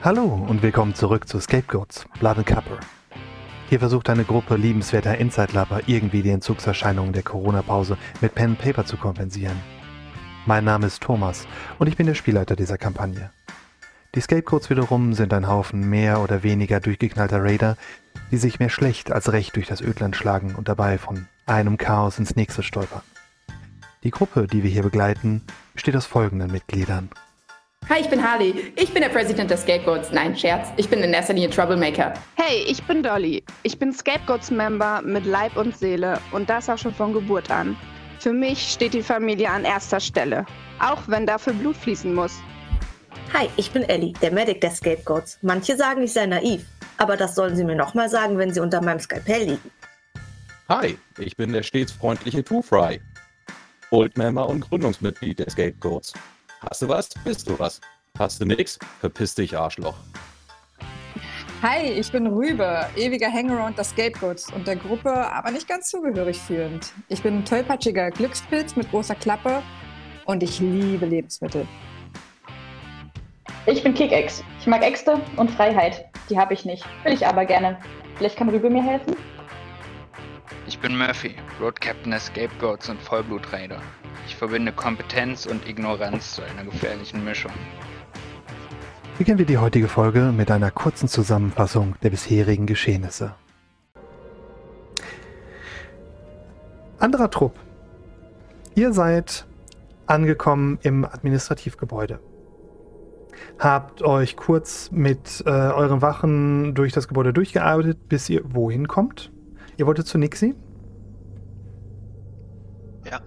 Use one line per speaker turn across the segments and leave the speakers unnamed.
Hallo und willkommen zurück zu Scapegoats, Blood and Copper. Hier versucht eine Gruppe liebenswerter Inside-Lapper irgendwie die Entzugserscheinungen der Corona-Pause mit Pen and Paper zu kompensieren. Mein Name ist Thomas und ich bin der Spielleiter dieser Kampagne. Die Scapegoats wiederum sind ein Haufen mehr oder weniger durchgeknallter Raider, die sich mehr schlecht als recht durch das Ödland schlagen und dabei von einem Chaos ins nächste stolpern. Die Gruppe, die wir hier begleiten, besteht aus folgenden Mitgliedern.
Hi, ich bin Harley. Ich bin der Präsident der Scapegoats. Nein, Scherz. Ich bin in erster Linie Troublemaker.
Hey, ich bin Dolly. Ich bin Scapegoats-Member mit Leib und Seele und das auch schon von Geburt an. Für mich steht die Familie an erster Stelle, auch wenn dafür Blut fließen muss.
Hi, ich bin Ellie, der Medic der Scapegoats. Manche sagen, ich sei naiv, aber das sollen sie mir nochmal sagen, wenn sie unter meinem Skalpell liegen.
Hi, ich bin der stets freundliche Two Fry, Oldmember und Gründungsmitglied der Scapegoats. Hast du was, bist du was. Hast du nix, verpiss dich, Arschloch.
Hi, ich bin Rübe, ewiger Hangaround der Scapegoats und der Gruppe, aber nicht ganz zugehörig fühlend. Ich bin ein tollpatschiger Glückspilz mit großer Klappe und ich liebe Lebensmittel.
Ich bin Kickex. Ich mag Äxte und Freiheit. Die habe ich nicht. Will ich aber gerne. Vielleicht kann Rübe mir helfen?
Ich bin Murphy, Road Captain der Scapegoats und Vollblutraider. Ich verbinde Kompetenz und Ignoranz zu einer gefährlichen Mischung.
Beginnen wir die heutige Folge mit einer kurzen Zusammenfassung der bisherigen Geschehnisse. Anderer Trupp. Ihr seid angekommen im Administrativgebäude. Habt euch kurz mit äh, euren Wachen durch das Gebäude durchgearbeitet, bis ihr wohin kommt. Ihr wolltet zu Nixie?
Ja.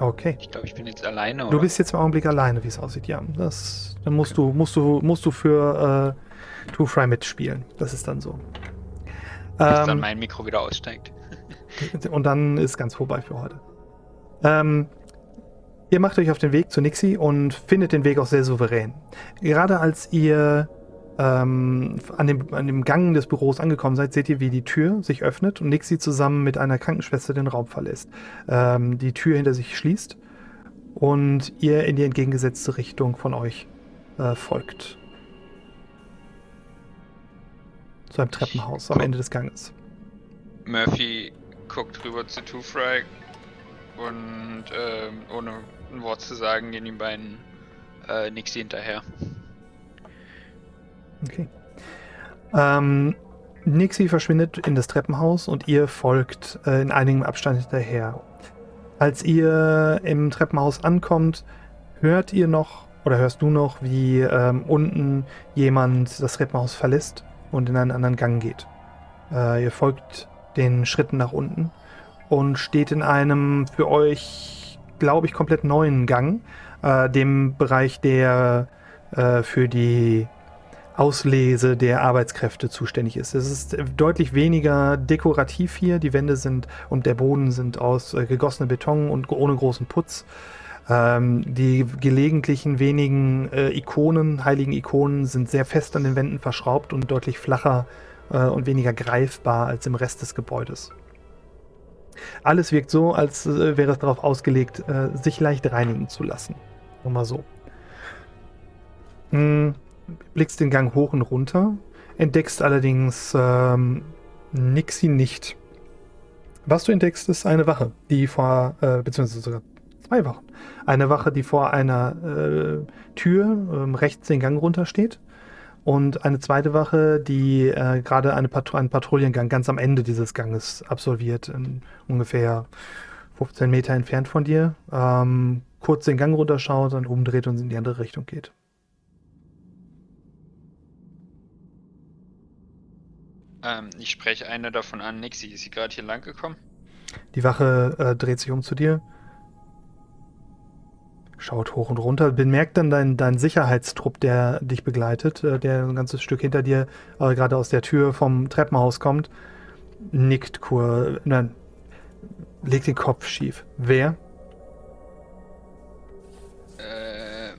Okay.
Ich glaube, ich bin jetzt alleine.
Du bist jetzt im Augenblick alleine, wie es aussieht, ja. Das, dann musst okay. du, musst du, musst du für äh, Two Fry mitspielen. Das ist dann so.
Bis ähm, dann mein Mikro wieder aussteigt.
und dann ist ganz vorbei für heute. Ähm, ihr macht euch auf den Weg zu Nixie und findet den Weg auch sehr souverän. Gerade als ihr ähm, an, dem, an dem Gang des Büros angekommen seid, seht ihr, wie die Tür sich öffnet und Nixie zusammen mit einer Krankenschwester den Raum verlässt. Ähm, die Tür hinter sich schließt und ihr in die entgegengesetzte Richtung von euch äh, folgt. Zu einem Treppenhaus am Ende des Ganges.
Murphy guckt rüber zu Two Fry und äh, ohne ein Wort zu sagen gehen die beiden äh, Nixie hinterher.
Okay. Ähm, Nixie verschwindet in das Treppenhaus und ihr folgt äh, in einigem Abstand hinterher. Als ihr im Treppenhaus ankommt, hört ihr noch oder hörst du noch, wie ähm, unten jemand das Treppenhaus verlässt und in einen anderen Gang geht. Äh, ihr folgt den Schritten nach unten und steht in einem für euch, glaube ich, komplett neuen Gang, äh, dem Bereich, der äh, für die Auslese der Arbeitskräfte zuständig ist. Es ist deutlich weniger dekorativ hier. Die Wände sind und der Boden sind aus äh, gegossenem Beton und ohne großen Putz. Ähm, die gelegentlichen wenigen äh, Ikonen, heiligen Ikonen, sind sehr fest an den Wänden verschraubt und deutlich flacher äh, und weniger greifbar als im Rest des Gebäudes. Alles wirkt so, als äh, wäre es darauf ausgelegt, äh, sich leicht reinigen zu lassen. Nur mal so. Hm blickst den Gang hoch und runter, entdeckst allerdings ähm, Nixie nicht. Was du entdeckst, ist eine Wache, die vor, äh, beziehungsweise sogar zwei Wachen. Eine Wache, die vor einer äh, Tür äh, rechts den Gang runter steht. Und eine zweite Wache, die äh, gerade eine Pat einen Patrouillengang ganz am Ende dieses Ganges absolviert, ungefähr 15 Meter entfernt von dir. Ähm, kurz den Gang runterschaut, dann umdreht und in die andere Richtung geht.
Ähm, ich spreche eine davon an. Nixie, ist sie gerade hier lang gekommen?
Die Wache äh, dreht sich um zu dir. Schaut hoch und runter, bemerkt dann deinen dein Sicherheitstrupp, der dich begleitet, äh, der ein ganzes Stück hinter dir äh, gerade aus der Tür vom Treppenhaus kommt. Nickt kur, nein, legt den Kopf schief. Wer?
Äh,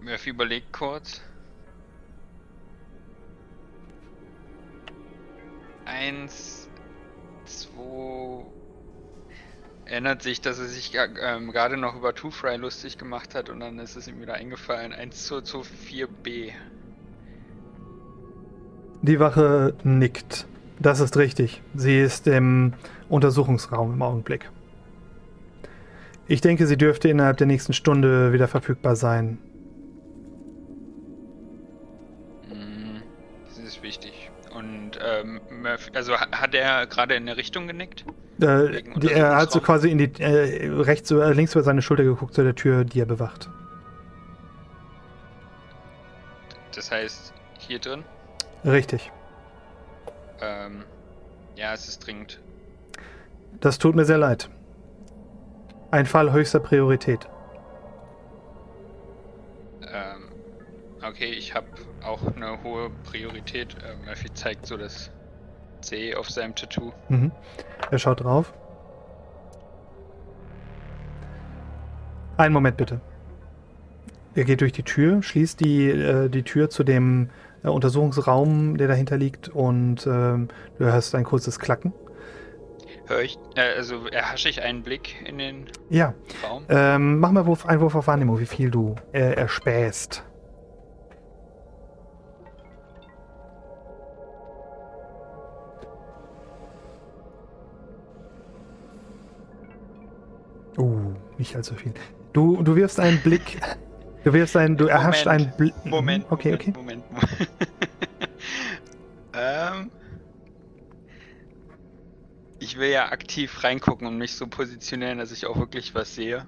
Murphy überlegt kurz. Eins, zwei. Erinnert sich, dass er sich ähm, gerade noch über Two Fry lustig gemacht hat und dann ist es ihm wieder eingefallen. 1, 2, 2, 4, B.
Die Wache nickt. Das ist richtig. Sie ist im Untersuchungsraum im Augenblick. Ich denke, sie dürfte innerhalb der nächsten Stunde wieder verfügbar sein.
Ähm, Murphy, also ha- hat er gerade in eine Richtung genickt?
Äh, die, er hat so quasi in die äh, rechts, äh, links über seine Schulter geguckt zu der Tür, die er bewacht.
Das heißt, hier drin?
Richtig.
Ähm, ja, es ist dringend.
Das tut mir sehr leid. Ein Fall höchster Priorität.
Ähm, okay, ich habe auch eine hohe Priorität. Äh, Murphy zeigt so das C auf seinem Tattoo.
Mhm. Er schaut drauf. Einen Moment bitte. Er geht durch die Tür, schließt die, äh, die Tür zu dem äh, Untersuchungsraum, der dahinter liegt, und ähm, du hörst ein kurzes Klacken.
Hör ich, äh, also erhasche ich einen Blick in den
Ja,
Raum?
ähm, mach mal Wurf, einen Wurf auf Wahrnehmung, wie viel du äh, erspähst. Uh, nicht allzu viel. Du, du wirfst einen Blick. Du wirfst einen, du erhascht
Moment,
einen Blick.
Moment,
Okay,
Moment,
okay.
Moment, Moment. ähm, ich will ja aktiv reingucken und mich so positionieren, dass ich auch wirklich was sehe.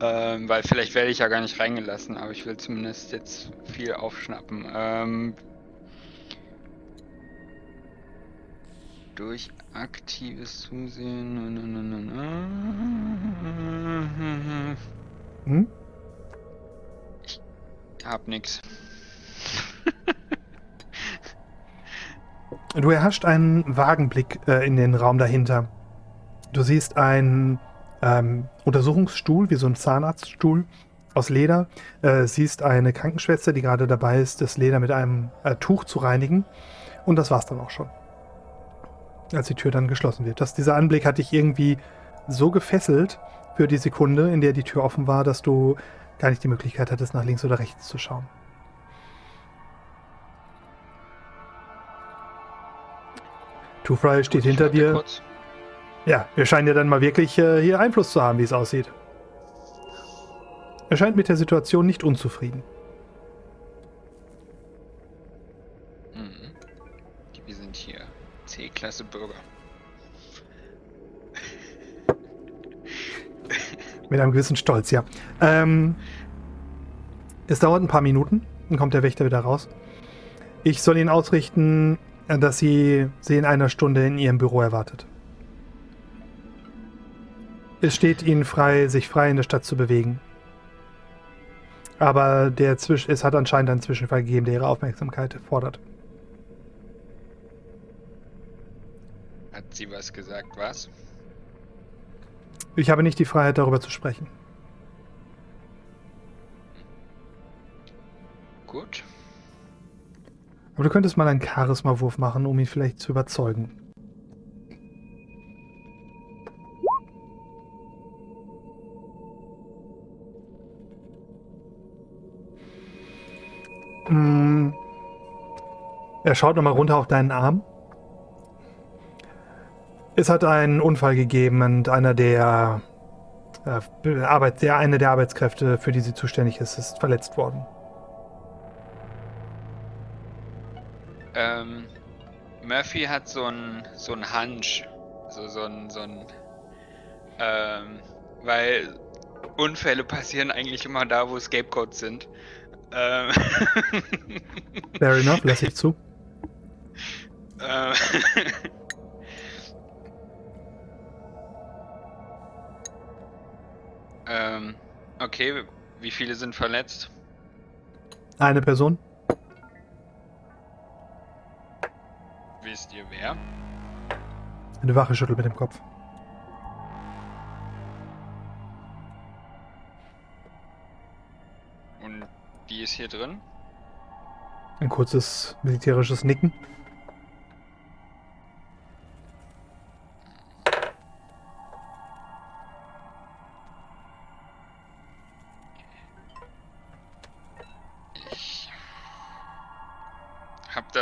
Ähm, weil vielleicht werde ich ja gar nicht reingelassen, aber ich will zumindest jetzt viel aufschnappen. Ähm, durch aktives Zusehen.
Hm?
Hab nix.
Du erhascht einen Wagenblick äh, in den Raum dahinter. Du siehst einen ähm, Untersuchungsstuhl, wie so ein Zahnarztstuhl aus Leder. Äh, siehst eine Krankenschwester, die gerade dabei ist, das Leder mit einem äh, Tuch zu reinigen. Und das war's dann auch schon. Als die Tür dann geschlossen wird. Das, dieser Anblick hat dich irgendwie so gefesselt für die Sekunde, in der die Tür offen war, dass du gar nicht die Möglichkeit hattest, nach links oder rechts zu schauen. Two-Fry steht hinter dir.
kurz.
Ja, wir scheinen ja dann mal wirklich äh, hier Einfluss zu haben, wie es aussieht. Er scheint mit der Situation nicht unzufrieden.
C-Klasse Bürger.
Mit einem gewissen Stolz, ja. Ähm, es dauert ein paar Minuten, dann kommt der Wächter wieder raus. Ich soll Ihnen ausrichten, dass Sie sie in einer Stunde in Ihrem Büro erwartet. Es steht Ihnen frei, sich frei in der Stadt zu bewegen. Aber der Zwisch es hat anscheinend einen Zwischenfall gegeben, der Ihre Aufmerksamkeit fordert.
Hat sie was gesagt, was?
Ich habe nicht die Freiheit, darüber zu sprechen.
Gut.
Aber du könntest mal einen Charisma-Wurf machen, um ihn vielleicht zu überzeugen. Mm. Er schaut nochmal runter auf deinen Arm. Es hat einen Unfall gegeben und einer der, äh, Arbeit, der eine der Arbeitskräfte, für die sie zuständig ist, ist verletzt worden.
Ähm, Murphy hat so ein so ein Hunch. So, so ein, so ein, ähm, weil Unfälle passieren eigentlich immer da, wo Scapegoats sind. Ähm,
Fair enough, lass ich zu.
ähm, ähm, okay, wie viele sind verletzt?
Eine Person.
Wisst ihr wer?
Eine Wache schüttelt mit dem Kopf.
Und die ist hier drin?
Ein kurzes militärisches Nicken.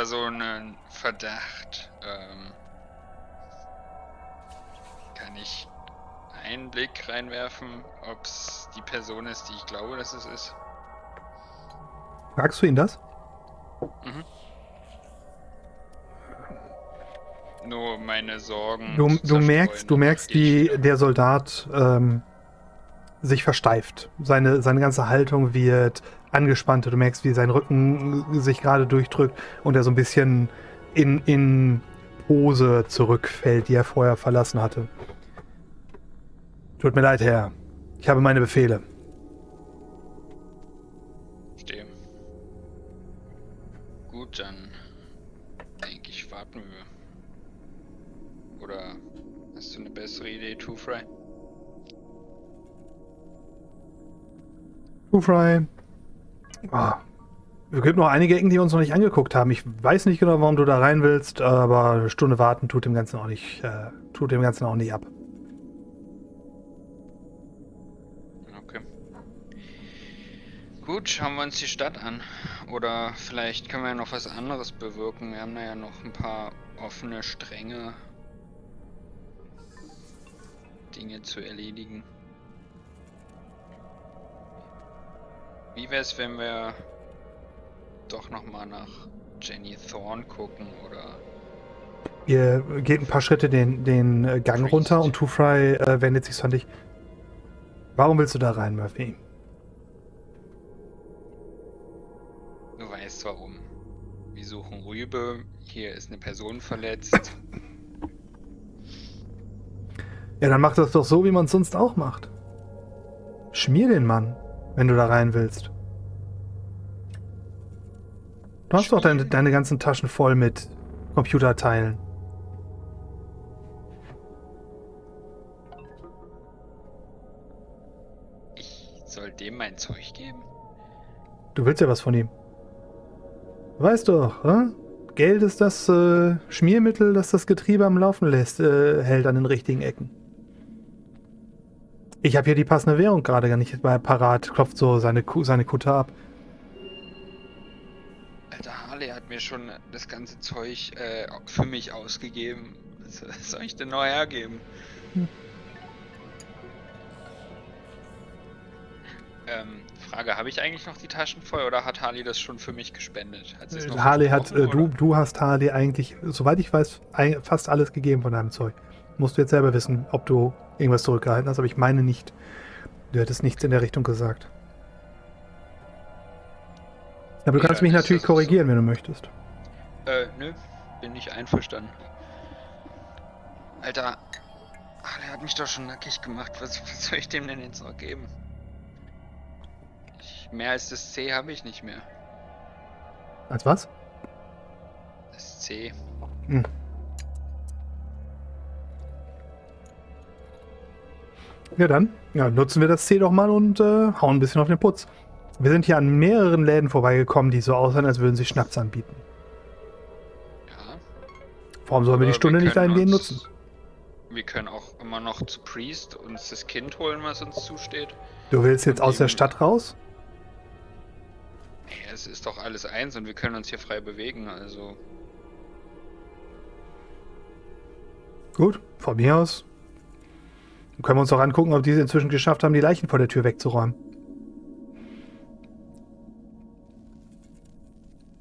So einen Verdacht. Ähm, kann ich einen Blick reinwerfen, ob es die Person ist, die ich glaube, dass es ist?
Fragst du ihn das?
Mhm. Nur meine Sorgen.
Du, du merkst, du merkst, wie der Soldat ähm, sich versteift. Seine, seine ganze Haltung wird angespannter. Du merkst, wie sein Rücken sich gerade durchdrückt und er so ein bisschen in, in Pose zurückfällt, die er vorher verlassen hatte. Tut mir leid, Herr. Ich habe meine Befehle.
Verstehe. Gut, dann denke ich, warten wir. Oder hast du eine bessere Idee, Two Fry?
Two Fry. Ah. Es gibt noch einige Ecken, die wir uns noch nicht angeguckt haben. Ich weiß nicht genau, warum du da rein willst, aber eine Stunde warten tut dem Ganzen auch nicht, äh, tut dem Ganzen auch nicht ab.
Okay. Gut, schauen wir uns die Stadt an. Oder vielleicht können wir ja noch was anderes bewirken. Wir haben da ja noch ein paar offene Stränge. Dinge zu erledigen. Wie wäre es, wenn wir doch nochmal nach Jenny Thorne gucken oder
Ihr geht ein paar Schritte den, den äh, Gang
Priest.
runter und Two Fry äh, wendet sich an dich. Warum willst du da rein, Murphy?
du weißt warum. Wir suchen Rübe, hier ist eine Person verletzt.
Ja, dann mach das doch so, wie man es sonst auch macht. Schmier den Mann, wenn du da rein willst. Du hast doch deine, deine ganzen Taschen voll mit Computerteilen.
Ich soll dem mein Zeug geben?
Du willst ja was von ihm. Weißt doch, hä? Geld ist das äh, Schmiermittel, das das Getriebe am Laufen lässt, äh, hält an den richtigen Ecken. Ich habe hier die passende Währung gerade gar nicht mal parat, klopft so seine, Ku- seine Kutte ab.
Alter, Harley hat mir schon das ganze Zeug äh, für mich ausgegeben. Was soll ich denn neu hergeben?
Hm.
Ähm, Frage, habe ich eigentlich noch die Taschen voll oder hat Harley das schon für mich gespendet? Hat noch
Harley hat, äh, du, du hast Harley eigentlich, soweit ich weiß, ein, fast alles gegeben von deinem Zeug. Musst du jetzt selber wissen, ob du irgendwas zurückgehalten hast, aber ich meine nicht. Du hättest nichts in der Richtung gesagt. Aber du
Ja,
kannst mich
das-
natürlich
ist so.
korrigieren, wenn du möchtest.
Äh, nö, bin nicht einverstanden. Alter, Harley hat mich doch schon nackig gemacht. Was, was soll ich dem denn jetzt noch geben? Ich, mehr als das C habe ich nicht mehr.
Als was?
Das C.
Ja, dann ja, nutzen wir das C doch mal und äh, hauen ein bisschen auf den Putz. Wir sind hier an mehreren Läden vorbeigekommen, die so aussehen, als würden sie Schnaps anbieten.
Ja.
Warum sollen wir die
Aber
Stunde nicht
können
dahingehend
uns-
nutzen?
Wir können auch immer noch zu Priest uns das Kind holen, was uns zusteht.
Du willst jetzt aus der Stadt raus?
Nee, es ist doch alles eins und wir können uns hier frei bewegen, also.
Gut, von mir aus. Können wir uns doch angucken, ob die es inzwischen geschafft haben, die Leichen vor der Tür wegzuräumen.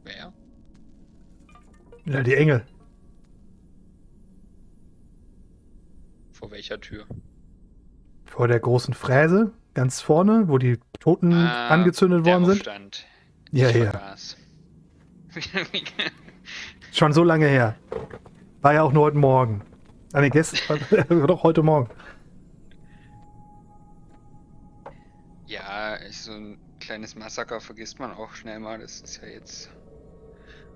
Wer?
Ja, die Engel.
Vor welcher Tür?
Vor der großen Fräse, ganz vorne, wo die Toten
Ah,
angezündet worden sind.
Aufstand.
Ja,
Ich
ja. Schon so lange her. War ja auch nur heute Morgen. Ah, nee, gestern. doch heute Morgen.
Ja, ist so ein kleines Massaker vergisst man auch schnell mal. Das ist ja jetzt.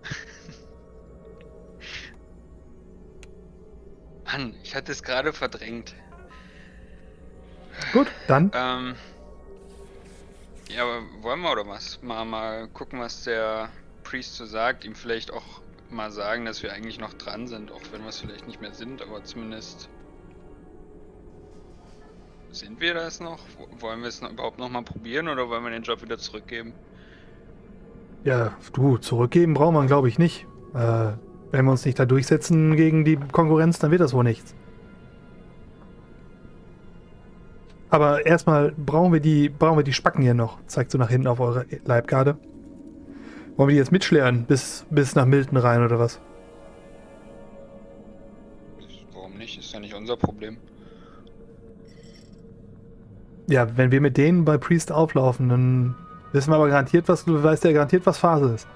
Mann, ich hatte es gerade verdrängt.
Gut, dann.
Ähm. Ja, aber wollen wir oder was? Mal, mal gucken, was der Priest so sagt. Ihm vielleicht auch mal sagen, dass wir eigentlich noch dran sind, auch wenn wir es vielleicht nicht mehr sind, aber zumindest. Sind wir das noch? Wollen wir es noch, überhaupt noch mal probieren oder wollen wir den Job wieder zurückgeben?
Ja, du, zurückgeben braucht man, glaube ich, nicht. Äh, wenn wir uns nicht da durchsetzen gegen die Konkurrenz, dann wird das wohl nichts. Aber erstmal brauchen wir die, brauchen wir die Spacken hier noch. Zeigt so nach hinten auf eure Leibgarde. Wollen wir die jetzt mitschleeren bis, bis nach Milton rein oder was?
Warum nicht? Ist ja nicht unser Problem.
Ja, wenn wir mit denen bei Priest auflaufen, dann wissen wir aber garantiert, was du weißt ja garantiert, was Phase ist.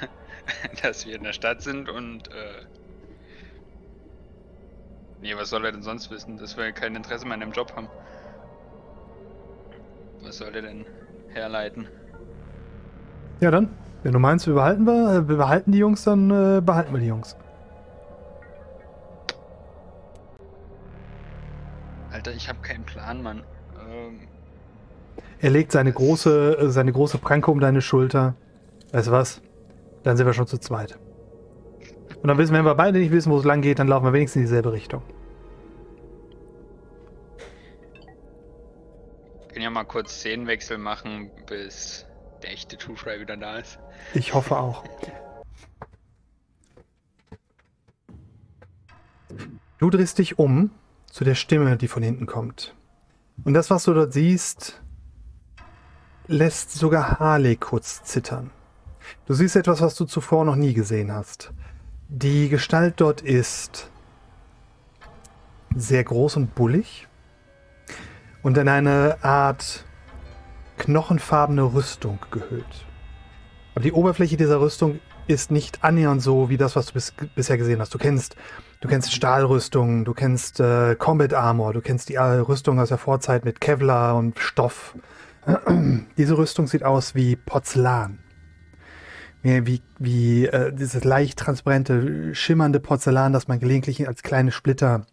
Dass wir in der Stadt sind und äh. Nee, was soll er denn sonst wissen? Dass wir kein Interesse mehr an dem Job haben. Was soll er denn herleiten?
Ja, dann. Wenn du meinst, wir behalten, wir, wir behalten die Jungs, dann äh, behalten wir die Jungs.
Alter, ich habe keinen Plan, Mann. Ähm,
Er legt seine große, äh, seine große Pranke um deine Schulter. Weißt du was? Dann sind wir schon zu zweit. Und dann wissen, wenn wir beide nicht wissen, wo es lang geht, dann laufen wir wenigstens in dieselbe Richtung.
können ja mal kurz Szenenwechsel machen, bis der echte Two Fry wieder da ist.
Ich hoffe auch. Du drehst dich um zu der Stimme, die von hinten kommt. Und das, was du dort siehst, lässt sogar Harley kurz zittern. Du siehst etwas, was du zuvor noch nie gesehen hast. Die Gestalt dort ist sehr groß und bullig und in eine Art knochenfarbene Rüstung gehüllt. Aber die Oberfläche dieser Rüstung ist nicht annähernd so wie das, was du bis, bisher gesehen hast. Du kennst, du kennst Stahlrüstungen, du kennst äh, Combat Armor, du kennst die äh, Rüstung aus der Vorzeit mit Kevlar und Stoff. Diese Rüstung sieht aus wie Porzellan. Wie, wie äh, dieses leicht transparente, schimmernde Porzellan, das man gelegentlich als kleine Splitter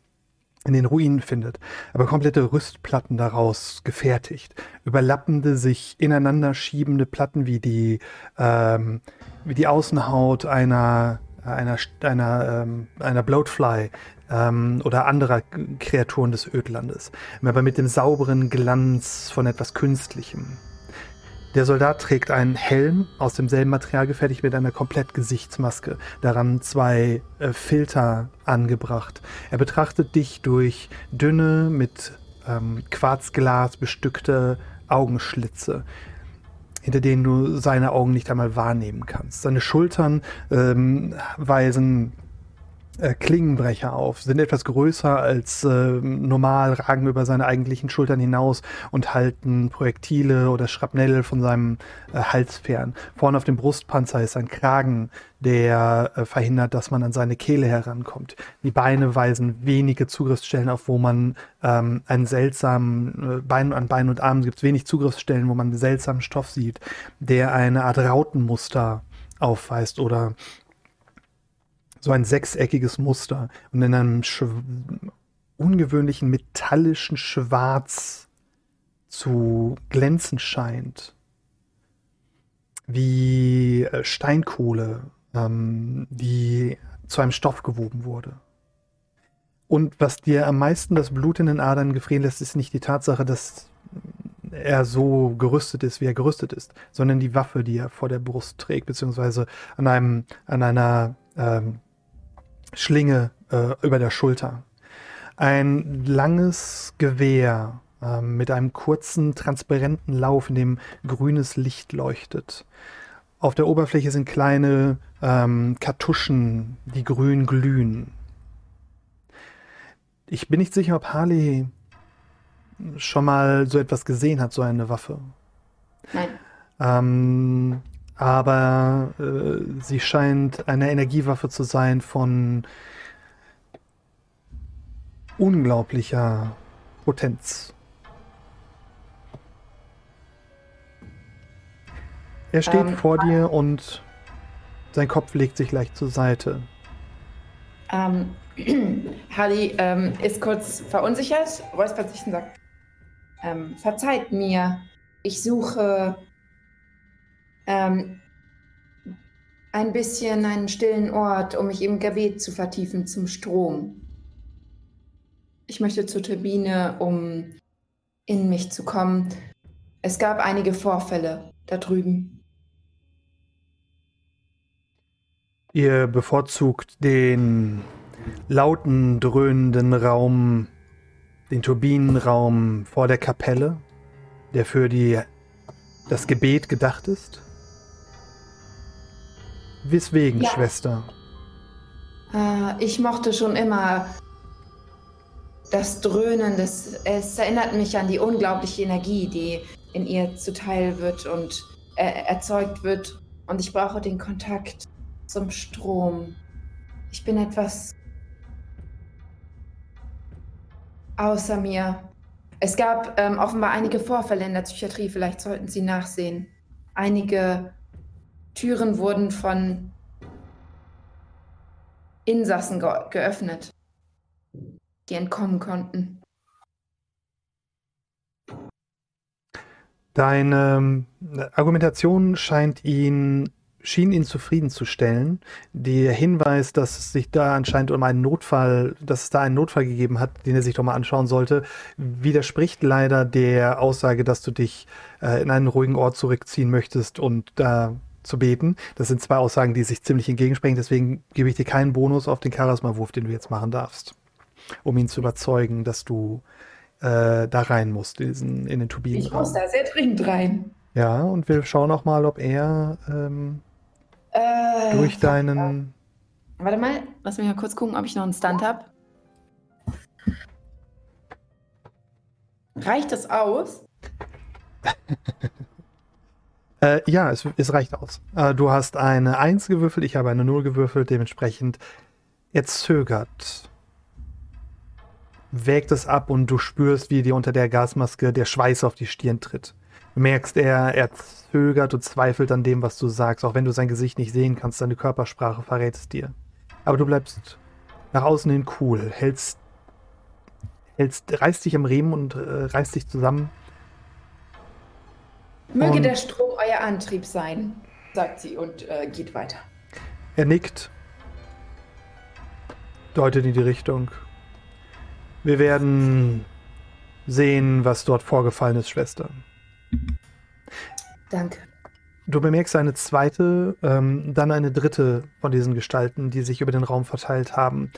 in den Ruinen findet, aber komplette Rüstplatten daraus gefertigt, überlappende, sich ineinander schiebende Platten wie die, ähm, wie die Außenhaut einer, einer, einer, ähm, einer Bloatfly ähm, oder anderer Kreaturen des Ödlandes, aber mit dem sauberen Glanz von etwas Künstlichem. Der Soldat trägt einen Helm aus demselben Material gefertigt mit einer komplett Gesichtsmaske. Daran zwei äh, Filter angebracht. Er betrachtet dich durch dünne, mit ähm, Quarzglas bestückte Augenschlitze, hinter denen du seine Augen nicht einmal wahrnehmen kannst. Seine Schultern ähm, weisen äh, Klingenbrecher auf, sind etwas größer als äh, normal, ragen über seine eigentlichen Schultern hinaus und halten Projektile oder Schrapnelle von seinem äh, Hals fern. Vorne auf dem Brustpanzer ist ein Kragen, der äh, verhindert, dass man an seine Kehle herankommt. Die Beine weisen wenige Zugriffsstellen auf, wo man ähm, einen seltsamen äh, Bein an Beinen und Armen gibt es wenig Zugriffsstellen, wo man seltsamen Stoff sieht, der eine Art Rautenmuster aufweist oder so ein sechseckiges Muster und in einem ungewöhnlichen metallischen Schwarz zu glänzen scheint. Wie äh, Steinkohle, ähm, die zu einem Stoff gewoben wurde. Und was dir am meisten das Blut in den Adern gefrieren lässt, ist nicht die Tatsache, dass er so gerüstet ist, wie er gerüstet ist, sondern die Waffe, die er vor der Brust trägt, beziehungsweise an einem, an einer ähm, Schlinge äh, über der Schulter. Ein langes Gewehr äh, mit einem kurzen, transparenten Lauf, in dem grünes Licht leuchtet. Auf der Oberfläche sind kleine ähm, Kartuschen, die grün glühen. Ich bin nicht sicher, ob Harley schon mal so etwas gesehen hat, so eine Waffe.
Nein.
Ähm, aber äh, sie scheint eine Energiewaffe zu sein von unglaublicher Potenz. Er steht
Ähm,
vor dir und sein Kopf legt sich leicht zur Seite.
Ähm, Harley ähm, ist kurz verunsichert, räuspert sich und sagt, ähm, verzeiht mir, ich suche ähm, ein bisschen einen stillen Ort, um mich im Gebet zu vertiefen zum Strom. Ich möchte zur Turbine, um in mich zu kommen. Es gab einige Vorfälle da drüben.
Ihr bevorzugt den lauten, dröhnenden Raum, den Turbinenraum vor der Kapelle, der für die, das Gebet gedacht ist. Weswegen,
Ja.
Schwester?
Äh, ich mochte schon immer das Dröhnen. Das, es erinnert mich an die unglaubliche Energie, die in ihr zuteil wird und äh, erzeugt wird. Und ich brauche den Kontakt zum Strom. Ich bin etwas außer mir. Es gab ähm, offenbar einige Vorfälle in der Psychiatrie. Vielleicht sollten Sie nachsehen. Einige Türen wurden von Insassen ge geöffnet, die entkommen konnten.
Deine ähm, Argumentation scheint ihn, schien ihn zufriedenzustellen. Der Hinweis, dass es sich da anscheinend um einen Notfall, dass es da einen Notfall gegeben hat, den er sich doch mal anschauen sollte, widerspricht leider der Aussage, dass du dich äh, in einen ruhigen Ort zurückziehen möchtest und da zu beten. Das sind zwei Aussagen, die sich ziemlich entgegensprechen. Deswegen gebe ich dir keinen Bonus auf den Charisma-Wurf, den du jetzt machen darfst, um ihn zu überzeugen, dass du äh, da rein musst, in, diesen, in den Turbinenraum.
Ich muss da sehr dringend rein.
Ja, und wir schauen auch mal, ob er ähm,
Äh,
durch deinen.
Warte mal, lass mich mal kurz gucken, ob ich noch einen Stunt habe. Reicht das aus?
Äh, ja, es, es reicht aus. Äh, du hast eine 1 gewürfelt, ich habe eine 0 gewürfelt, dementsprechend. Er zögert. Wägt es ab und du spürst, wie dir unter der Gasmaske der Schweiß auf die Stirn tritt. Merkst, er, er zögert und zweifelt an dem, was du sagst, auch wenn du sein Gesicht nicht sehen kannst, seine Körpersprache verrät es dir. Aber du bleibst nach außen hin cool, hältst, hältst reißt dich am Riemen und äh, reißt dich zusammen.
Möge
Und-
der Strom euer Antrieb sein, sagt sie und äh, geht weiter.
Er nickt, deutet in die Richtung. Wir werden sehen, was dort vorgefallen ist, Schwester.
Danke.
Du bemerkst eine zweite, ähm, dann eine dritte von diesen Gestalten, die sich über den Raum verteilt haben.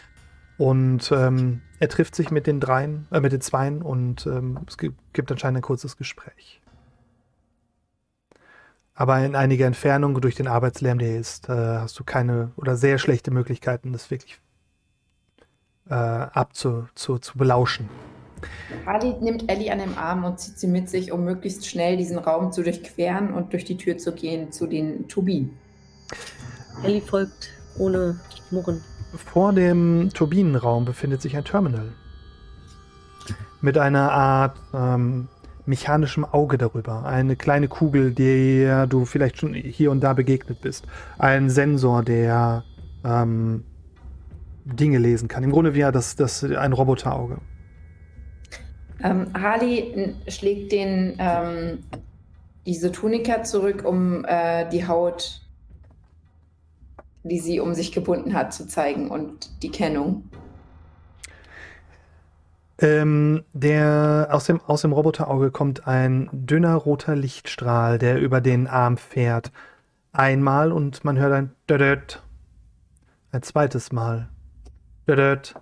Und ähm, er trifft sich mit den dreien, äh, mit den zweien und ähm, es gibt, gibt anscheinend ein kurzes Gespräch. Aber in einiger Entfernung durch den Arbeitslärm, der hier ist, äh, hast du keine oder sehr schlechte Möglichkeiten, das wirklich äh, abzu zu, zu belauschen.
Ali nimmt Ellie an den Arm und zieht sie mit sich, um möglichst schnell diesen Raum zu durchqueren und durch die Tür zu gehen zu den Turbinen.
Ellie folgt ohne Murren.
Vor dem Turbinenraum befindet sich ein Terminal. Mit einer Art ähm, mechanischem Auge darüber. Eine kleine Kugel, der du vielleicht schon hier und da begegnet bist. Ein Sensor, der ähm, Dinge lesen kann. Im Grunde wie das, das ein Roboterauge.
Ähm, Harley schlägt den, ähm, diese Tunika zurück, um äh, die Haut, die sie um sich gebunden hat, zu zeigen und die Kennung.
Ähm, der, aus, dem, aus dem Roboterauge kommt ein dünner roter Lichtstrahl, der über den Arm fährt. Einmal und man hört ein Dödöt. Ein zweites Mal. Dödöt.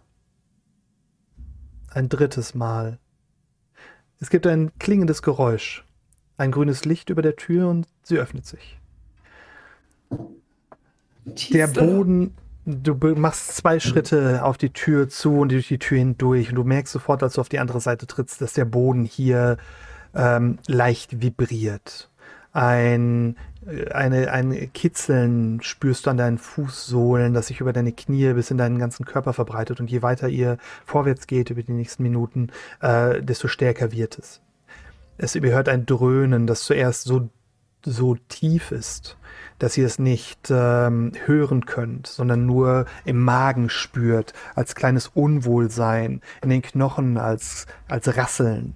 Ein drittes Mal. Es gibt ein klingendes Geräusch. Ein grünes Licht über der Tür und sie öffnet sich. Der Boden, du machst zwei Schritte auf die Tür zu und durch die Tür hindurch und du merkst sofort, als du auf die andere Seite trittst, dass der Boden hier ähm, leicht vibriert. Ein, äh, eine, ein Kitzeln spürst du an deinen Fußsohlen, das sich über deine Knie bis in deinen ganzen Körper verbreitet und je weiter ihr vorwärts geht über die nächsten Minuten, äh, desto stärker wird es. Es überhört ein Dröhnen, das zuerst so, so tief ist, dass ihr es nicht ähm, hören könnt, sondern nur im Magen spürt, als kleines Unwohlsein, in den Knochen als, als Rasseln.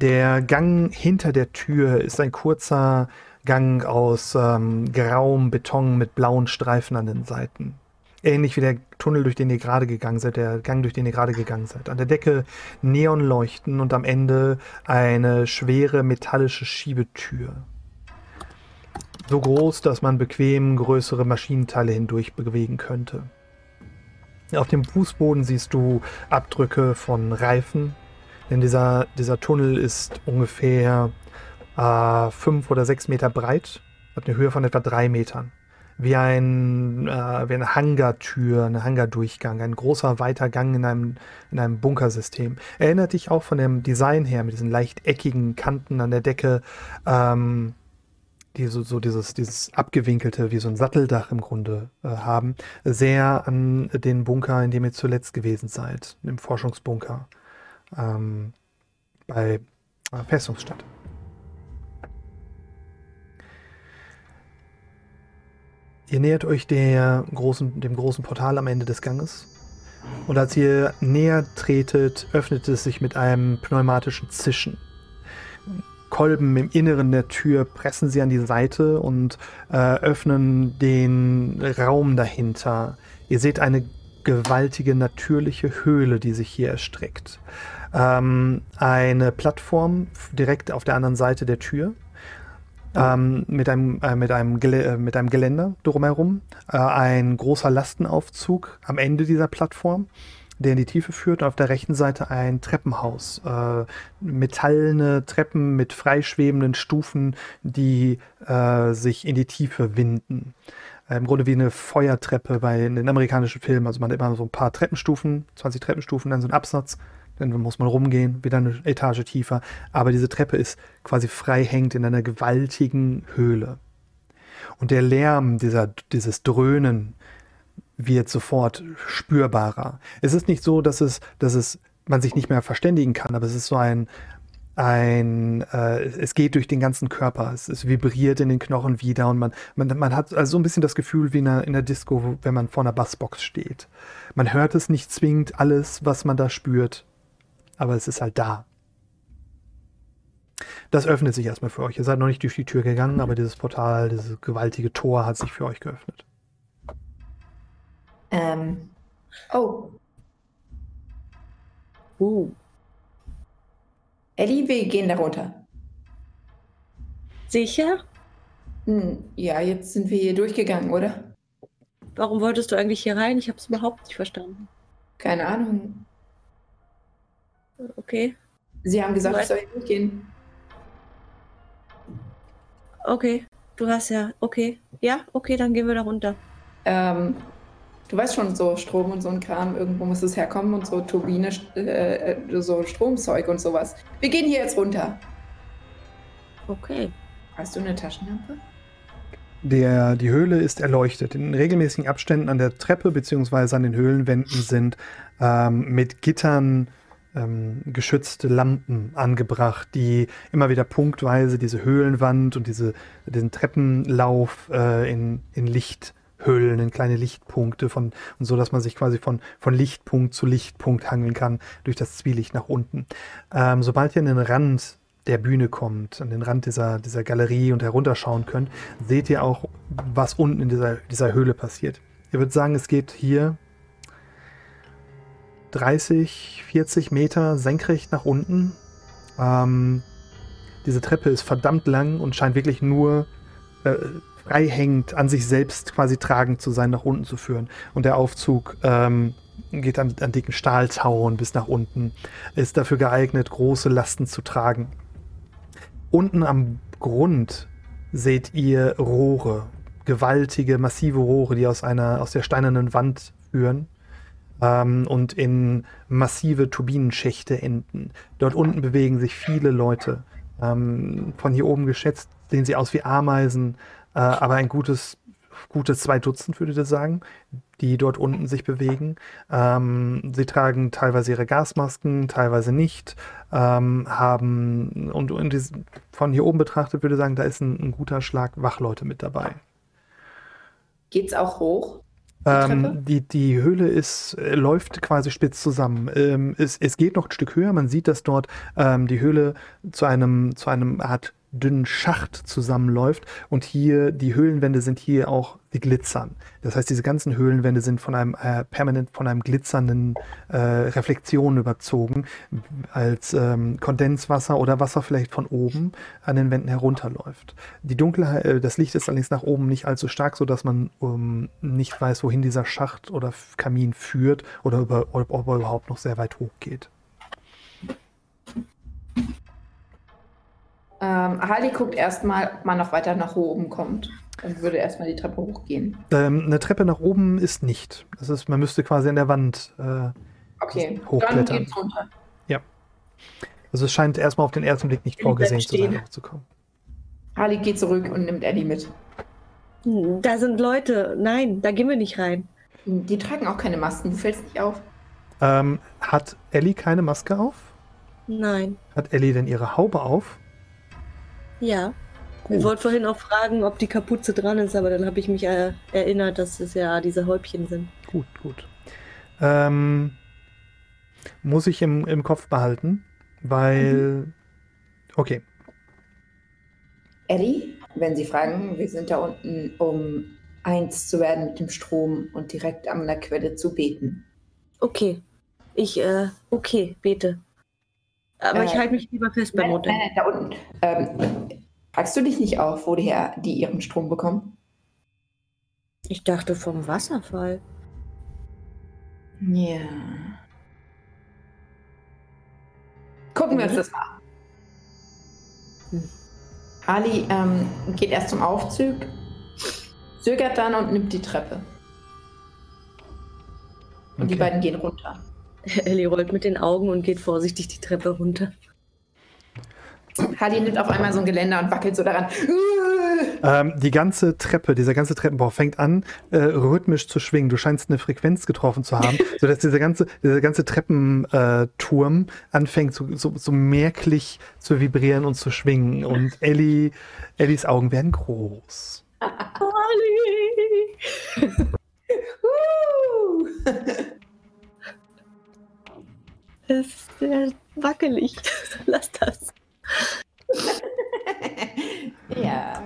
Der Gang hinter der Tür ist ein kurzer Gang aus ähm, grauem Beton mit blauen Streifen an den Seiten. Ähnlich wie der Tunnel, durch den ihr gerade gegangen seid, der Gang, durch den ihr gerade gegangen seid. An der Decke Neonleuchten und am Ende eine schwere metallische Schiebetür. So groß, dass man bequem größere Maschinenteile hindurch bewegen könnte. Auf dem Fußboden siehst du Abdrücke von Reifen, denn dieser, dieser Tunnel ist ungefähr äh, fünf oder sechs Meter breit, hat eine Höhe von etwa drei Metern. Wie ein, äh, wie eine Hangartür, ein Hangardurchgang, ein großer weiter Gang in einem, in einem Bunkersystem. Erinnert dich auch von dem Design her, mit diesen leicht eckigen Kanten an der Decke, ähm, die so, so dieses, dieses abgewinkelte, wie so ein Satteldach im Grunde äh, haben, sehr an den Bunker, in dem ihr zuletzt gewesen seid, im Forschungsbunker ähm, bei äh, Festungsstadt. Ihr nähert euch der großen, dem großen Portal am Ende des Ganges. Und als ihr näher tretet, öffnet es sich mit einem pneumatischen Zischen. Kolben im Inneren der Tür pressen sie an die Seite und äh, öffnen den Raum dahinter. Ihr seht eine gewaltige natürliche Höhle, die sich hier erstreckt. Ähm, eine Plattform direkt auf der anderen Seite der Tür ähm, mit, einem, äh, mit, einem äh, mit einem Geländer drumherum, äh, ein großer Lastenaufzug am Ende dieser Plattform, der in die Tiefe führt auf der rechten Seite ein Treppenhaus. Äh, metallene Treppen mit freischwebenden Stufen, die äh, sich in die Tiefe winden. Äh, Im Grunde wie eine Feuertreppe bei den amerikanischen Filmen. Also man hat immer so ein paar Treppenstufen, 20 Treppenstufen, dann so ein Absatz dann muss man rumgehen, wieder eine Etage tiefer. Aber diese Treppe ist quasi frei hängt in einer gewaltigen Höhle. Und der Lärm, dieser, dieses Dröhnen wird sofort spürbarer. Es ist nicht so, dass es, dass es man sich nicht mehr verständigen kann, aber es ist so ein, ein äh, es geht durch den ganzen Körper, es, es, vibriert in den Knochen wieder und man, man, man hat also so ein bisschen das Gefühl wie in einer, in der Disco, wenn man vor einer Bassbox steht. Man hört es nicht zwingend alles, was man da spürt, aber es ist halt da. Das öffnet sich erstmal für euch. Ihr seid noch nicht durch die Tür gegangen, aber dieses Portal, dieses gewaltige Tor hat sich für euch geöffnet.
Ähm. Oh. Uh. Ellie, wir gehen da runter.
Sicher?
Hm, ja, jetzt sind wir hier durchgegangen, oder?
Warum wolltest du eigentlich hier rein? Ich habe es überhaupt nicht verstanden.
Keine Ahnung.
Okay.
Sie haben gesagt, ich soll hier durchgehen.
Okay, du hast ja, okay. Ja, okay, dann gehen wir da runter.
Ähm, du weißt schon, so Strom und so ein Kram, irgendwo muss es herkommen und so Turbine, äh, äh, so Stromzeug und sowas. Wir gehen hier jetzt runter.
Okay.
Hast du eine Taschenlampe?
Der, die Höhle ist erleuchtet. In regelmäßigen Abständen an der Treppe bzw. an den Höhlenwänden sind ähm, mit Gittern ähm, geschützte Lampen angebracht, die immer wieder punktweise diese Höhlenwand und diese, diesen Treppenlauf äh, in, in Licht hüllen, in kleine Lichtpunkte von, und so, dass man sich quasi von, von Lichtpunkt zu Lichtpunkt hangeln kann durch das Zwielicht nach unten. Ähm, sobald ihr an den Rand der Bühne kommt, an den Rand dieser, dieser Galerie und herunterschauen könnt, seht ihr auch, was unten in dieser, dieser Höhle passiert. Ihr würdet sagen, es geht hier 30, 40 Meter senkrecht nach unten. Ähm, diese Treppe ist verdammt lang und scheint wirklich nur äh, freihängend an sich selbst quasi tragend zu sein, nach unten zu führen. Und der Aufzug ähm, geht an, an dicken Stahltauern bis nach unten, ist dafür geeignet, große Lasten zu tragen. Unten am Grund seht ihr Rohre, gewaltige, massive Rohre, die aus einer aus der steinernen Wand führen ähm, und in massive Turbinenschächte enden. Dort unten bewegen sich viele Leute. Ähm, von hier oben geschätzt sehen sie aus wie Ameisen, äh, aber ein gutes, gutes zwei Dutzend, würde ich sagen, die dort unten sich bewegen. Ähm, sie tragen teilweise ihre Gasmasken, teilweise nicht, ähm, haben und, und die, von hier oben betrachtet würde ich sagen, da ist ein, ein guter Schlag Wachleute mit dabei.
Geht's auch hoch?
Ähm, die, die Höhle ist, äh, läuft quasi spitz zusammen. Ähm, es, es geht noch ein Stück höher. Man sieht, dass dort ähm, die Höhle zu einem, zu einem Art dünnen Schacht zusammenläuft und hier die Höhlenwände sind hier auch die glitzern. Das heißt, diese ganzen Höhlenwände sind von einem äh, permanent von einem glitzernden äh, Reflexion überzogen, als ähm, Kondenswasser oder Wasser vielleicht von oben an den Wänden herunterläuft. Die Dunkelheit, äh, das Licht ist allerdings nach oben nicht allzu stark, so dass man ähm, nicht weiß, wohin dieser Schacht oder Kamin führt oder über, ob, ob er überhaupt noch sehr weit hoch geht.
Ähm, Harley guckt erstmal, ob man noch weiter nach oben kommt. Und würde erstmal die Treppe hochgehen.
Ähm, eine Treppe nach oben ist nicht. Das ist, man müsste quasi an der Wand äh,
Okay, dann
hochklettern.
geht's runter.
Also es scheint erstmal auf den ersten Blick nicht vorgesehen zu sein, hochzukommen.
Harley geht zurück und nimmt Ellie mit.
Da sind Leute. Nein, da gehen wir nicht rein.
Die tragen auch keine Masken, du fällst nicht auf.
Ähm, hat Ellie keine Maske auf?
Nein.
Hat Ellie denn ihre Haube auf?
Ja. Ich
Gut.
wollte vorhin auch fragen, ob die Kapuze dran ist, aber dann habe ich mich äh, erinnert, dass es ja diese Häubchen sind.
Gut, gut. Ähm, muss ich im, im Kopf behalten, weil. Okay.
Ellie, wenn Sie fragen, wir sind da unten, um eins zu werden mit dem Strom und direkt an der Quelle zu beten.
Okay. Ich, äh, okay, bete. Aber ich
Äh,
halte mich lieber fest beim
Nein,
Modell.
nein, da unten. Ähm, fragst du dich nicht auf, woher die ihren Strom bekommen?
Ich dachte vom Wasserfall.
Ja. Gucken wir uns das mal an.
Hm.
Ali ähm, geht erst zum Aufzug, zögert dann und nimmt die Treppe. Und die
Okay.
beiden gehen runter.
Ellie rollt mit den Augen und geht vorsichtig die Treppe runter.
Harley nimmt auf einmal so ein Geländer und wackelt so daran.
Ähm, die ganze Treppe, dieser ganze Treppenbau fängt an, äh, rhythmisch zu schwingen. Du scheinst eine Frequenz getroffen zu haben, sodass dieser ganze, dieser ganze Treppenturm anfängt, so, so, so merklich zu vibrieren und zu schwingen. Und Ellie, Ellies Augen werden groß.
Olli! Ist sehr wackelig. Lass das.
ja.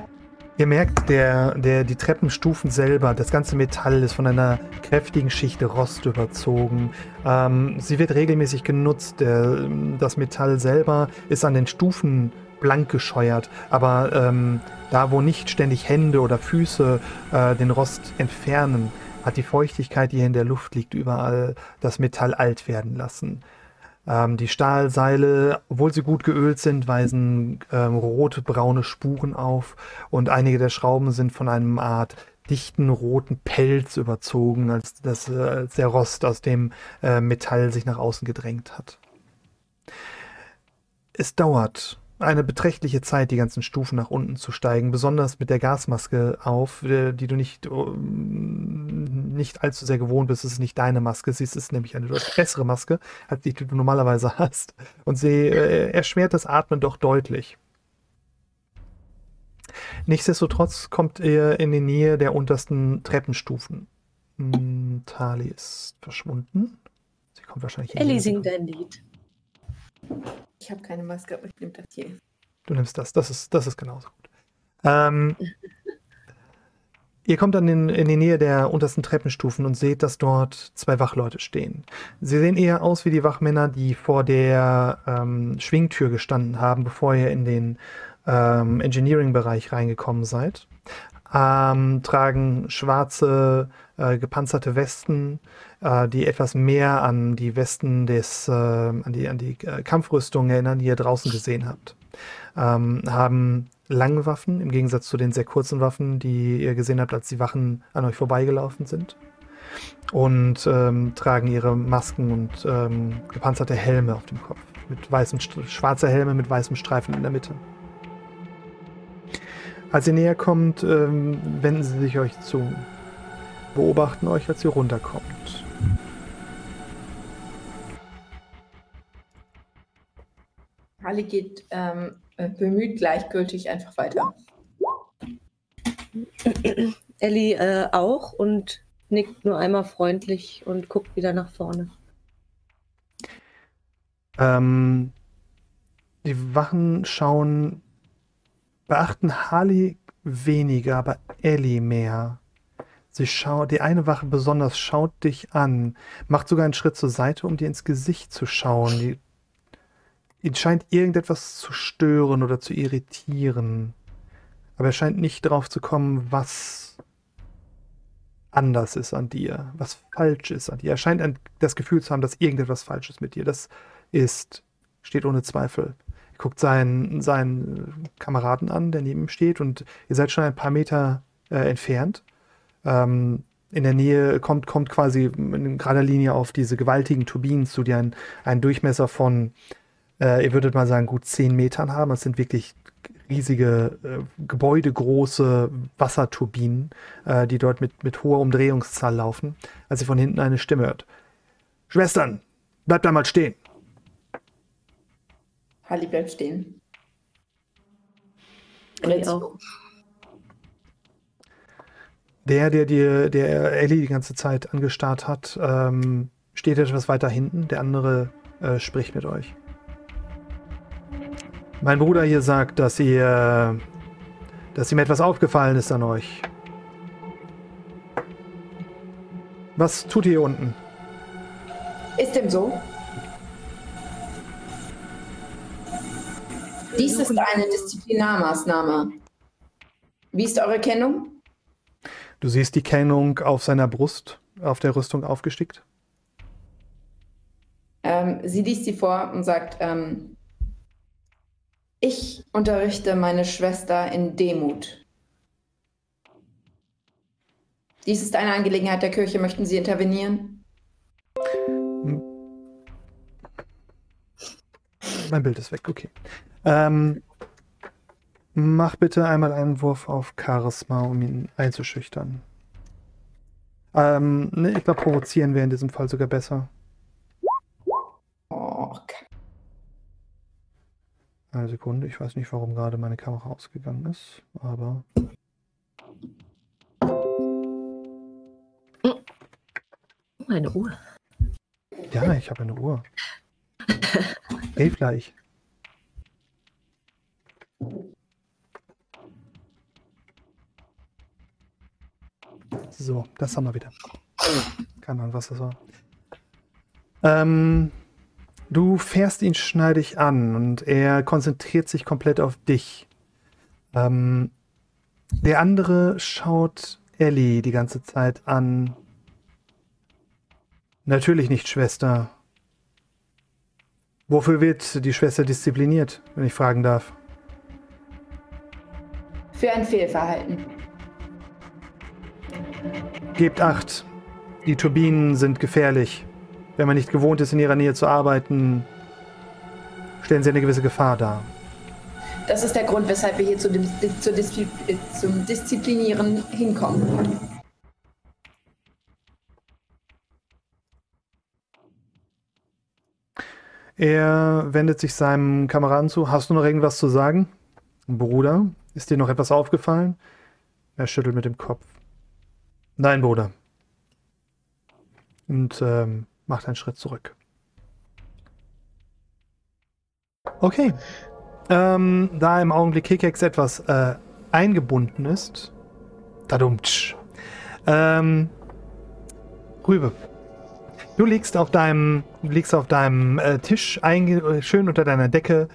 Ihr merkt, der, der, die Treppenstufen selber, das ganze Metall ist von einer kräftigen Schicht Rost überzogen. Ähm, sie wird regelmäßig genutzt. Der, das Metall selber ist an den Stufen blank gescheuert, aber ähm, da, wo nicht ständig Hände oder Füße äh, den Rost entfernen, hat die Feuchtigkeit, die hier in der Luft liegt, überall das Metall alt werden lassen. Ähm, die Stahlseile, obwohl sie gut geölt sind, weisen ähm, rote, braune Spuren auf und einige der Schrauben sind von einem Art dichten roten Pelz überzogen, als, das, äh, als der Rost aus dem äh, Metall sich nach außen gedrängt hat. Es dauert eine beträchtliche Zeit, die ganzen Stufen nach unten zu steigen, besonders mit der Gasmaske auf, äh, die du nicht, ähm, nicht allzu sehr gewohnt bist. Es ist nicht deine Maske, sie ist nämlich eine deutlich bessere Maske, als die du normalerweise hast. Und sie äh, erschwert das Atmen doch deutlich. Nichtsdestotrotz kommt ihr in die Nähe der untersten Treppenstufen. Hm, Tali ist verschwunden. Sie kommt wahrscheinlich in die
Ellie singt ein Lied.
Ich habe keine Maske, aber ich nehme das hier.
Du nimmst das, das ist, das ist genauso gut. Ähm, ihr kommt dann in, in die Nähe der untersten Treppenstufen und seht, dass dort zwei Wachleute stehen. Sie sehen eher aus wie die Wachmänner, die vor der ähm, Schwingtür gestanden haben, bevor ihr in den ähm, Engineering-Bereich reingekommen seid. Ähm, tragen schwarze, äh, gepanzerte Westen, die etwas mehr an die Westen des, äh, an die, an die äh, Kampfrüstung erinnern, die ihr draußen gesehen habt. Ähm, haben lange Waffen, im Gegensatz zu den sehr kurzen Waffen, die ihr gesehen habt, als die Wachen an euch vorbeigelaufen sind. Und ähm, tragen ihre Masken und ähm, gepanzerte Helme auf dem Kopf. Mit weißen, schwarze Helme mit weißem Streifen in der Mitte. Als ihr näher kommt, ähm, wenden sie sich euch zu. Beobachten euch, als ihr runterkommt.
Harley geht ähm, äh, bemüht gleichgültig einfach weiter.
Ellie äh, auch und nickt nur einmal freundlich und guckt wieder nach vorne.
Ähm, die Wachen schauen beachten Harley weniger, aber Ellie mehr. Sie schaut, die eine Wache besonders schaut dich an, macht sogar einen Schritt zur Seite, um dir ins Gesicht zu schauen. Die, ihn scheint irgendetwas zu stören oder zu irritieren. Aber er scheint nicht drauf zu kommen, was anders ist an dir, was falsch ist an dir. Er scheint ein, das Gefühl zu haben, dass irgendetwas falsch ist mit dir. Das ist, steht ohne Zweifel. Er guckt seinen, seinen Kameraden an, der neben ihm steht, und ihr seid schon ein paar Meter äh, entfernt ähm, in der Nähe kommt, kommt quasi in gerader Linie auf diese gewaltigen Turbinen zu, die einen, einen Durchmesser von, äh, ihr würdet mal sagen, gut 10 Metern haben. Das sind wirklich riesige, äh, gebäudegroße Wasserturbinen, äh, die dort mit, mit hoher Umdrehungszahl laufen, als ihr von hinten eine Stimme hört. Schwestern, bleibt da mal stehen.
Halli bleibt stehen.
Und jetzt auch.
Der, der dir, der Ellie die ganze Zeit angestarrt hat, ähm, steht etwas weiter hinten. Der andere äh, spricht mit euch. Mein Bruder hier sagt, dass ihr, dass ihm etwas aufgefallen ist an euch. Was tut ihr hier unten?
Ist dem so? Dies ist eine Disziplinarmaßnahme. Wie ist eure Kennung?
Du siehst die Kennung auf seiner Brust, auf der Rüstung aufgestickt.
Ähm, sie liest sie vor und sagt, ähm, ich unterrichte meine Schwester in Demut. Dies ist eine Angelegenheit der Kirche. Möchten Sie intervenieren?
Mein Bild ist weg, okay. Ähm, Mach bitte einmal einen Wurf auf Charisma, um ihn einzuschüchtern. Ähm, ne, ich glaube, provozieren wäre in diesem Fall sogar besser.
Oh, okay.
Eine Sekunde, ich weiß nicht, warum gerade meine Kamera ausgegangen ist, aber.
Eine Uhr.
Ja, ich habe eine Uhr. Elf So, das haben wir wieder. Keine Ahnung, was das war. Ähm, du fährst ihn schneidig an und er konzentriert sich komplett auf dich. Ähm, der andere schaut Ellie die ganze Zeit an. Natürlich nicht, Schwester. Wofür wird die Schwester diszipliniert, wenn ich fragen darf?
Für ein Fehlverhalten.
Gebt acht. Die Turbinen sind gefährlich. Wenn man nicht gewohnt ist, in ihrer Nähe zu arbeiten, stellen sie eine gewisse Gefahr dar.
Das ist der Grund, weshalb wir hier zu dem, zu Diszi zum Disziplinieren hinkommen.
Er wendet sich seinem Kameraden zu. Hast du noch irgendwas zu sagen? Bruder, ist dir noch etwas aufgefallen? Er schüttelt mit dem Kopf. Nein, Bruder. Und ähm, macht einen Schritt zurück. Okay. Ähm, da im Augenblick Kikex etwas äh, eingebunden ist. Tadumtsch. Ähm, Rübe. Du liegst auf deinem, liegst auf deinem äh, Tisch einge schön unter deiner Decke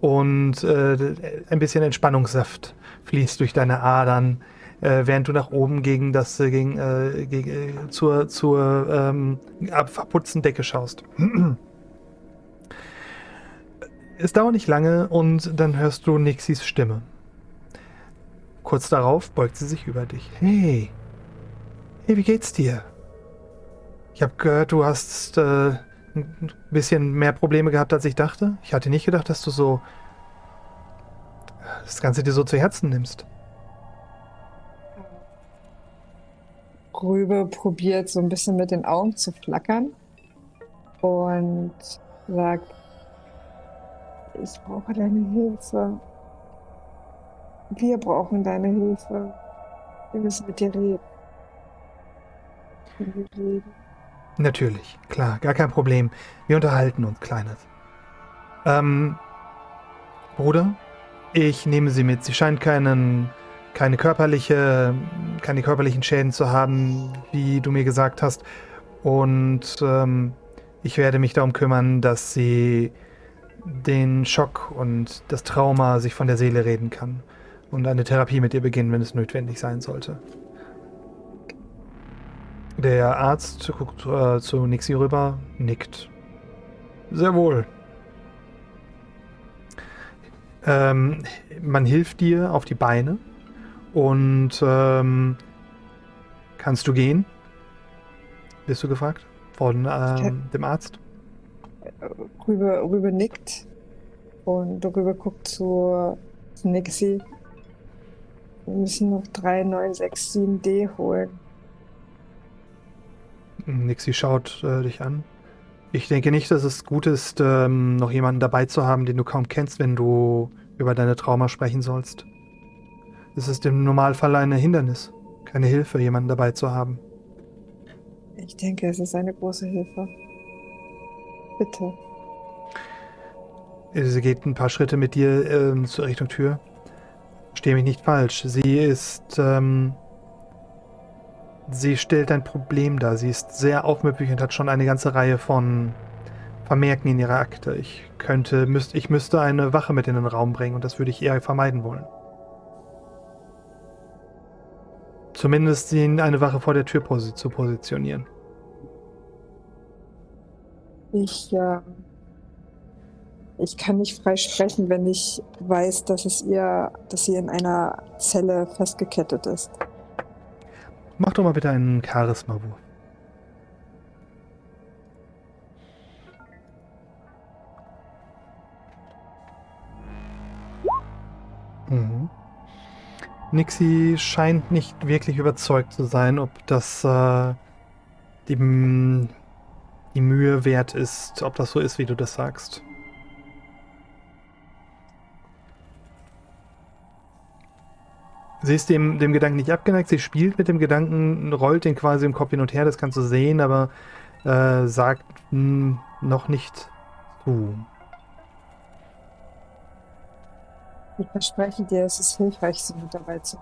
und äh, ein bisschen Entspannungssaft fließt durch deine Adern äh, während du nach oben gegen das äh, gegen, äh, gegen, äh, zur, zur ähm, verputzten Decke schaust. es dauert nicht lange und dann hörst du Nixis Stimme. Kurz darauf beugt sie sich über dich. Hey, hey, wie geht's dir? Ich habe gehört, du hast äh, ein bisschen mehr Probleme gehabt, als ich dachte. Ich hatte nicht gedacht, dass du so das Ganze dir so zu Herzen nimmst.
Rübe probiert so ein bisschen mit den Augen zu flackern und sagt, ich brauche deine Hilfe. Wir brauchen deine Hilfe. Wir müssen mit dir reden. Wir reden.
Natürlich, klar, gar kein Problem. Wir unterhalten uns, Kleines. Ähm, Bruder, Ich nehme sie mit. Sie scheint keinen, keine, körperliche, keine körperlichen Schäden zu haben, wie du mir gesagt hast. Und ähm, ich werde mich darum kümmern, dass sie den Schock und das Trauma sich von der Seele reden kann. Und eine Therapie mit ihr beginnen, wenn es notwendig sein sollte. Der Arzt guckt äh, zu Nixie rüber, nickt. Sehr wohl. Ähm, man hilft dir auf die Beine und ähm, kannst du gehen? Bist du gefragt von ähm, dem Arzt?
Rübe, Rübe nickt und Rübe guckt zu, zu Nixie. Wir müssen noch 3, 9, 6, 7 D holen.
Nixie schaut äh, dich an. Ich denke nicht, dass es gut ist, ähm, noch jemanden dabei zu haben, den du kaum kennst, wenn du über deine Trauma sprechen sollst. Es ist im Normalfall ein Hindernis, keine Hilfe, jemanden dabei zu haben.
Ich denke, es ist eine große Hilfe. Bitte.
Sie geht ein paar Schritte mit dir äh, zur Richtung Tür. Verstehe mich nicht falsch. Sie ist ähm, sie stellt ein Problem dar. Sie ist sehr aufmüpfig und hat schon eine ganze Reihe von Vermerken in ihrer Akte. Ich könnte, müsst, ich müsste eine Wache mit in den Raum bringen und das würde ich eher vermeiden wollen. Zumindest ihn eine Wache vor der Tür posi zu positionieren.
Ich, äh, ich kann nicht frei sprechen, wenn ich weiß, dass es ihr, dass sie in einer Zelle festgekettet ist.
Mach doch mal bitte einen Charisma-Wurf. Nixie scheint nicht wirklich überzeugt zu sein, ob das äh, die, die Mühe wert ist, ob das so ist, wie du das sagst. Sie ist dem, dem Gedanken nicht abgeneigt, sie spielt mit dem Gedanken, rollt den quasi im Kopf hin und her, das kannst du sehen, aber äh, sagt mh, hm, noch nicht zu.
Ich verspreche dir, es ist hilfreich, sie mit dabei zu.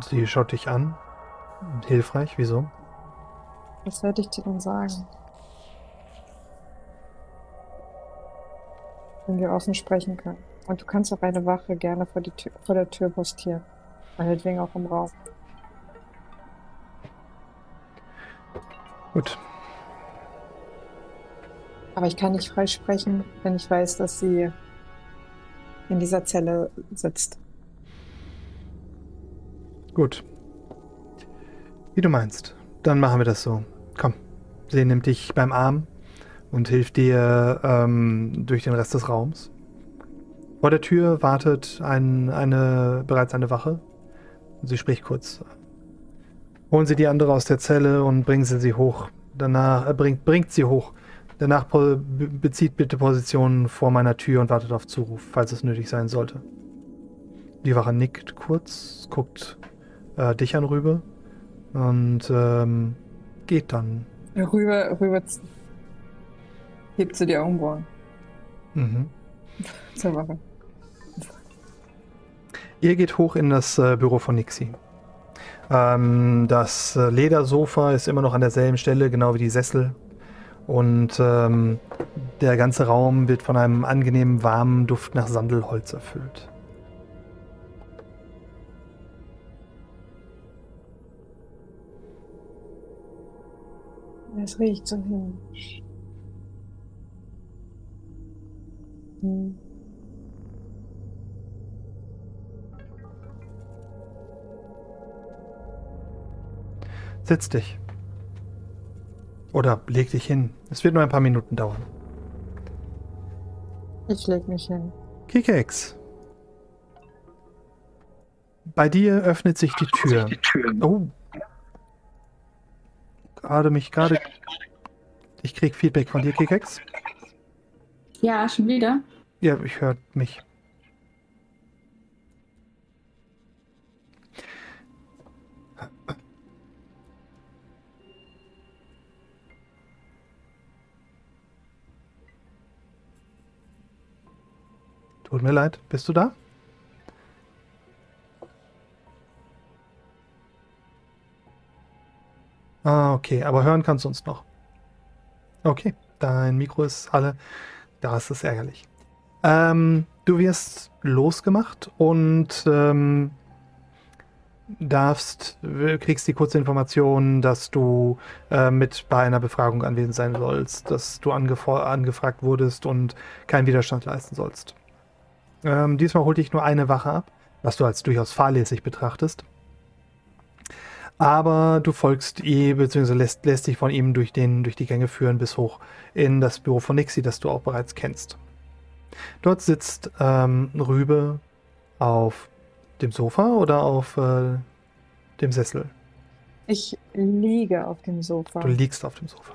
Sie schaut dich an. Hilfreich, wieso?
Was werde ich dir denn sagen? Wenn wir offen sprechen können. Und du kannst auch eine Wache gerne vor, die Tür, vor der Tür postieren. Meinetwegen auch im Raum.
Gut.
Aber ich kann nicht frei sprechen, wenn ich weiß, dass sie in dieser Zelle sitzt.
Gut. Wie du meinst. Dann machen wir das so. Komm. Sie nimmt dich beim Arm und hilft dir ähm, durch den Rest des Raums. Vor der Tür wartet ein, eine, bereits eine Wache. Sie spricht kurz. Holen Sie die andere aus der Zelle und bringen Sie sie hoch. Danach äh, bringt, bringt sie hoch. Danach bezieht bitte Positionen vor meiner Tür und wartet auf Zuruf, falls es nötig sein sollte. Die Wache nickt kurz, guckt äh, dich an rüber und ähm, geht dann.
Rüber, rüber hebt sie die Augenbrauen.
Mhm.
Zur Wache.
Ihr geht hoch in das äh, Büro von Nixie. Ähm, das äh, Ledersofa ist immer noch an derselben Stelle, genau wie die Sessel. Und ähm, der ganze Raum wird von einem angenehmen, warmen Duft nach Sandelholz erfüllt.
Es riecht so himmlisch. Hm.
Setz dich. Oder leg dich hin. Es wird nur ein paar Minuten dauern.
Ich leg mich hin.
Kikex. Bei dir öffnet sich die Tür. Oh. Gerade mich, gerade. Ich krieg Feedback von dir, Kikex.
Ja, schon wieder.
Ja, ich höre mich. Tut mir leid, bist du da? Ah, okay, aber hören kannst du uns noch. Okay, dein Mikro ist alle. Da ist ärgerlich. Ähm, du wirst losgemacht und ähm, darfst, kriegst die kurze Information, dass du äh, mit bei einer Befragung anwesend sein sollst, dass du angefragt wurdest und keinen Widerstand leisten sollst. Ähm, diesmal holt dich nur eine Wache ab, was du als durchaus fahrlässig betrachtest. Aber du folgst ihm, beziehungsweise lässt, lässt dich von ihm durch, den, durch die Gänge führen bis hoch in das Büro von Nixie, das du auch bereits kennst. Dort sitzt ähm, Rübe auf dem Sofa oder auf äh, dem Sessel?
Ich liege auf dem Sofa.
Du liegst auf dem Sofa.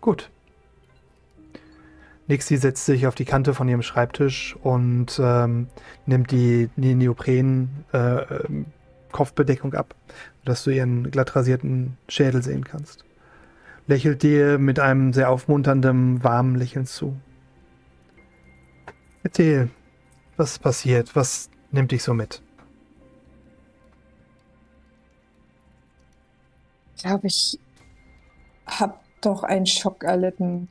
Gut. Nixie setzt sich auf die Kante von ihrem Schreibtisch und ähm, nimmt die, die Neopren-Kopfbedeckung äh, ab, dass du ihren glatt rasierten Schädel sehen kannst. Lächelt dir mit einem sehr aufmunternden, warmen Lächeln zu. Erzähl, was passiert? Was nimmt dich so mit?
Ich glaube, ich habe doch einen Schock erlitten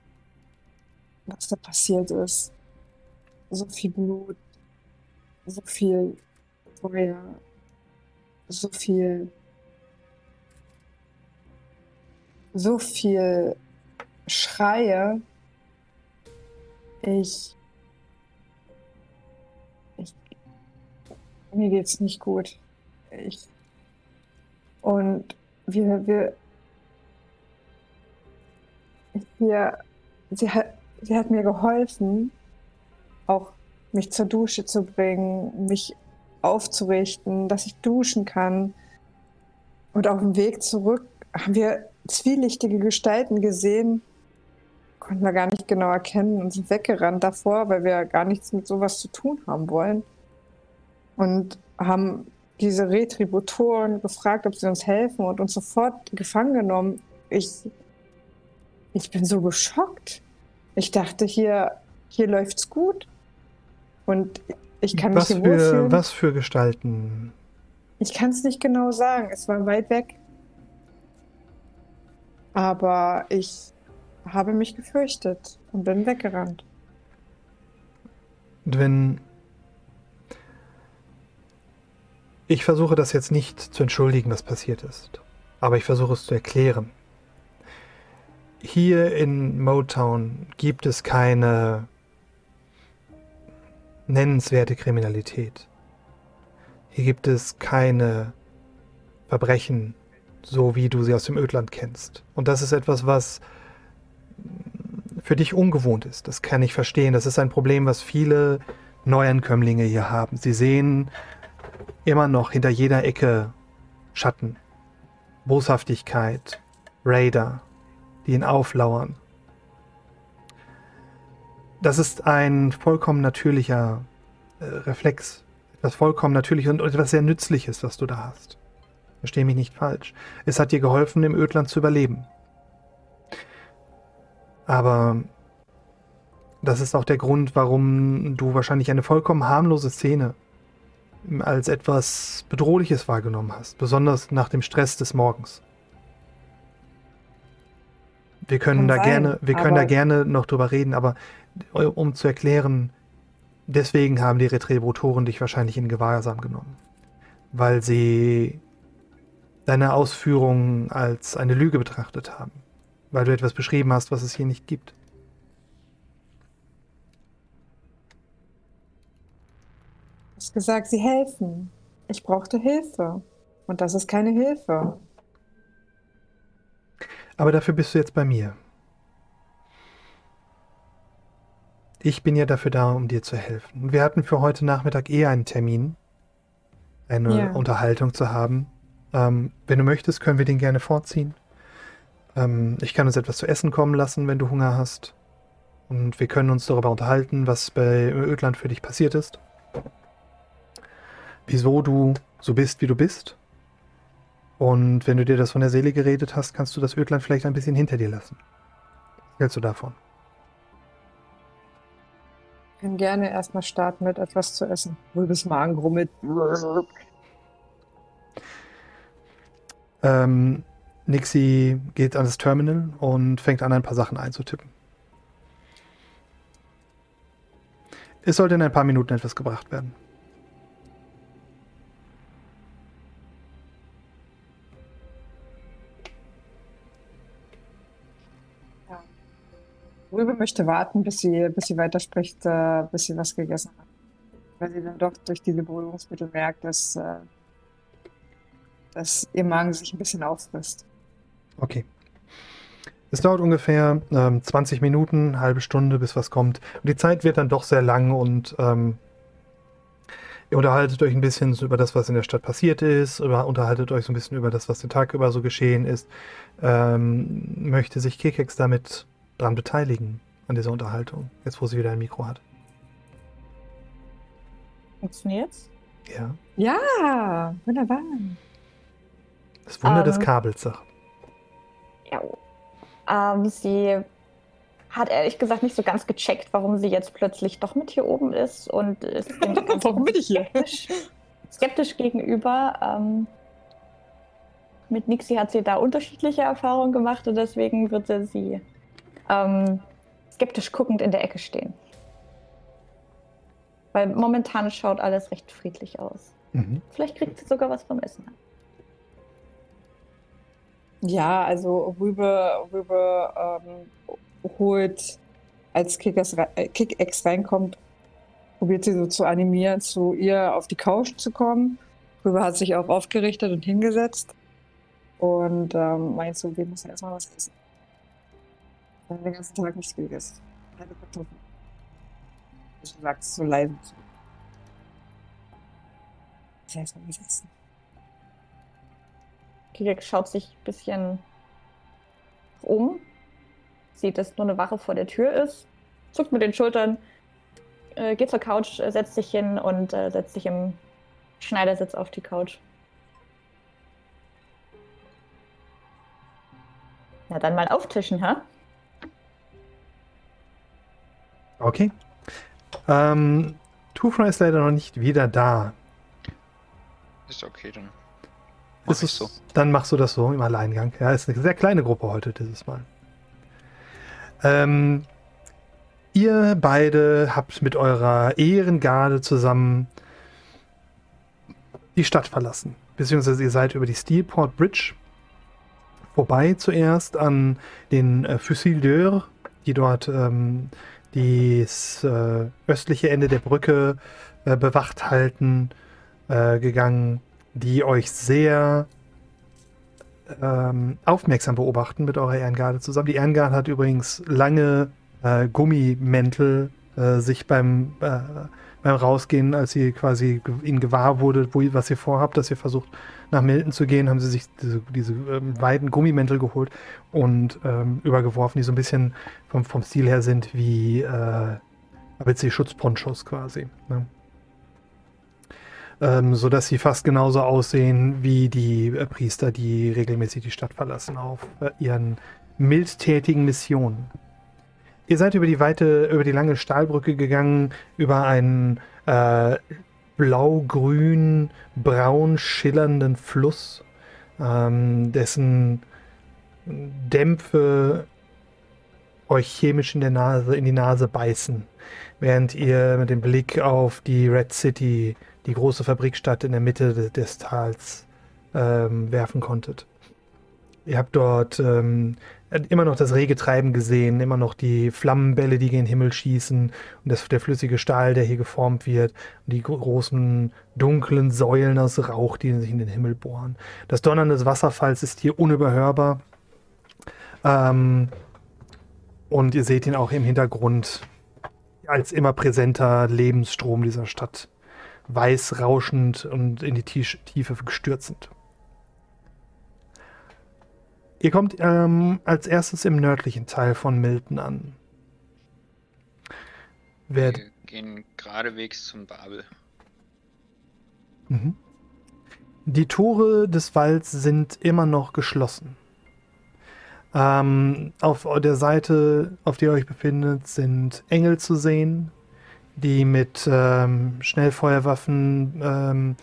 was da passiert ist. So viel Blut, so viel Feuer, so viel, so viel Schreie. Ich, ich, mir geht's nicht gut. Ich, und wir, wir, wir, sie hat, sie hat mir geholfen, auch mich zur Dusche zu bringen, mich aufzurichten, dass ich duschen kann. Und auf dem Weg zurück haben wir zwielichtige Gestalten gesehen, konnten wir gar nicht genau erkennen und sind weggerannt davor, weil wir gar nichts mit sowas zu tun haben wollen. Und haben diese Retributoren gefragt, ob sie uns helfen und uns sofort gefangen genommen. Ich, ich bin so geschockt. Ich dachte, hier, hier läuft's gut. Und ich kann
was
mich hier
für,
wohlfühlen.
Was für Gestalten?
Ich kann es nicht genau sagen. Es war weit weg. Aber ich habe mich gefürchtet und bin weggerannt.
Wenn ich versuche das jetzt nicht zu entschuldigen, was passiert ist, aber ich versuche es zu erklären hier in Motown gibt es keine nennenswerte Kriminalität. Hier gibt es keine Verbrechen, so wie du sie aus dem Ödland kennst. Und das ist etwas, was für dich ungewohnt ist. Das kann ich verstehen. Das ist ein Problem, was viele Neuankömmlinge hier haben. Sie sehen immer noch hinter jeder Ecke Schatten, Boshaftigkeit, Raider, die ihn auflauern. Das ist ein vollkommen natürlicher äh, Reflex. Etwas vollkommen natürliches und etwas sehr Nützliches, was du da hast. Verstehe mich nicht falsch. Es hat dir geholfen, im Ödland zu überleben. Aber das ist auch der Grund, warum du wahrscheinlich eine vollkommen harmlose Szene als etwas Bedrohliches wahrgenommen hast, besonders nach dem Stress des Morgens. Wir können da sein, gerne, wir können da gerne noch drüber reden, aber um zu erklären, deswegen haben die Retributoren dich wahrscheinlich in Gewahrsam genommen. Weil sie deine Ausführungen als eine Lüge betrachtet haben. Weil du etwas beschrieben hast, was es hier nicht gibt.
Du hast gesagt, sie helfen. Ich brauchte Hilfe. Und das ist keine Hilfe.
Aber dafür bist du jetzt bei mir. Ich bin ja dafür da, um dir zu helfen. Und wir hatten für heute Nachmittag eher einen Termin, eine ja. Unterhaltung zu haben. Ähm, wenn du möchtest, können wir den gerne vorziehen. Ähm, ich kann uns etwas zu essen kommen lassen, wenn du Hunger hast. Und wir können uns darüber unterhalten, was bei Ödland für dich passiert ist. Wieso du so bist, wie du bist. Und wenn du dir das von der Seele geredet hast, kannst du das Ödland vielleicht ein bisschen hinter dir lassen. Was hältst du davon?
kann gerne erstmal starten mit etwas zu essen. Rübes Magen grummelt.
Ähm, Nixie geht an das Terminal und fängt an, ein paar Sachen einzutippen. Es sollte in ein paar Minuten etwas gebracht werden.
Rübe möchte warten, bis sie, bis sie weiterspricht, äh, bis sie was gegessen hat. Weil sie dann doch durch diese Beruhigungsmittel merkt, dass, äh, dass ihr Magen sich ein bisschen auffrisst.
Okay. Es dauert ungefähr ähm, 20 Minuten, halbe Stunde, bis was kommt. Und die Zeit wird dann doch sehr lang und ähm, ihr unterhaltet euch ein bisschen über das, was in der Stadt passiert ist, über, unterhaltet euch so ein bisschen über das, was den Tag über so geschehen ist. Ähm, möchte sich Kekex damit dran beteiligen, an dieser Unterhaltung, jetzt wo sie wieder ein Mikro hat.
Funktioniert's?
Ja.
Ja, wunderbar.
Das Wunder des
Ähm.
Kabels, sag.
Ja. Ähm, sie hat ehrlich gesagt nicht so ganz gecheckt, warum sie jetzt plötzlich doch mit hier oben ist und ist
Warum bin ich hier?
skeptisch, skeptisch gegenüber. Ähm, mit Nixie hat sie da unterschiedliche Erfahrungen gemacht und deswegen wird sie, sie ähm, skeptisch guckend in der Ecke stehen. Weil momentan schaut alles recht friedlich aus.
Mhm.
Vielleicht kriegt sie sogar was vom Essen.
Ja, also Rübe, Rübe ähm, holt, als Kickers, rei- äh, Kick-Ex reinkommt, probiert sie so zu animieren, zu ihr auf die Couch zu kommen. Rübe hat sich auch aufgerichtet und hingesetzt. Und ähm, meint so, wir müssen erstmal was essen. Den ganzen Tag nichts gegessen. Keine Kartoffeln. Ich sagt so leise zu. Ich erstmal was essen.
Kikek schaut sich ein bisschen um, sieht, dass nur eine Wache vor der Tür ist, zuckt mit den Schultern, äh, geht zur Couch, äh, setzt sich hin und äh, setzt sich im Schneidersitz auf die Couch. Na dann mal auftischen, hä?
Okay. Ähm, Two-Fry ist leider noch nicht wieder da.
Ist okay, dann. Mach
Ist es,
so.
Dann machst du das so im Alleingang. Ja, ist eine sehr kleine Gruppe heute dieses Mal. Ähm, ihr beide habt mit eurer Ehrengarde zusammen die Stadt verlassen. Beziehungsweise ihr seid über die Steelport Bridge vorbei zuerst an den äh, Fusiliers, die dort ähm, das äh, östliche Ende der Brücke äh, bewacht halten, äh, gegangen, die euch sehr ähm, aufmerksam beobachten mit eurer Ehrengarde zusammen. Die Ehrengarde hat übrigens lange äh, Gummimäntel äh, sich beim, beim Rausgehen, als sie quasi ihnen gewahr wurde, wo, was ihr vorhabt, dass ihr versucht nach Milton zu gehen, haben sie sich diese, diese ähm, weiten Gummimäntel geholt und ähm, übergeworfen, die so ein bisschen vom, vom Stil her sind wie äh, ABC-Schutzponchos quasi. Ne? ähm, sodass sie fast genauso aussehen wie die äh, Priester, die regelmäßig die Stadt verlassen auf äh, ihren mildtätigen Missionen. Ihr seid über die weite, über die lange Stahlbrücke gegangen, über einen äh, blau-grün, braun schillernden Fluss, ähm, dessen Dämpfe euch chemisch in der Nase, in die Nase beißen, während ihr mit dem Blick auf die Red City die große Fabrikstadt in der Mitte de- des Tals ähm, werfen konntet. Ihr habt dort ähm, immer noch das rege Treiben gesehen, immer noch die Flammenbälle, die gen Himmel schießen und das, der flüssige Stahl, der hier geformt wird und die gro- großen dunklen Säulen aus Rauch, die sich in den Himmel bohren. Das Donnern des Wasserfalls ist hier unüberhörbar. Ähm, und ihr seht ihn auch im Hintergrund als immer präsenter Lebensstrom dieser Stadt weiß rauschend und in die Tief- Tiefe stürzend. Ihr kommt ähm, als erstes im nördlichen Teil von Milton an. Wer,
Wir gehen geradewegs zum Babel.
Mhm. Die Tore des Walds sind immer noch geschlossen. Ähm, auf der Seite, auf der ihr euch befindet, sind Engel zu sehen, die mit ähm, Schnellfeuerwaffen ähm,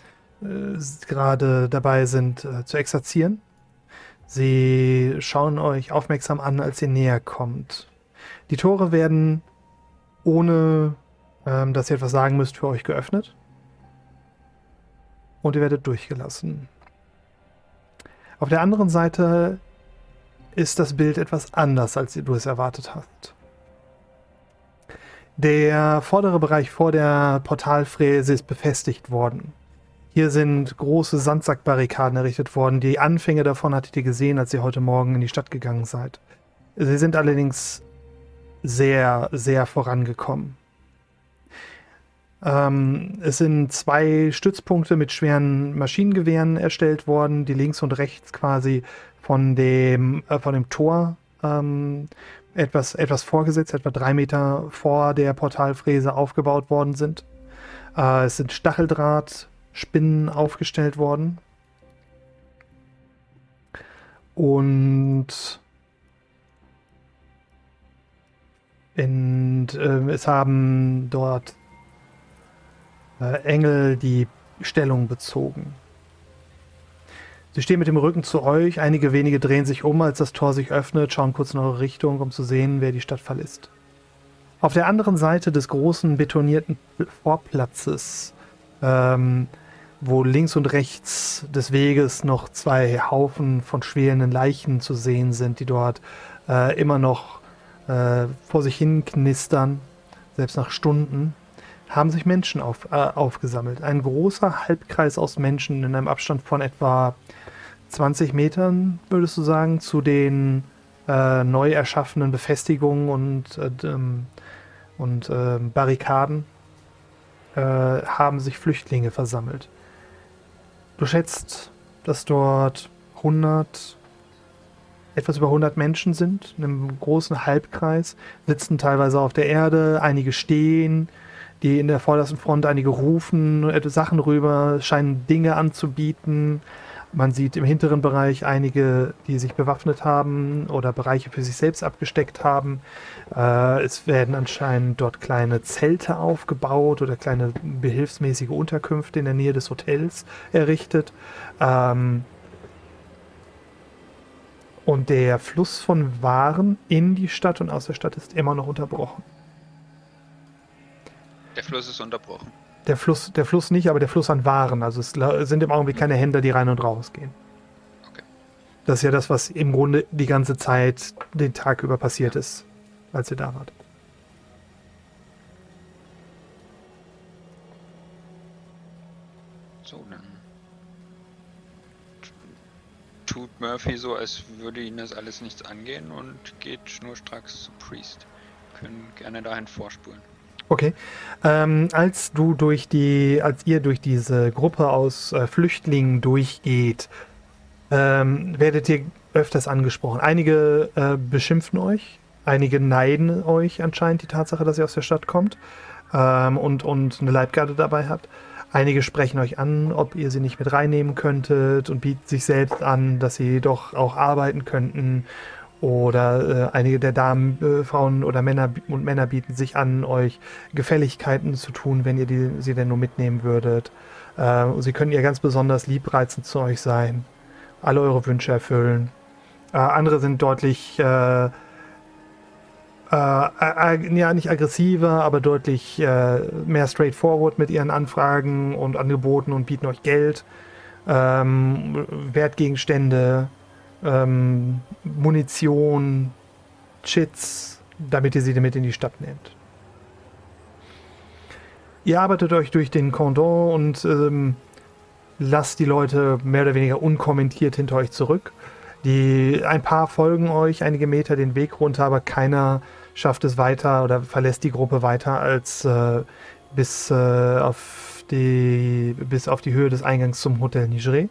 äh, gerade dabei sind äh, zu exerzieren. Sie schauen euch aufmerksam an, als ihr näher kommt. Die Tore werden, ohne ähm, dass ihr etwas sagen müsst, für euch geöffnet. Und ihr werdet durchgelassen. Auf der anderen Seite ist das Bild etwas anders, als du es erwartet hast. Der vordere Bereich vor der Portalfräse ist befestigt worden. Hier sind große Sandsackbarrikaden errichtet worden. Die Anfänge davon hattet ihr gesehen, als ihr heute Morgen in die Stadt gegangen seid. Sie sind allerdings sehr, sehr vorangekommen. Ähm, es sind zwei Stützpunkte mit schweren Maschinengewehren erstellt worden, die links und rechts quasi von dem, äh, von dem Tor ähm, etwas, etwas vorgesetzt, etwa drei Meter vor der Portalfräse aufgebaut worden sind. Äh, es sind Stacheldrahtspinnen aufgestellt worden. Und in, äh, es haben dort äh, Engel die Stellung bezogen. Sie stehen mit dem Rücken zu euch, einige wenige drehen sich um, als das Tor sich öffnet, schauen kurz in eure Richtung, um zu sehen, wer die Stadt verlässt. Auf der anderen Seite des großen betonierten Vorplatzes, ähm, wo links und rechts des Weges noch zwei Haufen von schwelenden Leichen zu sehen sind, die dort äh, immer noch äh, vor sich hin knistern, selbst nach Stunden, haben sich Menschen auf, äh, aufgesammelt. Ein großer Halbkreis aus Menschen in einem Abstand von etwa 20 Metern, würdest du sagen, zu den äh, neu erschaffenen Befestigungen und, äh, ähm, und äh, Barrikaden äh, haben sich Flüchtlinge versammelt. Du schätzt, dass dort 100, etwas über 100 Menschen sind, in einem großen Halbkreis, sitzen teilweise auf der Erde, einige stehen, die in der vordersten Front einige rufen Sachen rüber, scheinen Dinge anzubieten. Man sieht im hinteren Bereich einige, die sich bewaffnet haben oder Bereiche für sich selbst abgesteckt haben. Äh, es werden anscheinend dort kleine Zelte aufgebaut oder kleine behilfsmäßige Unterkünfte in der Nähe des Hotels errichtet. Ähm, und der Fluss von Waren in die Stadt und aus der Stadt ist immer noch unterbrochen.
Der Fluss ist unterbrochen.
Der Fluss, der Fluss nicht, aber der Fluss an Waren. Also es sind im Augenblick keine Händler, die rein und raus gehen.
Okay.
Das ist ja das, was im Grunde die ganze Zeit den Tag über passiert ist, als ihr da wart.
So, dann tut Murphy so, als würde ihn das alles nichts angehen und geht schnurstracks zu Priest. Können gerne dahin vorspulen.
Okay. Ähm, als du durch die, als ihr durch diese Gruppe aus äh, Flüchtlingen durchgeht, ähm, werdet ihr öfters angesprochen. Einige äh, beschimpfen euch, einige neiden euch anscheinend die Tatsache, dass ihr aus der Stadt kommt ähm, und, und eine Leibgarde dabei habt. Einige sprechen euch an, ob ihr sie nicht mit reinnehmen könntet und bieten sich selbst an, dass sie doch auch arbeiten könnten oder äh, einige der Damen, äh, Frauen oder Männer und Männer bieten sich an, euch Gefälligkeiten zu tun, wenn ihr die, sie denn nur mitnehmen würdet. Äh, sie können ihr ganz besonders liebreizend zu euch sein, alle eure Wünsche erfüllen. Äh, andere sind deutlich, äh, äh, ja, nicht aggressiver, aber deutlich mehr straightforward mit ihren Anfragen und Angeboten und bieten euch Geld, ähm, Wertgegenstände, ähm, Munition, Chits, damit ihr sie damit in die Stadt nehmt. Ihr arbeitet euch durch den Cordon und ähm, lasst die Leute mehr oder weniger unkommentiert hinter euch zurück. Die, ein paar folgen euch einige Meter den Weg runter, aber keiner schafft es weiter oder verlässt die Gruppe weiter als äh, bis, äh, auf die, bis auf die Höhe des Eingangs zum Hotel Nigre.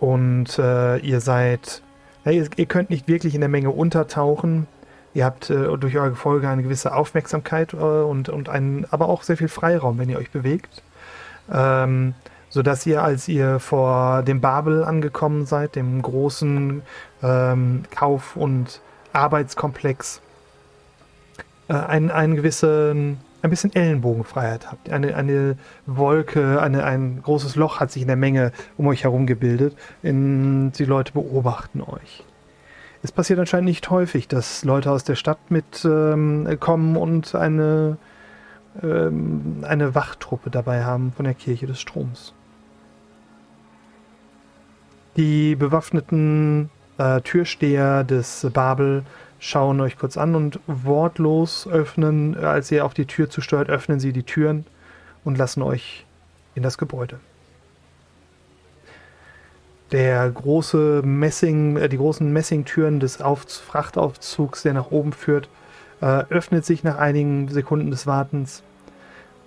Und äh, ihr seid, ja, ihr, ihr, könnt nicht wirklich in der Menge untertauchen. Ihr habt äh, durch eure Folge eine gewisse Aufmerksamkeit äh, und, und einen, aber auch sehr viel Freiraum, wenn ihr euch bewegt. Ähm, sodass ihr, als ihr vor dem Babel angekommen seid, dem großen ähm, Kauf- und Arbeitskomplex, äh, einen, einen gewissen, ein bisschen Ellenbogenfreiheit habt. Eine, eine Wolke, eine, ein großes Loch hat sich in der Menge um euch herum gebildet. In, die Leute beobachten euch. Es passiert anscheinend nicht häufig, dass Leute aus der Stadt mitkommen ähm, und eine, ähm, eine Wachtruppe dabei haben von der Kirche des Stroms. Die bewaffneten äh, Türsteher des Babel schauen euch kurz an und wortlos öffnen, als ihr auf die Tür zusteuert, öffnen sie die Türen und lassen euch in das Gebäude. Der große Messing, äh, die großen Messingtüren des Auf Frachtaufzugs, der nach oben führt, äh, öffnet sich nach einigen Sekunden des Wartens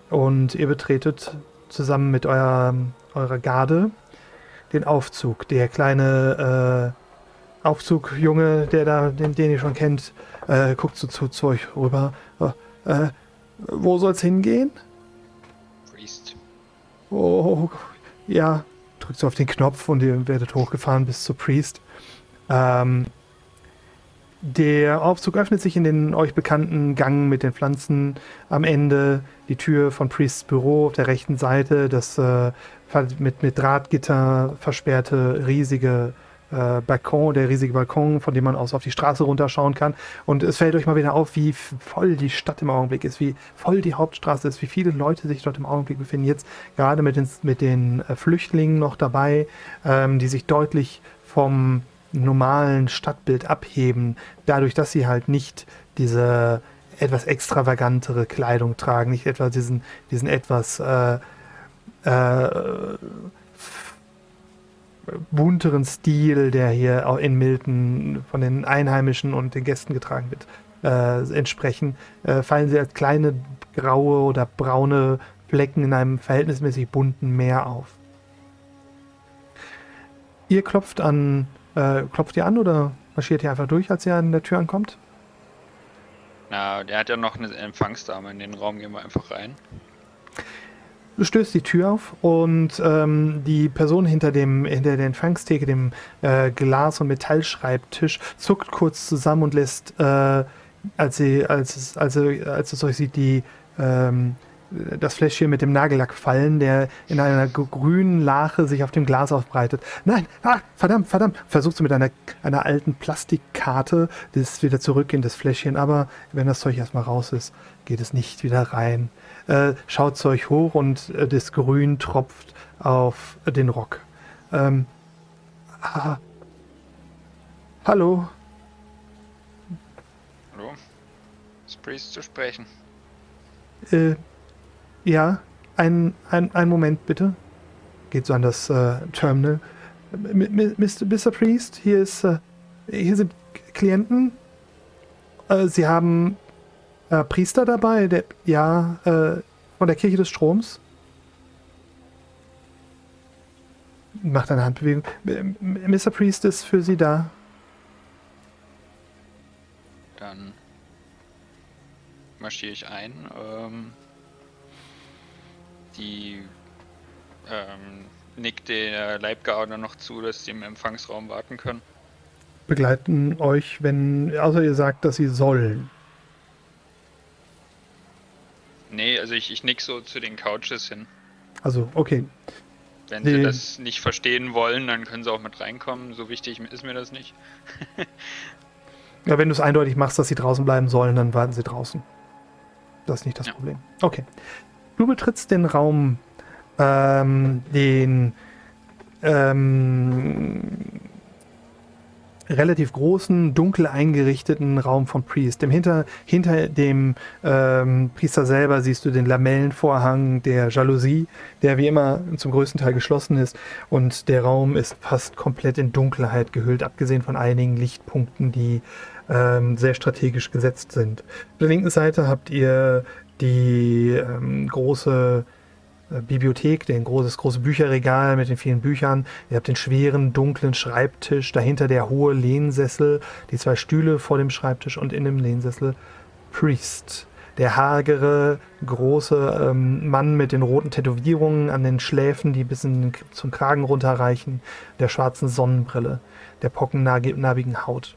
und ihr betretet zusammen mit eurer, eurer Garde den Aufzug. Der kleine äh, Aufzugjunge, der da, den, den ihr schon kennt, äh, guckt so zu, zu euch rüber. Äh, wo soll's hingehen?
Priest.
Oh, ja. Drückt so auf den Knopf und ihr werdet hochgefahren bis zu Priest. Ähm, der Aufzug öffnet sich in den euch bekannten Gang mit den Pflanzen. Am Ende die Tür von Priests Büro auf der rechten Seite, das äh, mit, mit Drahtgitter versperrte riesige äh, Balkon, der riesige Balkon, von dem man aus auf die Straße runterschauen kann. Und es fällt euch mal wieder auf, wie voll die Stadt im Augenblick ist, wie voll die Hauptstraße ist, wie viele Leute sich dort im Augenblick befinden. Jetzt gerade mit den, mit den äh, Flüchtlingen noch dabei, ähm, die sich deutlich vom normalen Stadtbild abheben, dadurch, dass sie halt nicht diese etwas extravagantere Kleidung tragen, nicht etwa diesen, diesen etwas äh, äh, bunteren Stil, der hier auch in Milton von den Einheimischen und den Gästen getragen wird, äh, entsprechen, äh, fallen sie als kleine graue oder braune Flecken in einem verhältnismäßig bunten Meer auf. Ihr klopft an, äh, klopft ihr an oder marschiert ihr einfach durch, als ihr an der Tür ankommt?
Na, der hat ja noch eine Empfangsdame in den Raum, gehen wir einfach rein.
Du stößt die Tür auf und ähm, die Person hinter dem hinter der Empfangstheke, dem äh, Glas- und Metallschreibtisch, zuckt kurz zusammen und lässt, äh, als sie als es, als, als es euch sieht, die ähm, das Fläschchen mit dem Nagellack fallen, der in einer grünen Lache sich auf dem Glas aufbreitet. Nein, ah, verdammt, verdammt. Versucht sie mit einer, einer alten Plastikkarte das wieder zurück in das Fläschchen, aber wenn das Zeug erstmal raus ist, geht es nicht wieder rein äh, schaut zu euch hoch und äh, das Grün tropft auf den Rock. Ähm, ah, hallo.
Hallo. Ist Priest zu sprechen?
Äh, ja, ein, ein, ein Moment bitte. Geht so an das äh, Terminal. M Mr. Mr. Priest, hier ist, äh, hier sind Klienten. Äh, Sie haben äh, Priester dabei, der, ja, äh, von der Kirche des Stroms. Macht eine Handbewegung. Mr. Priest ist für Sie da.
Dann marschiere ich ein. Ähm, die ähm, nickt der Leibgarde noch zu, dass sie im Empfangsraum warten können.
Begleiten euch, wenn, außer ihr sagt, dass sie sollen.
Nee, also ich, ich nick so zu den Couches hin.
Also, okay.
Wenn die, sie das nicht verstehen wollen, dann können sie auch mit reinkommen. So wichtig ist mir das nicht.
ja, wenn du es eindeutig machst, dass sie draußen bleiben sollen, dann warten sie draußen. Das ist nicht das ja. Problem. Okay. Du betrittst den Raum, ähm, den ähm, relativ großen, dunkel eingerichteten Raum von Priest. Dem hinter, hinter dem ähm, Priester selber siehst du den Lamellenvorhang der Jalousie, der wie immer zum größten Teil geschlossen ist. Und der Raum ist fast komplett in Dunkelheit gehüllt, abgesehen von einigen Lichtpunkten, die ähm, sehr strategisch gesetzt sind. Auf der linken Seite habt ihr die ähm, große Bibliothek, den großes große Bücherregal mit den vielen Büchern. Ihr habt den schweren, dunklen Schreibtisch, dahinter der hohe Lehnsessel, die zwei Stühle vor dem Schreibtisch und in dem Lehnsessel Priest. Der hagere, große ähm, Mann mit den roten Tätowierungen an den Schläfen, die bis in, zum Kragen runterreichen, der schwarzen Sonnenbrille, der pockennarbigen Haut.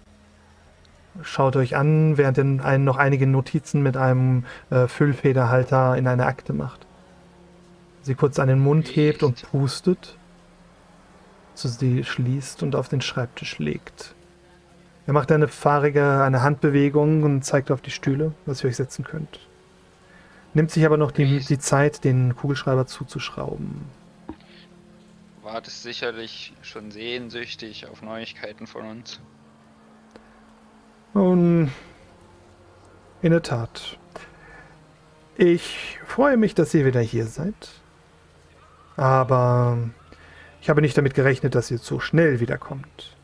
schaut euch an, während einen noch einige Notizen mit einem äh, Füllfederhalter in eine Akte macht. Sie kurz an den Mund hebt und pustet, so sie schließt und auf den Schreibtisch legt. Er macht eine fahrige, eine Handbewegung und zeigt auf die Stühle, dass ihr euch setzen könnt. Nimmt sich aber noch die, die Zeit, den Kugelschreiber zuzuschrauben.
Wartest sicherlich schon sehnsüchtig auf Neuigkeiten von uns.
Nun, in der Tat. Ich freue mich, dass ihr wieder hier seid. Aber ich habe nicht damit gerechnet, dass ihr so schnell wiederkommt.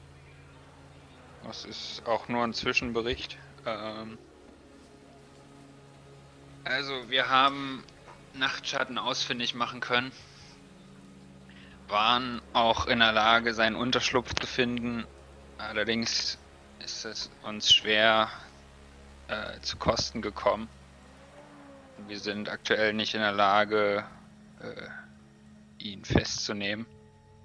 Das ist auch nur ein Zwischenbericht. Ähm also, wir haben Nachtschatten ausfindig machen können. Waren auch in der Lage, seinen Unterschlupf zu finden. Allerdings ist es uns schwer äh, zu Kosten gekommen. Wir sind aktuell nicht in der Lage, äh, ihn festzunehmen.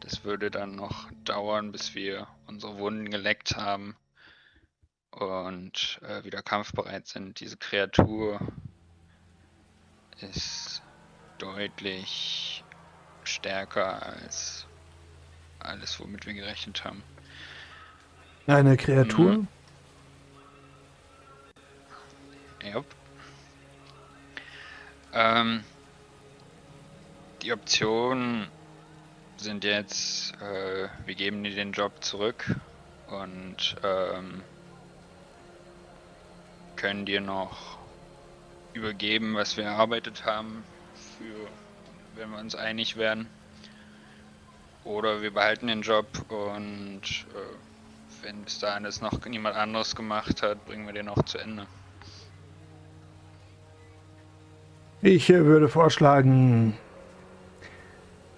Das würde dann noch dauern, bis wir unsere Wunden geleckt haben und äh, wieder kampfbereit sind. Diese Kreatur ist deutlich stärker als alles, womit wir gerechnet haben.
Eine Kreatur?
Mhm. Yep. Ähm, die Optionen sind jetzt, äh, wir geben dir den Job zurück und ähm, können dir noch übergeben, was wir erarbeitet haben, für wenn wir uns einig werden. Oder wir behalten den Job und äh, wenn bis dahin das noch niemand anderes gemacht hat, bringen wir den auch zu Ende.
Ich äh, würde vorschlagen,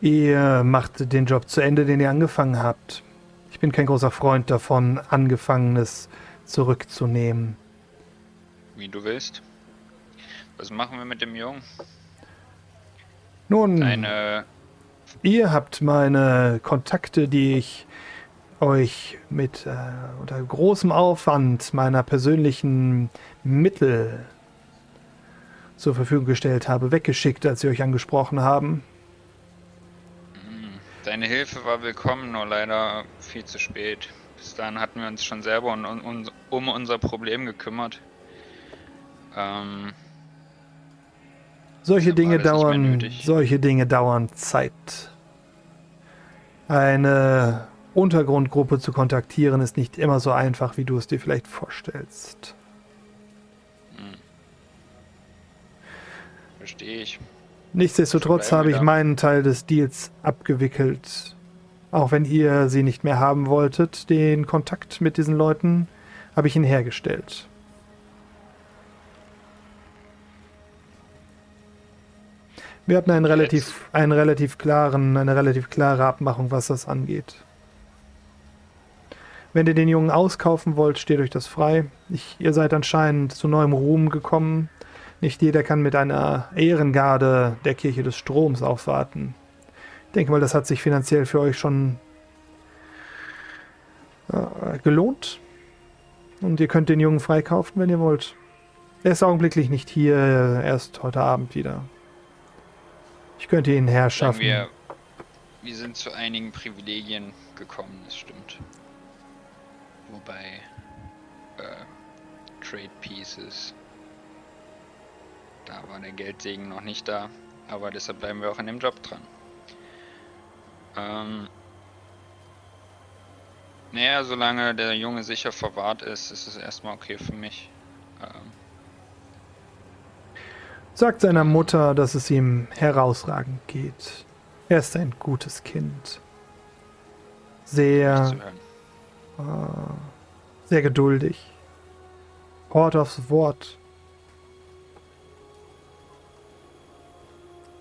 ihr macht den Job zu Ende, den ihr angefangen habt. Ich bin kein großer Freund davon, Angefangenes zurückzunehmen.
Wie du willst. Was machen wir mit dem Jungen?
Nun,
Eine.
ihr habt meine Kontakte, die ich euch mit äh, unter großem Aufwand meiner persönlichen Mittel zur Verfügung gestellt habe, weggeschickt, als sie euch angesprochen haben.
Deine Hilfe war willkommen, nur leider viel zu spät. Bis dahin hatten wir uns schon selber um, um, um unser Problem gekümmert. Ähm,
Solche Dinge dauern, solche Dinge dauern Zeit. Eine Untergrundgruppe zu kontaktieren ist nicht immer so einfach, wie du es dir vielleicht vorstellst.
verstehe ich.
Nichtsdestotrotz habe ich meinen Teil des Deals abgewickelt. Auch wenn ihr sie nicht mehr haben wolltet, den Kontakt mit diesen Leuten habe ich ihn hergestellt. Wir hatten einen relativ, einen relativ klaren, eine relativ klare Abmachung, was das angeht. Wenn ihr den Jungen auskaufen wollt, steht euch das frei. Ich, ihr seid anscheinend zu neuem Ruhm gekommen. Nicht jeder kann mit einer Ehrengarde der Kirche des Stroms aufwarten. Ich denke mal, das hat sich finanziell für euch schon äh, gelohnt. Und ihr könnt den Jungen freikaufen, wenn ihr wollt. Er ist augenblicklich nicht hier, erst heute Abend wieder. Ich könnte ihn herschaffen.
wir, wir sind zu einigen Privilegien gekommen, das stimmt. Wobei äh, Trade Pieces, da war der Geldsegen noch nicht da, aber deshalb bleiben wir auch an dem Job dran. Ähm, naja, solange der Junge sicher verwahrt ist, ist es erstmal okay für mich. Ähm,
Sagt seiner Mutter, dass es ihm herausragend geht. Er ist ein gutes Kind. Sehr, äh, sehr geduldig. Hort aufs Wort.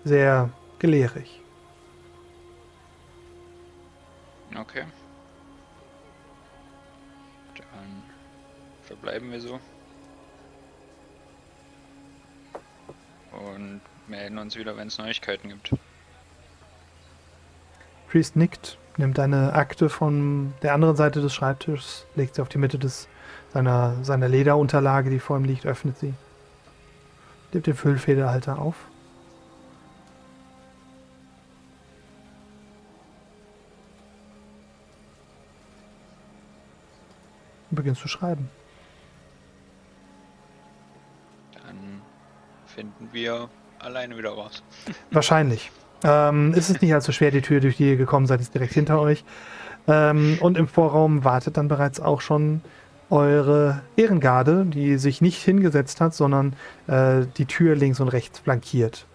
Sehr gelehrig.
Okay. Dann verbleiben wir so. Und melden uns wieder, wenn es Neuigkeiten gibt.
Priest nickt, nimmt eine Akte von der anderen Seite des Schreibtischs, legt sie auf die Mitte des seiner, seiner Lederunterlage, die vor ihm liegt, öffnet sie. Nimmt den Füllfederhalter auf. Und beginnt zu schreiben.
Dann finden wir alleine wieder raus.
Wahrscheinlich. Ähm, ist es nicht allzu schwer, die Tür, durch die ihr gekommen seid, ist direkt hinter euch. Ähm, und im Vorraum wartet dann bereits auch schon eure Ehrengarde, die sich nicht hingesetzt hat, sondern äh, die Tür links und rechts flankiert.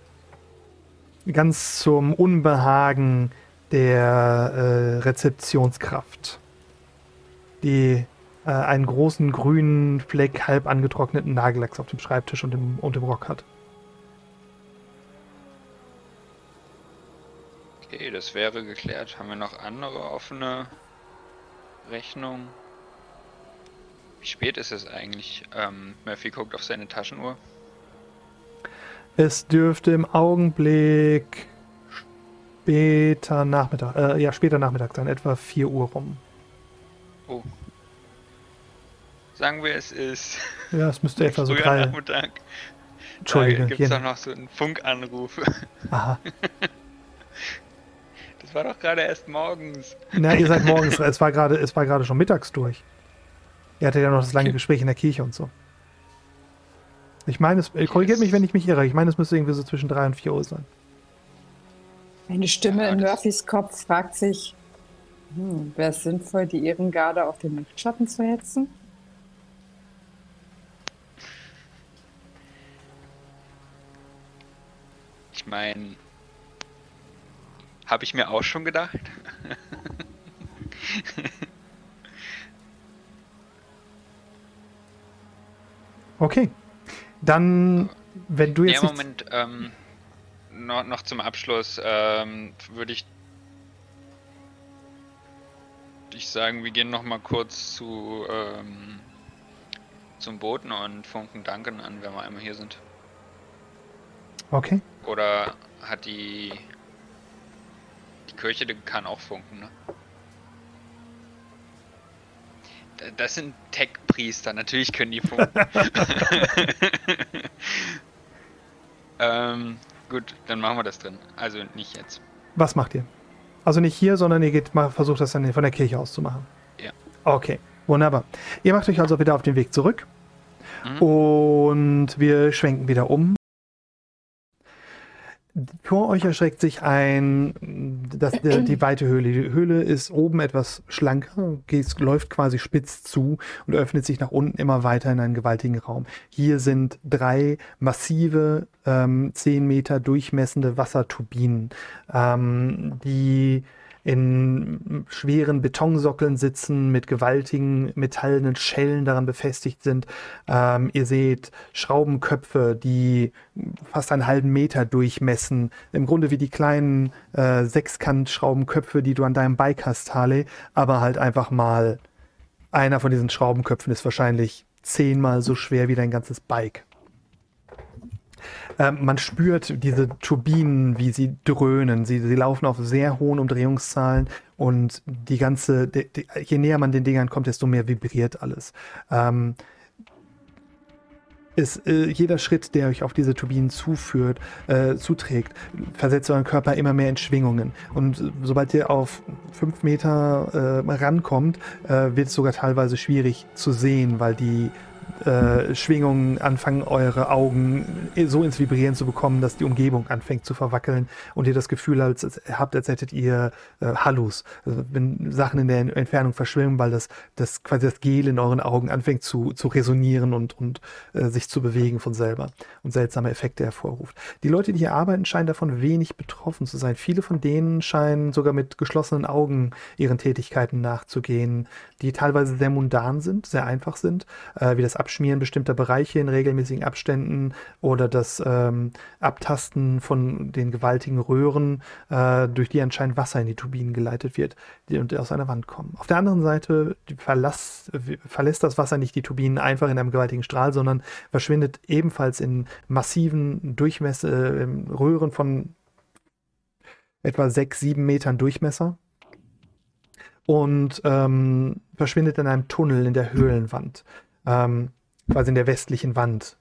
Ganz zum Unbehagen der äh, Rezeptionskraft, die äh, einen großen grünen Fleck halb angetrockneten Nagellacks auf dem Schreibtisch und im, und im Rock hat.
Okay, das wäre geklärt. Haben wir noch andere offene Rechnungen? Wie spät ist es eigentlich? Ähm, Murphy guckt auf seine Taschenuhr.
Es dürfte im Augenblick später Nachmittag, äh, ja, später Nachmittag sein, etwa 4 Uhr rum.
Oh. Sagen wir, es ist
Ja, es müsste etwa so drei.
Nachmittag.
Entschuldige,
Da gibt es doch noch so einen Funkanruf.
Aha.
Das war doch gerade erst morgens.
Na, ihr seid morgens, es war gerade, es war gerade schon mittags durch. Ihr hattet ja noch das lange
Okay.
Gespräch in der Kirche und so. Ich meine, es, äh, korrigiert mich, wenn ich mich irre. Ich meine, es müsste irgendwie so zwischen 3 und 4 Uhr sein.
Eine Stimme
Ja,
in Murphys Kopf fragt sich, hm, wäre es sinnvoll, die Ehrengarde auf den Nachtschatten zu hetzen?
Ich meine, habe ich mir auch schon gedacht.
Okay. Dann, wenn du
Ja,
jetzt. nicht-
Moment, ähm, noch, noch zum Abschluss ähm, würde ich, ich sagen, wir gehen noch mal kurz zu ähm, zum Boten und funken Duncan an, wenn wir einmal hier sind.
Okay.
Oder hat die die Kirche die kann auch funken, ne? Da- Das sind Tech-Priester, natürlich können die funken. ähm, gut, dann machen wir das drin. Also nicht jetzt.
Was macht ihr? Also nicht hier, sondern ihr geht mal, versucht das dann von der Kirche aus zu machen.
Ja.
Okay, wunderbar. Ihr macht euch also wieder auf den Weg zurück.
Mhm.
Und wir schwenken wieder um. Vor euch erschreckt sich ein, das, die, die weite Höhle. Die Höhle ist oben etwas schlanker, geht, läuft quasi spitz zu und öffnet sich nach unten immer weiter in einen gewaltigen Raum. Hier sind drei massive, ähm, 10 Meter durchmessende Wasserturbinen, ähm, die in schweren Betonsockeln sitzen, mit gewaltigen metallenen Schellen daran befestigt sind. Ähm, ihr seht Schraubenköpfe, die fast einen halben Meter durchmessen. Im Grunde wie die kleinen äh, Sechskant-Schraubenköpfe, die du an deinem Bike hast, Harley, aber halt einfach mal einer von diesen Schraubenköpfen ist wahrscheinlich zehnmal so schwer wie dein ganzes Bike. Ähm, man spürt diese Turbinen, wie sie dröhnen. Sie, sie laufen auf sehr hohen Umdrehungszahlen und die ganze, die, die, je näher man den Dingern kommt, desto mehr vibriert alles. Ähm, ist äh, jeder Schritt, der euch auf diese Turbinen zuführt, äh, zuträgt, versetzt euren Körper immer mehr in Schwingungen. Und sobald ihr auf fünf Meter äh, rankommt, äh, wird es sogar teilweise schwierig zu sehen, weil die äh, Schwingungen anfangen, eure Augen so ins Vibrieren zu bekommen, dass die Umgebung anfängt zu verwackeln und ihr das Gefühl als, als, habt, als hättet ihr äh, Hallus. Also wenn Sachen in der Entfernung verschwimmen, weil das, das quasi das Gel in euren Augen anfängt zu, zu resonieren und, und äh, sich zu bewegen von selber und seltsame Effekte hervorruft. Die Leute, die hier arbeiten, scheinen davon wenig betroffen zu sein. Viele von denen scheinen sogar mit geschlossenen Augen ihren Tätigkeiten nachzugehen, die teilweise sehr mundan sind, sehr einfach sind, äh, wie das Abschmieren bestimmter Bereiche in regelmäßigen Abständen oder das ähm, Abtasten von den gewaltigen Röhren, äh, durch die anscheinend Wasser in die Turbinen geleitet wird, und aus einer Wand kommen. Auf der anderen Seite verlass, verlässt das Wasser nicht die Turbinen einfach in einem gewaltigen Strahl, sondern verschwindet ebenfalls in massiven Durchmesser, äh, Röhren von etwa sechs, sieben Metern Durchmesser und ähm, verschwindet in einem Tunnel in der Höhlenwand, ähm, quasi in der westlichen Wand.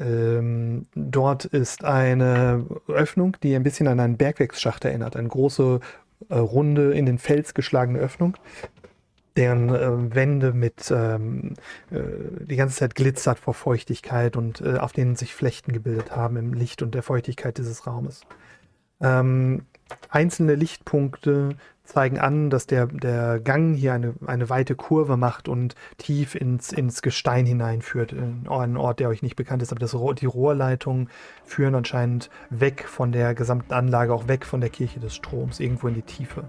Ähm, dort ist eine Öffnung, die ein bisschen an einen Bergwerksschacht erinnert, eine große, äh, runde, in den Fels geschlagene Öffnung, deren äh, Wände mit ähm, äh, die ganze Zeit glitzert vor Feuchtigkeit und äh, auf denen sich Flechten gebildet haben im Licht und der Feuchtigkeit dieses Raumes. Ähm, einzelne Lichtpunkte zeigen an, dass der, der Gang hier eine, eine weite Kurve macht und tief ins, ins Gestein hineinführt. In einen Ort, der euch nicht bekannt ist, aber das, die Rohrleitungen führen anscheinend weg von der gesamten Anlage, auch weg von der Kirche des Stroms, irgendwo in die Tiefe.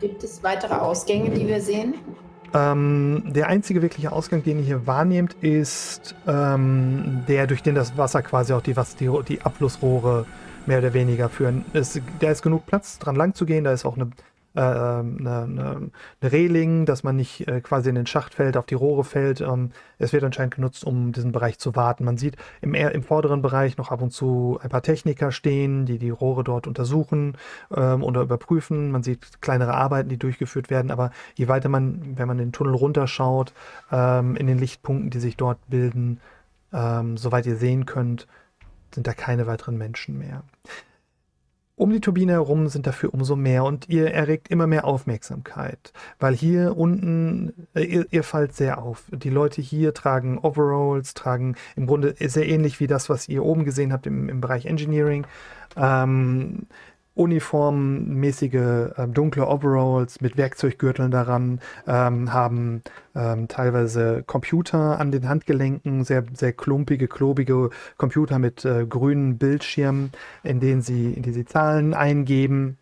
Gibt es weitere Ausgänge, die wir sehen?
Ähm, der einzige wirkliche Ausgang, den ihr hier wahrnehmt, ist ähm, der, durch den das Wasser quasi auch die, was, die, die Abflussrohre mehr oder weniger führen. Es, da ist genug Platz, dran lang zu gehen. Da ist auch eine, äh, eine, eine, eine Reling, dass man nicht äh, quasi in den Schacht fällt, auf die Rohre fällt. Ähm, es wird anscheinend genutzt, um diesen Bereich zu warten. Man sieht im, im vorderen Bereich noch ab und zu ein paar Techniker stehen, die die Rohre dort untersuchen ähm, oder überprüfen. Man sieht kleinere Arbeiten, die durchgeführt werden. Aber je weiter man, wenn man den Tunnel runterschaut, ähm, in den Lichtpunkten, die sich dort bilden, ähm, soweit ihr sehen könnt, sind da keine weiteren Menschen mehr. Um die Turbine herum sind dafür umso mehr und ihr erregt immer mehr Aufmerksamkeit, weil hier unten, äh, ihr, ihr fallt sehr auf. Die Leute hier tragen Overalls, tragen im Grunde sehr ähnlich wie das, was ihr oben gesehen habt im, im Bereich Engineering. Ähm, uniformmäßige äh, dunkle Overalls mit Werkzeuggürteln daran, ähm, haben ähm, teilweise Computer an den Handgelenken, sehr, sehr klumpige, klobige Computer mit äh, grünen Bildschirmen, in denen sie, in sie Zahlen eingeben.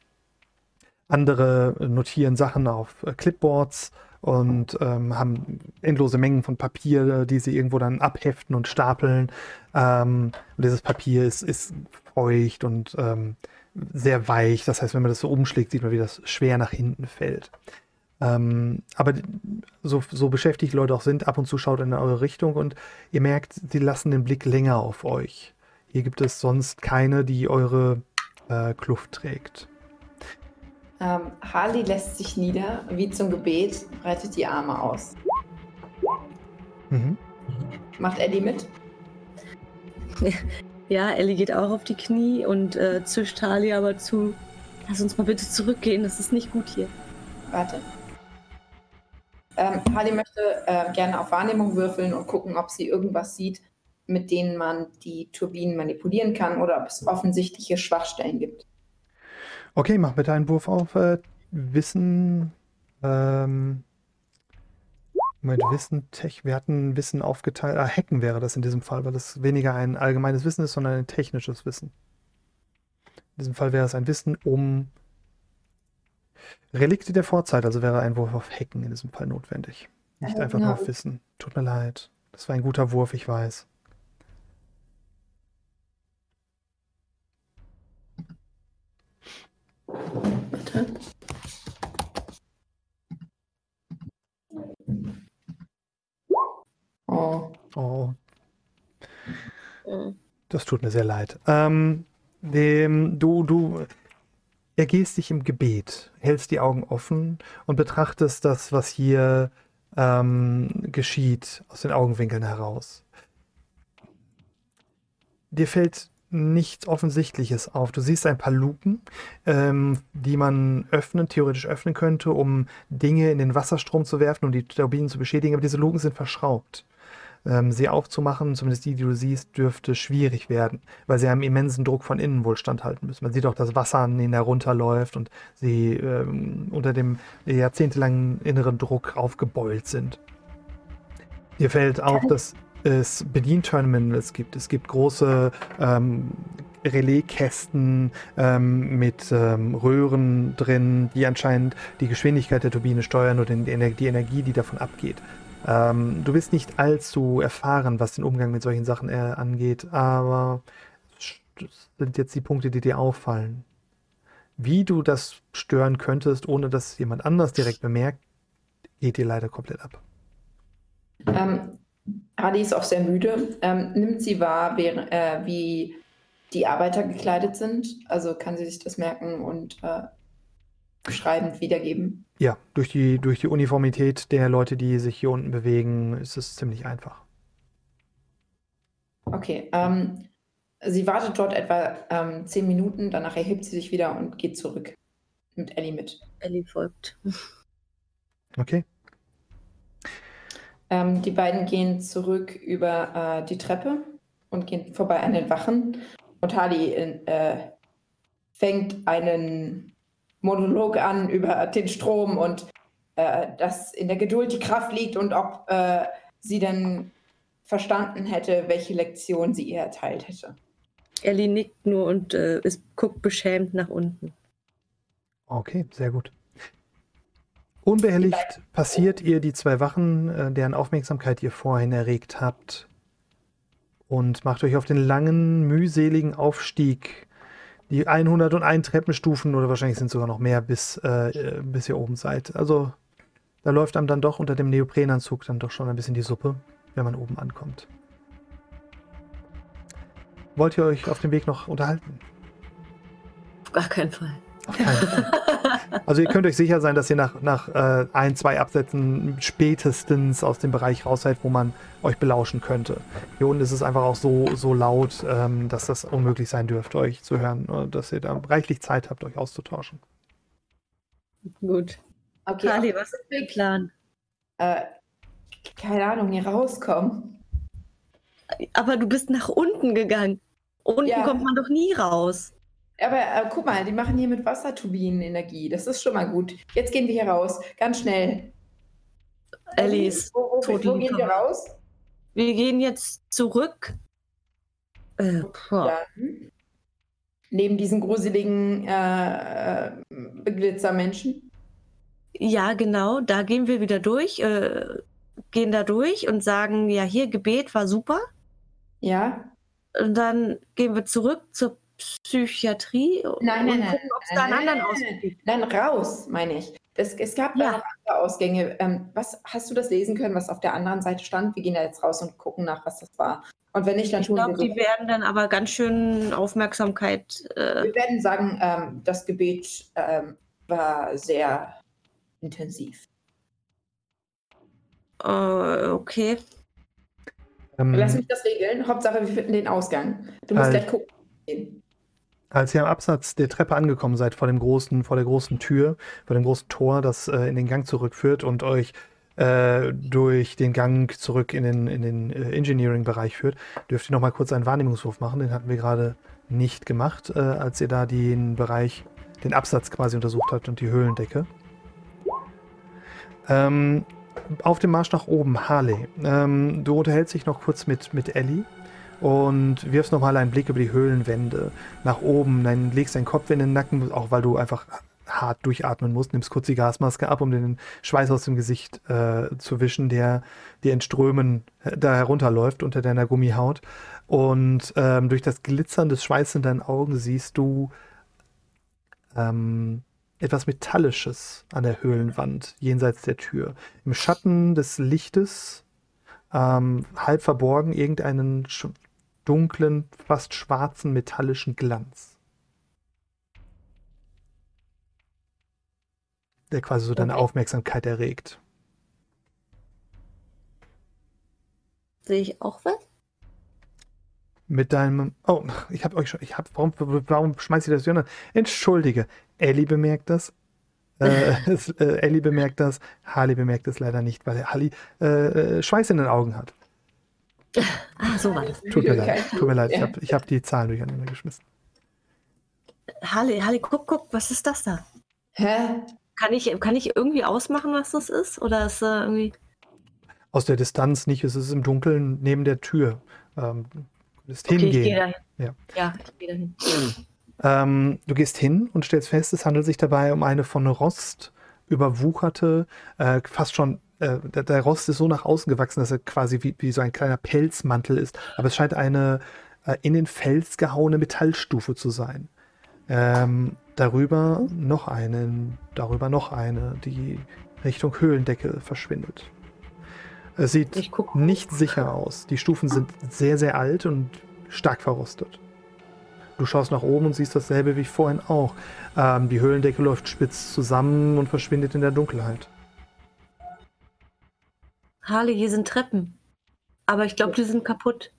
Andere notieren Sachen auf äh, Clipboards und ähm, haben endlose Mengen von Papier, die sie irgendwo dann abheften und stapeln. Ähm, und dieses Papier ist, ist feucht und ähm, sehr weich. Das heißt, wenn man das so umschlägt, sieht man, wie das schwer nach hinten fällt. Ähm, aber so, so beschäftigt Leute auch sind, ab und zu schaut in eure Richtung und ihr merkt, sie lassen den Blick länger auf euch. Hier gibt es sonst keine, die eure äh, Kluft trägt.
Ähm, Harley lässt sich nieder, wie zum Gebet, breitet die Arme aus. Mhm. Macht Eddie mit?
Ja, Ellie geht auch auf die Knie und äh, zischt Harley aber zu. Lass uns mal bitte zurückgehen, das ist nicht gut hier.
Warte. Ähm, Harley möchte äh, gerne auf Wahrnehmung würfeln und gucken, ob sie irgendwas sieht, mit denen man die Turbinen manipulieren kann oder ob es offensichtliche Schwachstellen gibt.
Okay, mach bitte einen Wurf auf äh, Wissen. Ähm, Moment, Wissen, Tech, wir hatten Wissen aufgeteilt. Ah, Hacken wäre das in diesem Fall, weil das weniger ein allgemeines Wissen ist, sondern ein technisches Wissen. In diesem Fall wäre es ein Wissen um Relikte der Vorzeit, also wäre ein Wurf auf Hacken in diesem Fall notwendig. Nicht einfach nur auf Wissen. Tut mir leid. Das war ein guter Wurf, ich weiß. Bitte. Oh. Oh. Das tut mir sehr leid. Ähm, dem, du, du ergehst dich im Gebet, hältst die Augen offen und betrachtest das, was hier ähm, geschieht, aus den Augenwinkeln heraus. Dir fällt nichts Offensichtliches auf. Du siehst ein paar Luken, ähm, die man öffnen, theoretisch öffnen könnte, um Dinge in den Wasserstrom zu werfen und die Turbinen zu beschädigen, aber diese Luken sind verschraubt ähm, sie aufzumachen, zumindest die, die du siehst, dürfte schwierig werden, weil sie einem immensen Druck von innen wohl standhalten müssen. Man sieht auch, dass Wasser an ihnen herunterläuft und sie ähm, unter dem jahrzehntelangen inneren Druck aufgebeult sind. Dir fällt auf, dass es Bedienterminals gibt. Es gibt große ähm, Relaiskästen ähm, mit ähm, Röhren drin, die anscheinend die Geschwindigkeit der Turbine steuern oder die Energie, die davon abgeht. Ähm, du bist nicht allzu erfahren, was den Umgang mit solchen Sachen äh, angeht, aber das sind jetzt die Punkte, die dir auffallen. Wie du das stören könntest, ohne dass jemand anders direkt bemerkt, geht dir leider komplett ab.
Ähm, Adi ist auch sehr müde. Ähm, nimmt sie wahr, wie, äh, wie die Arbeiter gekleidet sind? Also kann sie sich das merken und äh, beschreibend wiedergeben?
Ja, durch die, durch die Uniformität der Leute, die sich hier unten bewegen, ist es ziemlich einfach.
Okay, ähm, sie wartet dort etwa ähm, zehn Minuten, danach erhebt sie sich wieder und geht zurück mit Ellie mit.
Ellie folgt.
Okay.
Ähm, die beiden gehen zurück über äh, die Treppe und gehen vorbei an den Wachen. Und Harley äh, fängt einen Monolog an über den Strom und äh, dass in der Geduld die Kraft liegt und ob äh, sie denn verstanden hätte, welche Lektion sie ihr erteilt hätte.
Ellie nickt nur und äh, ist, guckt beschämt nach unten.
Okay, sehr gut. Unbehelligt passiert ihr die zwei Wachen, äh, deren Aufmerksamkeit ihr vorhin erregt habt, und macht euch auf den langen, mühseligen Aufstieg, die 101 Treppenstufen oder wahrscheinlich sind sogar noch mehr, bis, äh, bis ihr oben seid. Also da läuft einem dann doch unter dem Neoprenanzug dann doch schon ein bisschen die Suppe, wenn man oben ankommt. Wollt ihr euch auf dem Weg noch unterhalten?
Auf gar keinen Fall.
Auf keinen Fall. Also ihr könnt euch sicher sein, dass ihr nach, nach äh, ein, zwei Absätzen spätestens aus dem Bereich raus seid, wo man euch belauschen könnte. Hier unten ist es einfach auch so, so laut, ähm, dass das unmöglich sein dürfte, euch zu hören, äh, dass ihr da reichlich Zeit habt, euch auszutauschen.
Gut.
Okay,
Kali, was ist dein Plan?
Äh, keine Ahnung, hier rauskommen.
Aber du bist nach unten gegangen. Unten
Ja.
kommt man doch nie raus.
Aber äh, guck mal, die machen hier mit Wasserturbinen Energie. Das ist schon mal gut. Jetzt gehen wir hier raus. Ganz schnell.
Ist
Wo, wo, wo, wo gehen wir raus?
Wir gehen jetzt zurück. Äh.
Dann neben diesen gruseligen äh, Beglitzermenschen.
Ja, genau. Da gehen wir wieder durch, äh, gehen da durch und sagen, ja, hier Gebet war super.
Ja.
Und dann gehen wir zurück zur Psychiatrie und
Nein, nein, nein.
gucken, ob es da einen
nein,
anderen
nein,
gibt.
Nein, raus, meine ich. Es, es gab da
Ja.
noch andere Ausgänge. Ähm, was hast du das lesen können, was auf der anderen Seite stand? Wir gehen da jetzt raus und gucken nach, was das war. Und wenn nicht, dann
Ich
tun
glaube,
wir
die
so.
werden dann aber ganz schön Aufmerksamkeit. Äh,
Wir werden sagen, ähm, das Gebet ähm, war sehr intensiv.
äh, okay.
Ähm,
Lass mich das regeln. Hauptsache, wir finden den Ausgang. Du musst
Halt.
gleich gucken.
Als ihr am Absatz der Treppe angekommen seid, vor dem großen, vor der großen Tür, vor dem großen Tor, das äh, in den Gang zurückführt und euch äh, durch den Gang zurück in den, in den äh, Engineering-Bereich führt, dürft ihr noch mal kurz einen Wahrnehmungswurf machen. Den hatten wir gerade nicht gemacht, äh, als ihr da den Bereich, den Absatz quasi untersucht habt und die Höhlendecke. Ähm, auf dem Marsch nach oben, Harley. Ähm, du unterhältst dich noch kurz mit, mit Ellie und wirfst nochmal einen Blick über die Höhlenwände nach oben, dann legst deinen Kopf in den Nacken, auch weil du einfach hart durchatmen musst, nimmst kurz die Gasmaske ab, um den Schweiß aus dem Gesicht äh, zu wischen, der dir in Strömen äh, da herunterläuft unter deiner Gummihaut. Und ähm, durch das Glitzern des Schweißes in deinen Augen siehst du ähm, etwas Metallisches an der Höhlenwand, jenseits der Tür. Im Schatten des Lichtes, ähm, halb verborgen, irgendeinen dunklen, fast schwarzen, metallischen Glanz. Der quasi so deine
Okay.
Aufmerksamkeit erregt.
Sehe ich auch was?
Mit deinem. Oh, ich habe euch schon. Ich hab, warum, warum schmeißt ihr das an? Entschuldige. Ellie bemerkt das. Äh, äh, Ellie bemerkt das. Harley bemerkt es leider nicht, weil Harley äh, äh, Schweiß in den Augen hat.
Ah, so war das.
Tut mir leid. Tut mir leid. Ich habe ich hab die Zahlen durcheinander geschmissen.
Halle, Halle, guck, guck, was ist das da?
Hä?
Kann ich, kann ich irgendwie ausmachen, was das ist? Oder ist äh, irgendwie.
Aus der Distanz nicht. Es ist im Dunkeln neben der Tür. Ähm, du
Okay, ich
hingehen.
gehe dahin.
Ja.
ja, ich gehe dahin.
Ähm, du gehst hin und stellst fest, es handelt sich dabei um eine von Rost überwucherte, äh, fast schon, äh, der, der Rost ist so nach außen gewachsen, dass er quasi wie, wie so ein kleiner Pelzmantel ist. Aber es scheint eine äh, in den Fels gehauene Metallstufe zu sein. Ähm, darüber noch eine, darüber noch eine, die Richtung Höhlendecke verschwindet. Es sieht
Ich guck.
nicht sicher aus. Die Stufen sind sehr, sehr alt und stark verrostet. Du schaust nach oben und siehst dasselbe wie vorhin auch. Ähm, die Höhlendecke läuft spitz zusammen und verschwindet in der Dunkelheit.
Harley, hier sind Treppen. Aber ich glaube, die sind kaputt.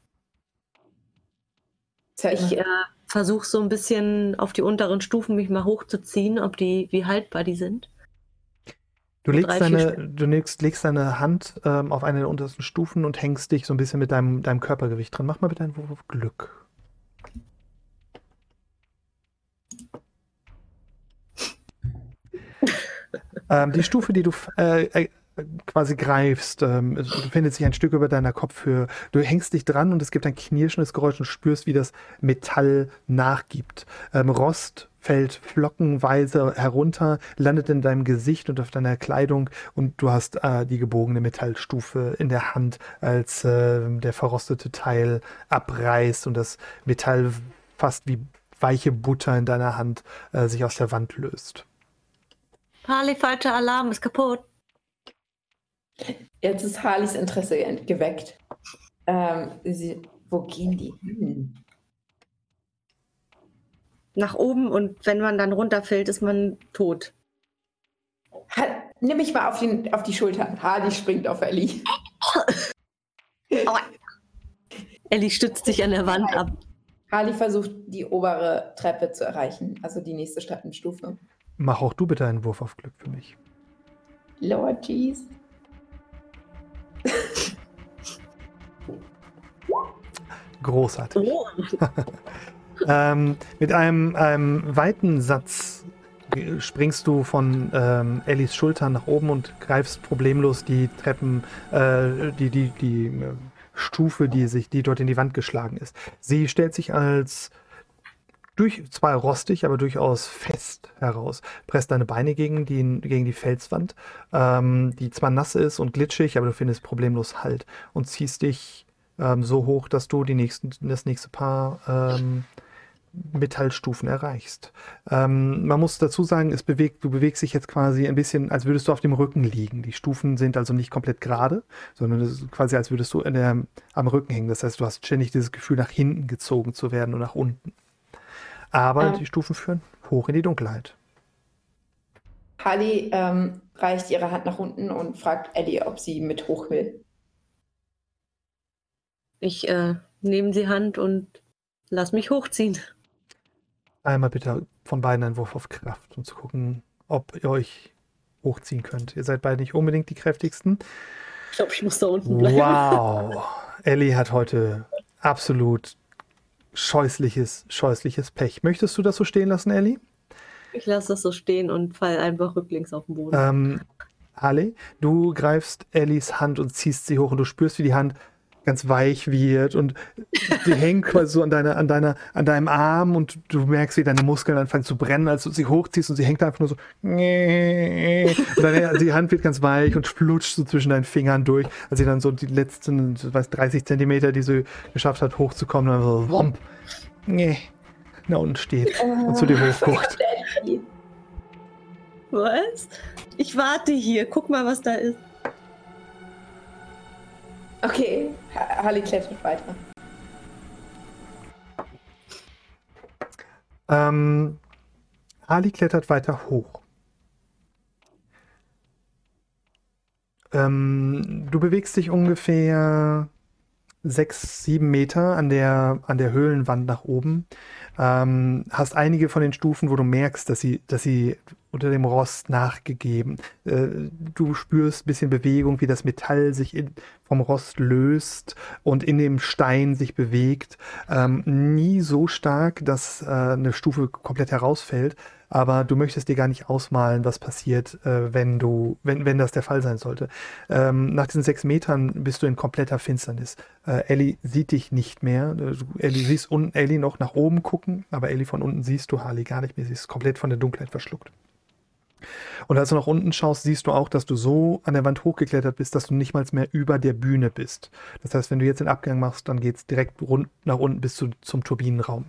Ich äh, versuche so ein bisschen auf die unteren Stufen mich mal hochzuziehen, ob die, wie haltbar die sind.
Du
So
legst, deine, du legst, legst deine Hand ähm, auf eine der untersten Stufen und hängst dich so ein bisschen mit deinem, deinem Körpergewicht dran. Mach mal bitte einen Wurf auf Glück. ähm, die Stufe, die du äh, äh, quasi greifst, ähm, es befindet sich ein Stück über deiner Kopfhöhe. Du hängst dich dran und es gibt ein knirschendes Geräusch und spürst, wie das Metall nachgibt. Ähm, Rost fällt flockenweise herunter, landet in deinem Gesicht und auf deiner Kleidung und du hast äh, die gebogene Metallstufe in der Hand, als äh, der verrostete Teil abreißt und das Metall fast wie weiche Butter in deiner Hand äh, sich aus der Wand löst.
Harley, falscher Alarm, ist kaputt.
Jetzt ist Harleys Interesse ge- geweckt. Ähm, sie, wo gehen die hin?
Nach oben und wenn man dann runterfällt, ist man tot.
Ha nimm mich mal auf, den, auf die Schultern. Harley springt auf Ellie.
Ellie stützt sich an der Wand ab.
Harley versucht, die obere Treppe zu erreichen, also die nächste Treppenstufe.
Mach auch du bitte einen Wurf auf Glück für mich.
Lord Jeez.
Großartig.
Oh.
Ähm, mit einem, einem weiten Satz springst du von ähm, Ellis Schultern nach oben und greifst problemlos die Treppen, äh, die, die, die äh, Stufe, die sich, die dort in die Wand geschlagen ist. Sie stellt sich als durch, zwar rostig, aber durchaus fest heraus. Presst deine Beine gegen die, gegen die Felswand, ähm, die zwar nass ist und glitschig, aber du findest problemlos Halt und ziehst dich ähm, so hoch, dass du die nächsten, das nächste Paar ähm, Metallstufen erreichst. Ähm, man muss dazu sagen, es bewegt, du bewegst dich jetzt quasi ein bisschen, als würdest du auf dem Rücken liegen. Die Stufen sind also nicht komplett gerade, sondern quasi, als würdest du der, am Rücken hängen. Das heißt, du hast ständig dieses Gefühl, nach hinten gezogen zu werden und nach unten. Aber
Ja.
die Stufen führen hoch in die Dunkelheit.
Harley ähm, reicht ihre Hand nach unten und fragt Ellie, ob sie mit hoch will.
Ich äh, nehme die Hand und lass mich hochziehen.
Einmal bitte von beiden einen Wurf auf Kraft, um zu gucken, ob ihr euch hochziehen könnt. Ihr seid beide nicht unbedingt die kräftigsten.
Ich glaube, ich muss da unten bleiben.
Wow. Ellie hat heute absolut scheußliches, scheußliches Pech. Möchtest du das so stehen lassen, Ellie?
Ich lasse das so stehen und fall einfach rücklings auf den Boden.
Ähm, Harley, du greifst Ellies Hand und ziehst sie hoch und du spürst, wie die Hand ganz weich wird und die hängt quasi so an, deiner, an, deiner, an deinem Arm und du merkst, wie deine Muskeln anfangen zu brennen, als du sie hochziehst und sie hängt einfach nur so. Und deine, die Hand wird ganz weich und flutscht so zwischen deinen Fingern durch, als sie dann so die letzten weiß, 30 Zentimeter, die sie geschafft hat, hochzukommen, dann so womp, nach unten steht und zu dir hochguckt.
Was? Ich warte hier. Guck mal, was da ist.
Okay, Ha- Harley klettert weiter.
Ähm, Ali klettert weiter hoch. Ähm, du bewegst dich ungefähr sechs, sieben Meter an der, an der Höhlenwand nach oben. Ähm, hast einige von den Stufen, wo du merkst, dass sie, dass sie unter dem Rost nachgegeben. Äh, du spürst ein bisschen Bewegung, wie das Metall sich in, vom Rost löst und in dem Stein sich bewegt. Ähm, nie so stark, dass äh, eine Stufe komplett herausfällt, aber du möchtest dir gar nicht ausmalen, was passiert, äh, wenn du, wenn, wenn das der Fall sein sollte. Ähm, nach diesen sechs Metern bist du in kompletter Finsternis. Äh, Ellie sieht dich nicht mehr. Äh, Du, Ellie siehst unten Ellie noch nach oben gucken, aber Ellie von unten siehst du Harley gar nicht mehr. Sie ist komplett von der Dunkelheit verschluckt. Und als du nach unten schaust, siehst du auch, dass du so an der Wand hochgeklettert bist, dass du nicht mal mehr über der Bühne bist. Das heißt, wenn du jetzt den Abgang machst, dann geht es direkt rund nach unten bis zu, zum Turbinenraum.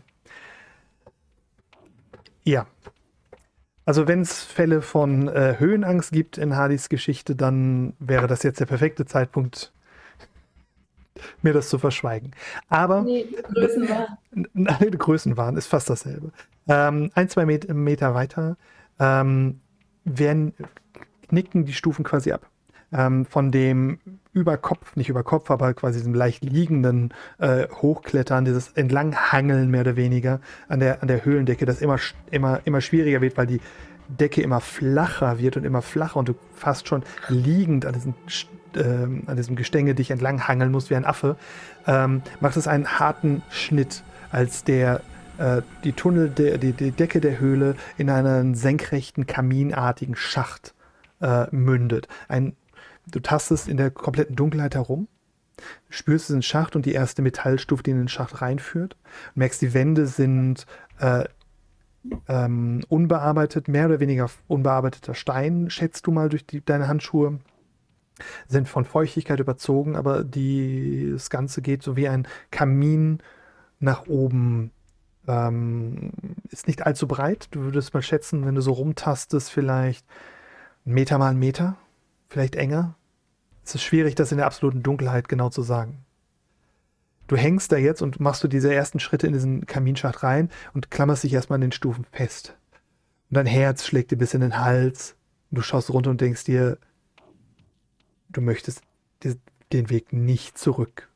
Ja. Also wenn es Fälle von äh, Höhenangst gibt in Hardys Geschichte, dann wäre das jetzt der perfekte Zeitpunkt, mir das zu verschweigen. Aber
Nee, Größenwahl.
Nein, Größenwahn ist fast dasselbe. Ähm, ein, zwei Met Meter weiter ähm, werden, knicken die Stufen quasi ab. Ähm, von dem über Kopf, nicht über Kopf, aber quasi diesem leicht liegenden äh, Hochklettern, dieses Entlanghangeln mehr oder weniger an der, an der Höhlendecke, das immer, immer, immer schwieriger wird, weil die Decke immer flacher wird und immer flacher und du fast schon liegend an diesem, ähm, an diesem Gestänge dich entlang hangeln musst wie ein Affe, ähm, macht es einen harten Schnitt, als der äh, die Tunnel, der, die, die Decke der Höhle in einen senkrechten, kaminartigen Schacht äh, mündet. Ein, du tastest in der kompletten Dunkelheit herum, spürst diesen Schacht und die erste Metallstufe, die in den Schacht reinführt. Du merkst, die Wände sind äh, ähm, unbearbeitet, mehr oder weniger unbearbeiteter Stein, schätzt du mal durch die, deine Handschuhe. Sind von Feuchtigkeit überzogen, aber die, das Ganze geht so wie ein Kamin nach oben. Ähm, ist nicht allzu breit. Du würdest mal schätzen, wenn du so rumtastest, vielleicht einen Meter mal einen Meter, vielleicht enger. Es ist schwierig, das in der absoluten Dunkelheit genau zu sagen. Du hängst da jetzt und machst du diese ersten Schritte in diesen Kaminschacht rein und klammerst dich erstmal an den Stufen fest. Und dein Herz schlägt dir bis in den Hals. Und du schaust runter und denkst dir, du möchtest den Weg nicht zurück.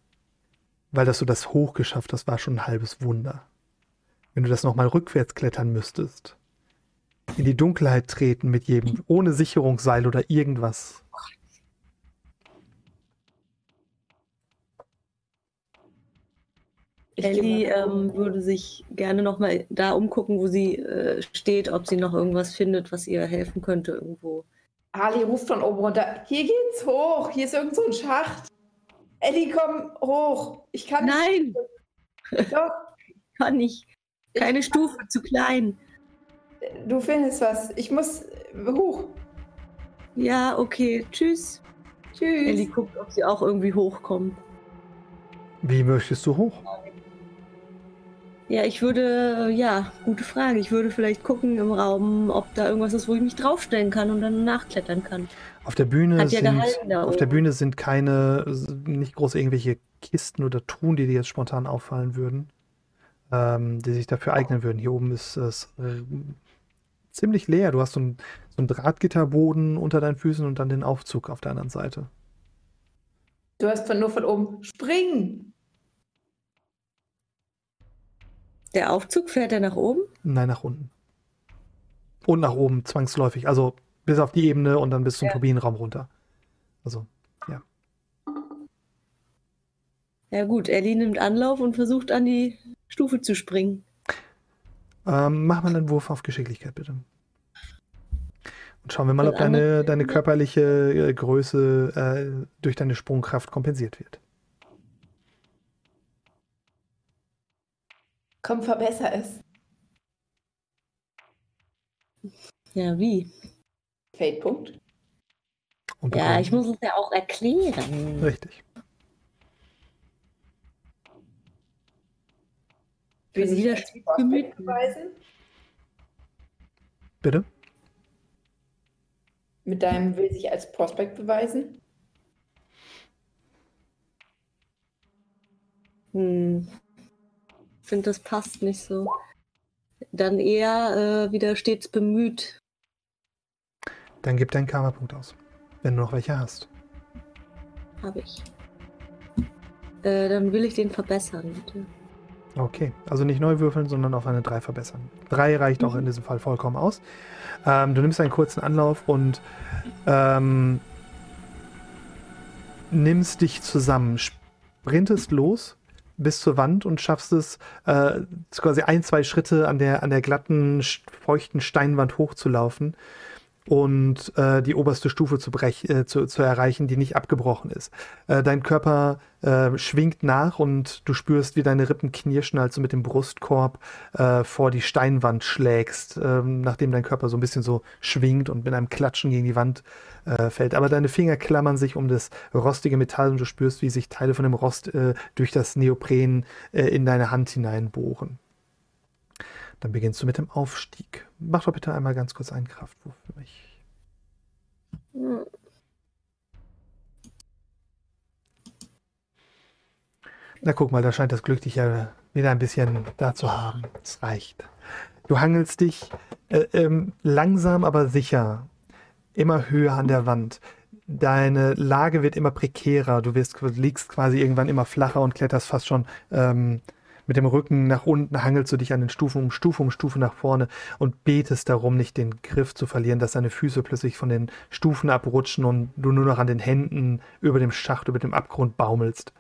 Weil dass du das hochgeschafft hast, war schon ein halbes Wunder. Wenn du das nochmal rückwärts klettern müsstest, in die Dunkelheit treten mit jedem, ohne Sicherungsseil oder irgendwas.
Ich
Ellie ähm, würde sich gerne nochmal da umgucken, wo sie äh, steht, ob sie noch irgendwas findet, was ihr helfen könnte irgendwo.
Ali ruft von oben runter. Hier geht's hoch. Hier ist irgend so ein Schacht. Eddie, komm hoch. Ich kann
Nein,
nicht. Doch,
kann nicht. Keine Stufe, zu klein.
du findest was. Ich muss hoch.
Ja, okay. Tschüss.
Tschüss.
Ellie guckt, ob sie auch irgendwie hochkommt.
Wie möchtest du hoch?
Ja, ich würde, ja, gute Frage. Ich würde vielleicht gucken im Raum, ob da irgendwas ist, wo ich mich draufstellen kann und dann nachklettern kann.
Auf der Bühne
Hat ja
sind,
da
auf der. Bühne sind keine, nicht groß irgendwelche Kisten oder Truhen, die dir jetzt spontan auffallen würden, ähm, die sich dafür eignen würden. Hier oben ist es äh, ziemlich leer. Du hast so einen, so einen Drahtgitterboden unter deinen Füßen und dann den Aufzug auf der anderen Seite.
Du hast von nur von oben springen.
Der Aufzug fährt er nach oben?
Nein, nach unten. Und nach oben, zwangsläufig. Also bis auf die Ebene und dann bis zum
Ja.
Turbinenraum runter. Also, ja.
Ja gut, Ellie nimmt Anlauf und versucht an die Stufe zu springen.
Ähm, mach mal einen Wurf auf Geschicklichkeit, bitte. Und schauen wir mal, ob deine, deine körperliche äh, Größe äh, durch deine Sprungkraft kompensiert wird.
Komm, verbessere es.
Ja, wie?
Fade-Punkt.
Ja, ich muss es ja auch erklären.
Richtig.
Will sich
wieder
als
Prospect
Prospect beweisen?
Bitte?
Mit deinem will sich als Prospect beweisen?
Hm. Finde, das passt nicht so. Dann eher äh, wieder stets bemüht.
Dann gib deinen Karma-Punkt aus. Wenn du noch welche hast.
Habe ich. Äh, dann will ich den verbessern, bitte.
Okay, also nicht neu würfeln, sondern auf eine 3 verbessern. 3 reicht auch in diesem Fall vollkommen aus. Ähm, du nimmst einen kurzen Anlauf und ähm, nimmst dich zusammen, sprintest los bis zur Wand und schaffst es, äh, quasi ein, zwei Schritte an der, an der glatten, feuchten Steinwand hochzulaufen und äh, die oberste Stufe zu, brech, äh, zu, zu erreichen, die nicht abgebrochen ist. Äh, dein Körper äh, schwingt nach und du spürst, wie deine Rippen knirschen, als du mit dem Brustkorb äh, vor die Steinwand schlägst, ähm, nachdem dein Körper so ein bisschen so schwingt und mit einem Klatschen gegen die Wand äh, fällt. Aber deine Finger klammern sich um das rostige Metall und du spürst, wie sich Teile von dem Rost durch das Neopren in deine Hand hineinbohren. Dann beginnst du mit dem Aufstieg. Mach doch bitte einmal ganz kurz einen Kraftwurf für mich. Na guck mal, da scheint das Glück dich ja wieder ein bisschen da zu haben. Es reicht. Du hangelst dich äh, ähm, langsam, aber sicher immer höher an der Wand. Deine Lage wird immer prekärer. Du wirst, liegst quasi irgendwann immer flacher und kletterst fast schon ähm, mit dem Rücken nach unten, hangelst du dich an den Stufen um Stufe um Stufe nach vorne und betest darum, nicht den Griff zu verlieren, dass deine Füße plötzlich von den Stufen abrutschen und du nur noch an den Händen über dem Schacht, über dem Abgrund baumelst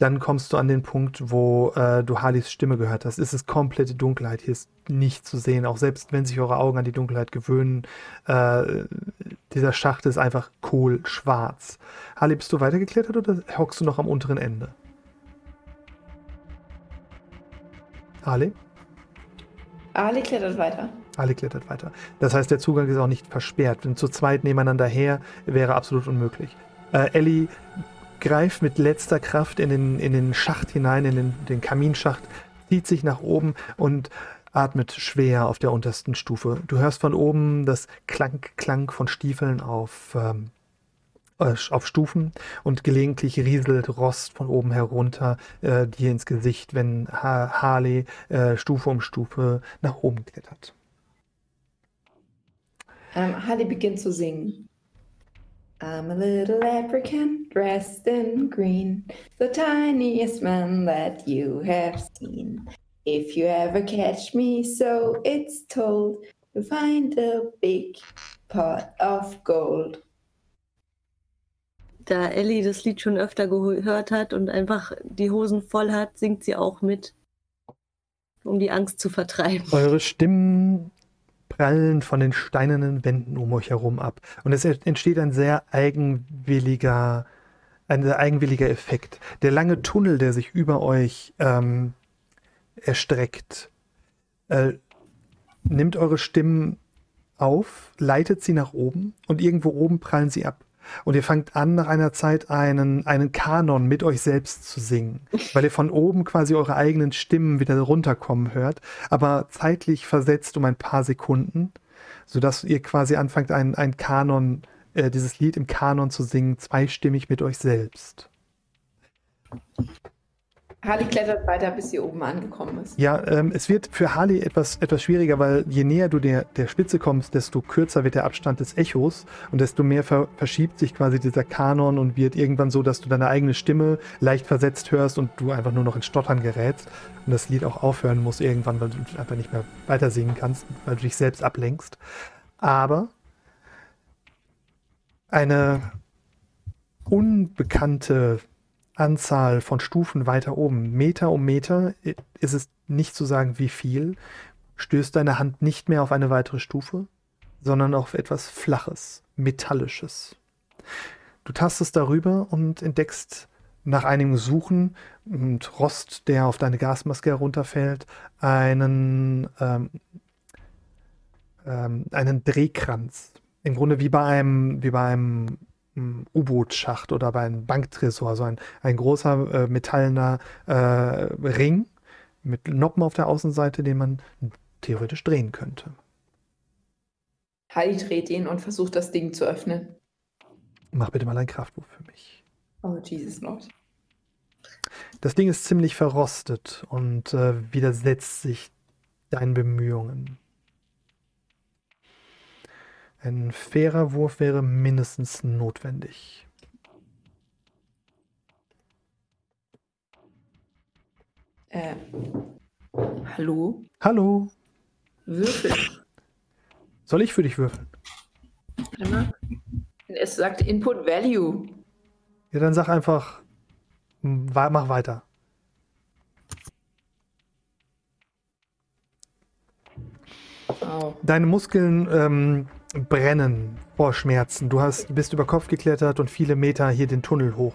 dann kommst du an den Punkt, wo äh, du Harleys Stimme gehört hast. Es ist komplette Dunkelheit. Hier ist nichts zu sehen. Auch selbst wenn sich eure Augen an die Dunkelheit gewöhnen, äh, dieser Schacht ist einfach kohlschwarz. Harley, bist du weitergeklettert oder hockst du noch am unteren Ende? Harley?
Harley klettert weiter.
Harley klettert weiter. Das heißt, der Zugang ist auch nicht versperrt. Wenn zu zweit nebeneinander her wäre absolut unmöglich. Äh, Ellie greift mit letzter Kraft in den, in den Schacht hinein, in den, den Kaminschacht, zieht sich nach oben und atmet schwer auf der untersten Stufe. Du hörst von oben das Klank, Klank von Stiefeln auf, ähm, äh, auf Stufen und gelegentlich rieselt Rost von oben herunter äh, dir ins Gesicht, wenn ha Harley äh, Stufe um Stufe nach oben klettert.
Ähm, Harley beginnt zu singen. I'm a little leprechaun dressed in green, the tiniest man that you have seen. If you ever catch me, so it's told, you'll find a big pot of gold.
Da Ellie das Lied schon öfter gehört hat und einfach die Hosen voll hat, singt sie auch mit, um die Angst zu vertreiben.
Eure Stimmen prallen von den steinernen Wänden um euch herum ab. Und es entsteht ein sehr eigenwilliger, ein sehr eigenwilliger Effekt. Der lange Tunnel, der sich über euch ähm, erstreckt, äh, nimmt eure Stimmen auf, leitet sie nach oben und irgendwo oben prallen sie ab. Und ihr fangt an, nach einer Zeit einen, einen Kanon mit euch selbst zu singen, weil ihr von oben quasi eure eigenen Stimmen wieder runterkommen hört, aber zeitlich versetzt um ein paar Sekunden, sodass ihr quasi anfangt, ein, ein Kanon, äh, dieses Lied im Kanon zu singen, zweistimmig mit euch selbst.
Harley klettert weiter, bis sie oben angekommen ist.
Ja, ähm, es wird für Harley etwas, etwas schwieriger, weil je näher du der, der Spitze kommst, desto kürzer wird der Abstand des Echos und desto mehr ver verschiebt sich quasi dieser Kanon und wird irgendwann so, dass du deine eigene Stimme leicht versetzt hörst und du einfach nur noch in Stottern gerätst und das Lied auch aufhören musst irgendwann, weil du einfach nicht mehr weiter singen kannst, weil du dich selbst ablenkst. Aber eine unbekannte Anzahl von Stufen weiter oben, Meter um Meter, ist es nicht zu sagen, wie viel, stößt deine Hand nicht mehr auf eine weitere Stufe, sondern auf etwas Flaches, Metallisches. Du tastest darüber und entdeckst nach einigem Suchen und Rost, der auf deine Gasmaske herunterfällt, einen, ähm, ähm, einen Drehkranz. Im Grunde wie bei einem, wie bei einem U-Boot-Schacht oder bei einem Banktresor, so ein, ein großer äh, metallener äh, Ring mit Noppen auf der Außenseite, den man theoretisch drehen könnte.
Heidi dreht ihn und versucht das Ding zu öffnen.
Mach bitte mal einen Kraftwurf für mich.
Oh, Jesus Lord.
Das Ding ist ziemlich verrostet und äh, widersetzt sich deinen Bemühungen. Ein fairer Wurf wäre mindestens notwendig.
Äh, hallo?
Hallo.
Würfel.
Soll ich für dich würfeln?
Warte mal. Es sagt Input Value.
Ja, dann sag einfach, mach weiter. Oh. Deine Muskeln ähm, brennen vor Schmerzen. Du hast, bist über Kopf geklettert und viele Meter hier den Tunnel hoch.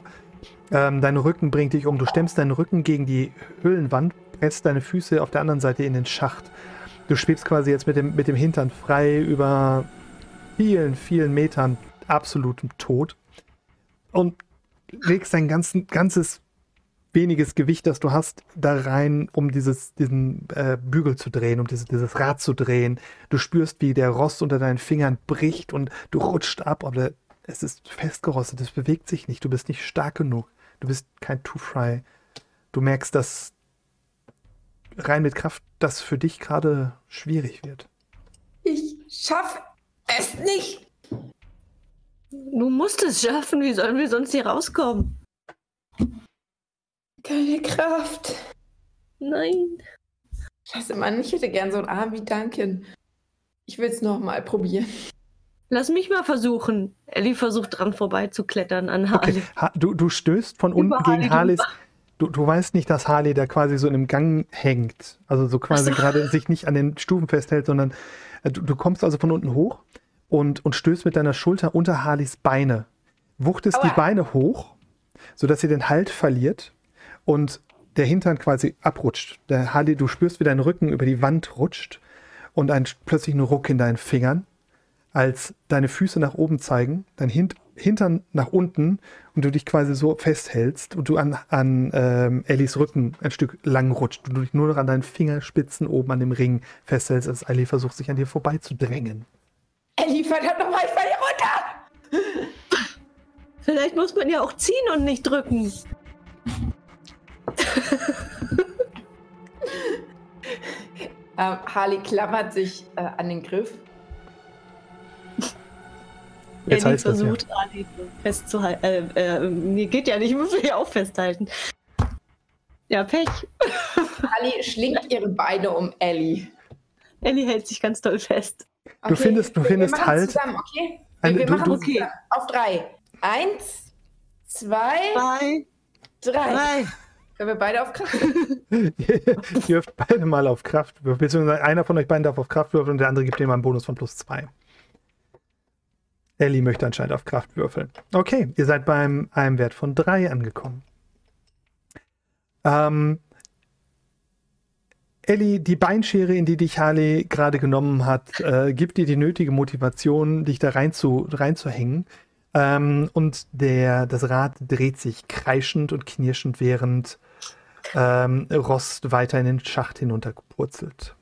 Ähm, dein Rücken bringt dich um. Du stemmst deinen Rücken gegen die Höhlenwand, presst deine Füße auf der anderen Seite in den Schacht. Du schwebst quasi jetzt mit dem, mit dem Hintern frei über vielen, vielen Metern absolutem Tod und legst dein ganzen, ganzes weniges Gewicht, das du hast, da rein, um dieses, diesen äh, Bügel zu drehen, um dieses, dieses Rad zu drehen. Du spürst, wie der Rost unter deinen Fingern bricht und du rutscht ab, aber es ist festgerostet, es bewegt sich nicht, du bist nicht stark genug. Du bist kein Two-Fry du merkst, dass rein mit Kraft das für dich gerade schwierig wird.
Ich schaff es nicht.
Du musst es schaffen. Wie sollen wir sonst hier rauskommen?
Keine Kraft.
Nein.
Scheiße, Mann, ich hätte gern so einen Arm wie Duncan. Ich will es nochmal probieren.
Lass mich mal versuchen. Ellie versucht dran vorbeizuklettern an Harley.
Okay, ha du, du stößt von unten
Über
gegen
Harley
Harleys. Du, du weißt nicht, dass Harley da quasi so in einem Gang hängt. Also so quasi
so.
gerade sich nicht an den Stufen festhält, sondern äh, du, du kommst also von unten hoch und, und stößt mit deiner Schulter unter Harleys Beine. Wuchtest die
Aua.
Beine hoch, sodass sie den Halt verliert und der Hintern quasi abrutscht. Der Harley, du spürst, wie dein Rücken über die Wand rutscht und ein plötzlichen Ruck in deinen Fingern, als deine Füße nach oben zeigen, dein Hint Hintern nach unten und du dich quasi so festhältst und du an, an ähm, Ellies Rücken ein Stück lang rutscht und du dich nur noch an deinen Fingerspitzen oben an dem Ring festhältst, als Ellie versucht, sich an dir vorbeizudrängen.
Ellie, verdammt nochmal, ich fall hier runter!
Vielleicht muss man ja auch ziehen und nicht drücken.
Ähm, Harley klammert sich äh, an den Griff.
Jetzt
Ellie
heißt das ja.
versucht, Harley festzuhalten. Äh, äh, nee, geht ja nicht, ich muss mich auch festhalten. Ja, Pech.
Harley schlingt ihre Beine um Ellie.
Ellie hält sich ganz doll fest.
Du findest- du findest
wir
Halt.
Zusammen, okay?
Ein-
wir
du-
machen
du-
es zusammen. Auf drei. Eins, zwei,
Zwei,
drei.
drei.
Können wir beide auf Kraft?
Ihr dürft beide mal auf Kraft würfeln, beziehungsweise einer von euch beiden darf auf Kraft würfeln und der andere gibt ihm einen Bonus von plus zwei. Ellie möchte anscheinend auf Kraft würfeln. Okay, ihr seid beim einem Wert von drei angekommen. Ähm, Ellie, die Beinschere, in die dich Harley gerade genommen hat, äh, gibt dir die nötige Motivation, dich da rein zu, reinzuhängen. Ähm, und der, das Rad dreht sich kreischend und knirschend, während ähm, Rost weiter in den Schacht hinunterpurzelt.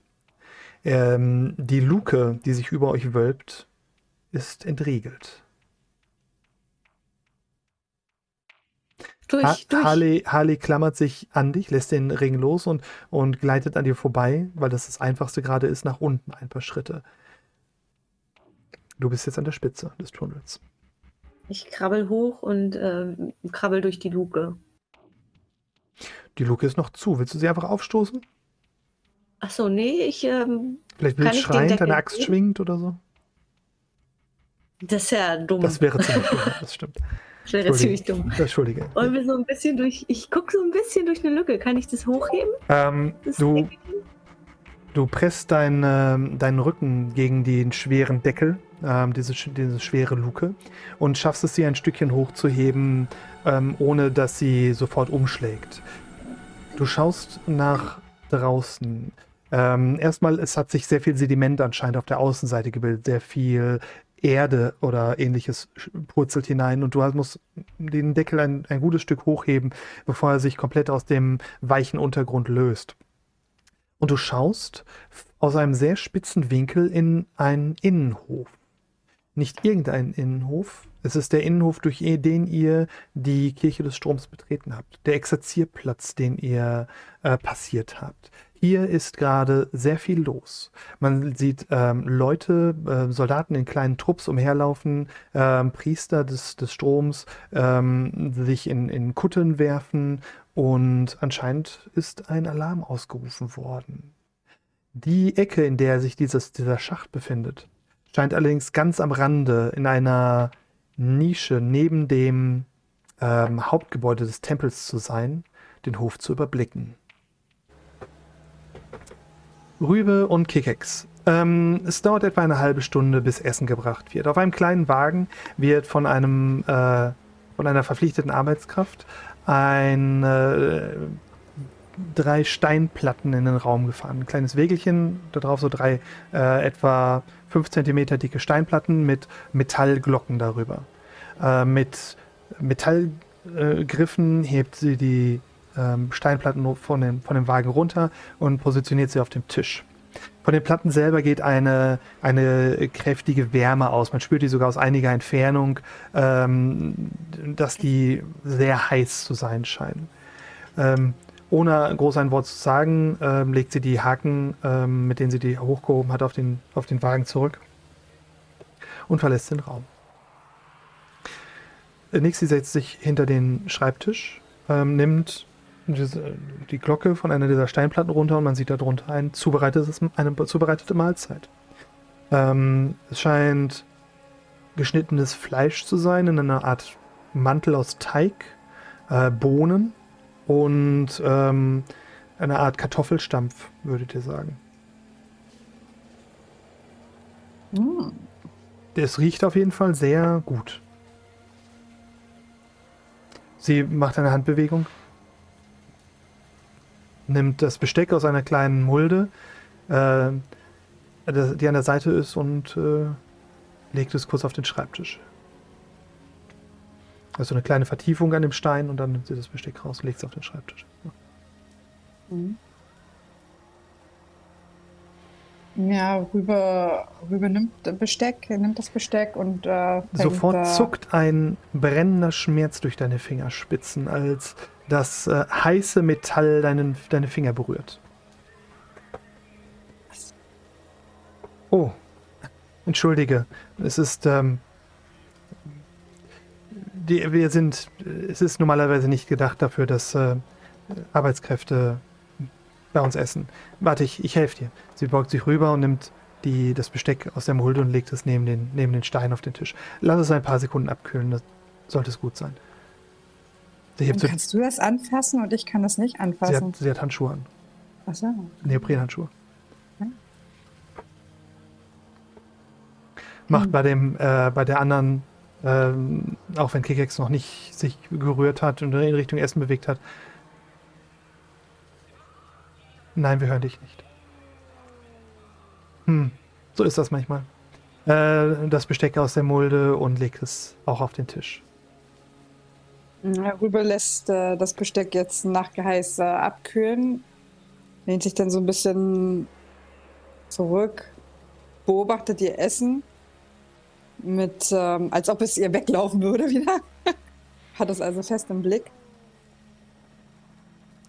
Ähm, die Luke, die sich über euch wölbt, ist entriegelt.
Durch,
Ha
durch.
Harley, Harley klammert sich an dich, lässt den Ring los und, und gleitet an dir vorbei, weil das das Einfachste gerade ist, nach unten ein paar Schritte. Du bist jetzt an der Spitze des Tunnels.
Ich krabbel hoch und ähm, krabbel durch die Luke.
Die Luke ist noch zu. Willst du sie einfach aufstoßen?
Achso, nee, ich. Ähm,
Vielleicht
den
schreiend
Deckel
deine Axt schwingt oder so?
das ist ja dumm.
Das wäre ziemlich dumm, das stimmt.
Das wäre ziemlich dumm.
Entschuldige.
Wollen wir so ein bisschen durch. Ich gucke so ein bisschen durch eine Lücke. Kann ich das hochheben?
Ähm,
Das
du,
Deckel?
Du presst dein, ähm, deinen Rücken gegen den schweren Deckel, ähm, diese, diese schwere Luke, und schaffst es, sie ein Stückchen hochzuheben, ähm, ohne dass sie sofort umschlägt. Du schaust nach draußen. Ähm, erstmal, es hat sich sehr viel Sediment anscheinend auf der Außenseite gebildet, sehr viel Erde oder ähnliches purzelt hinein und du hast- musst den Deckel ein, ein gutes Stück hochheben, bevor er sich komplett aus dem weichen Untergrund löst. Und du schaust aus einem sehr spitzen Winkel in einen Innenhof. Nicht irgendein Innenhof. Es ist der Innenhof, durch den ihr die Kirche des Stroms betreten habt. Der Exerzierplatz, den ihr äh, passiert habt. Hier ist gerade sehr viel los. Man sieht ähm, Leute, äh, Soldaten in kleinen Trupps umherlaufen, ähm, Priester des, des Stroms ähm, sich in, in Kutten werfen und anscheinend ist ein Alarm ausgerufen worden. Die Ecke, in der sich dieses, dieser Schacht befindet, scheint allerdings ganz am Rande in einer Nische neben dem ähm, Hauptgebäude des Tempels zu sein, den Hof zu überblicken. Rübe und Kikex. Ähm, es dauert etwa eine halbe Stunde, bis Essen gebracht wird. Auf einem kleinen Wagen wird von einem äh, von einer verpflichteten Arbeitskraft ein äh, drei Steinplatten in den Raum gefahren. Ein kleines Wägelchen, da drauf so drei äh, etwa 5 cm dicke Steinplatten mit Metallglocken darüber. Äh, mit Metallgriffen hebt sie die ähm, Steinplatten von dem, von dem Wagen runter und positioniert sie auf dem Tisch. Von den Platten selber geht eine, eine kräftige Wärme aus. Man spürt die sogar aus einiger Entfernung, ähm, dass die sehr heiß zu sein scheinen. Ähm, ohne groß ein Wort zu sagen, ähm, legt sie die Haken, ähm, mit denen sie die hochgehoben hat, auf den, auf den Wagen zurück und verlässt den Raum. Äh, Nixie setzt sich hinter den Schreibtisch, ähm, nimmt die Glocke von einer dieser Steinplatten runter und man sieht darunter ein zubereitetes, eine zubereitete Mahlzeit. Ähm, es scheint geschnittenes Fleisch zu sein in einer Art Mantel aus Teig, äh, Bohnen und ähm, eine Art Kartoffelstampf, würdet ihr sagen.
Mm.
Es riecht auf jeden Fall sehr gut. Sie macht eine Handbewegung, nimmt das Besteck aus einer kleinen Mulde, äh, die an der Seite ist, und äh, legt es kurz auf den Schreibtisch. Also eine kleine Vertiefung an dem Stein und dann nimmt sie das Besteck raus und legt es auf den Schreibtisch. Ja.
Ja, rüber, rüber nimmt Besteck, nimmt das Besteck und äh,
Sofort zuckt ein brennender Schmerz durch deine Fingerspitzen, als das äh, heiße Metall deinen, deine Finger berührt. Oh, entschuldige. Es ist, ähm, die, wir sind, es ist normalerweise nicht gedacht dafür, dass äh, Arbeitskräfte bei uns essen. Warte, ich, ich helfe dir. Sie beugt sich rüber und nimmt die, das Besteck aus der Mulde und legt es neben den, neben den Stein auf den Tisch. Lass es ein paar Sekunden abkühlen, das sollte es gut sein. Sie, so,
kannst du das anfassen und ich kann das nicht
sie,
anfassen?
hat, sie hat Handschuhe an.
Achso.
Neoprenhandschuhe.
Ja.
Macht
Hm.
bei dem, äh, bei der anderen, ähm, auch wenn Kikex noch nicht sich gerührt hat und in Richtung Essen bewegt hat. Nein, wir hören dich nicht. Hm, so ist das manchmal. Äh, das Besteck aus der Mulde und legt es auch auf den Tisch.
Ja, Rüber lässt äh, das Besteck jetzt nach Geheiß äh, abkühlen, lehnt sich dann so ein bisschen zurück, beobachtet ihr Essen, mit, ähm, als ob es ihr weglaufen würde wieder. Hat es also fest im Blick.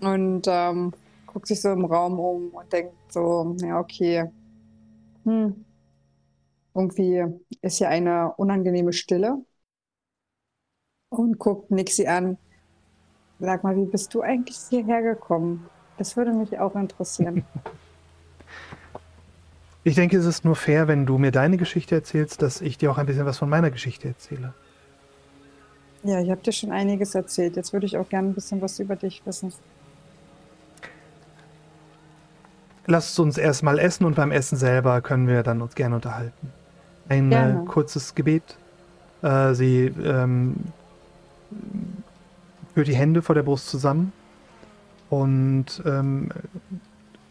Und ähm, guckt sich so im Raum um und denkt so, ja, okay. Hm. Irgendwie ist hier eine unangenehme Stille und guckt Nixie an. Sag mal, wie bist du eigentlich hierher gekommen? Das würde mich auch interessieren.
Ich denke, es ist nur fair, wenn du mir deine Geschichte erzählst, dass ich dir auch ein bisschen was von meiner Geschichte erzähle.
ja, ich habe dir schon einiges erzählt. Jetzt würde ich auch gerne ein bisschen was über dich wissen.
Lasst uns erstmal essen und beim Essen selber können wir dann uns gerne unterhalten. Ein äh,
Gerne.
kurzes Gebet. Äh, sie ähm, führt die Hände vor der Brust zusammen und ähm,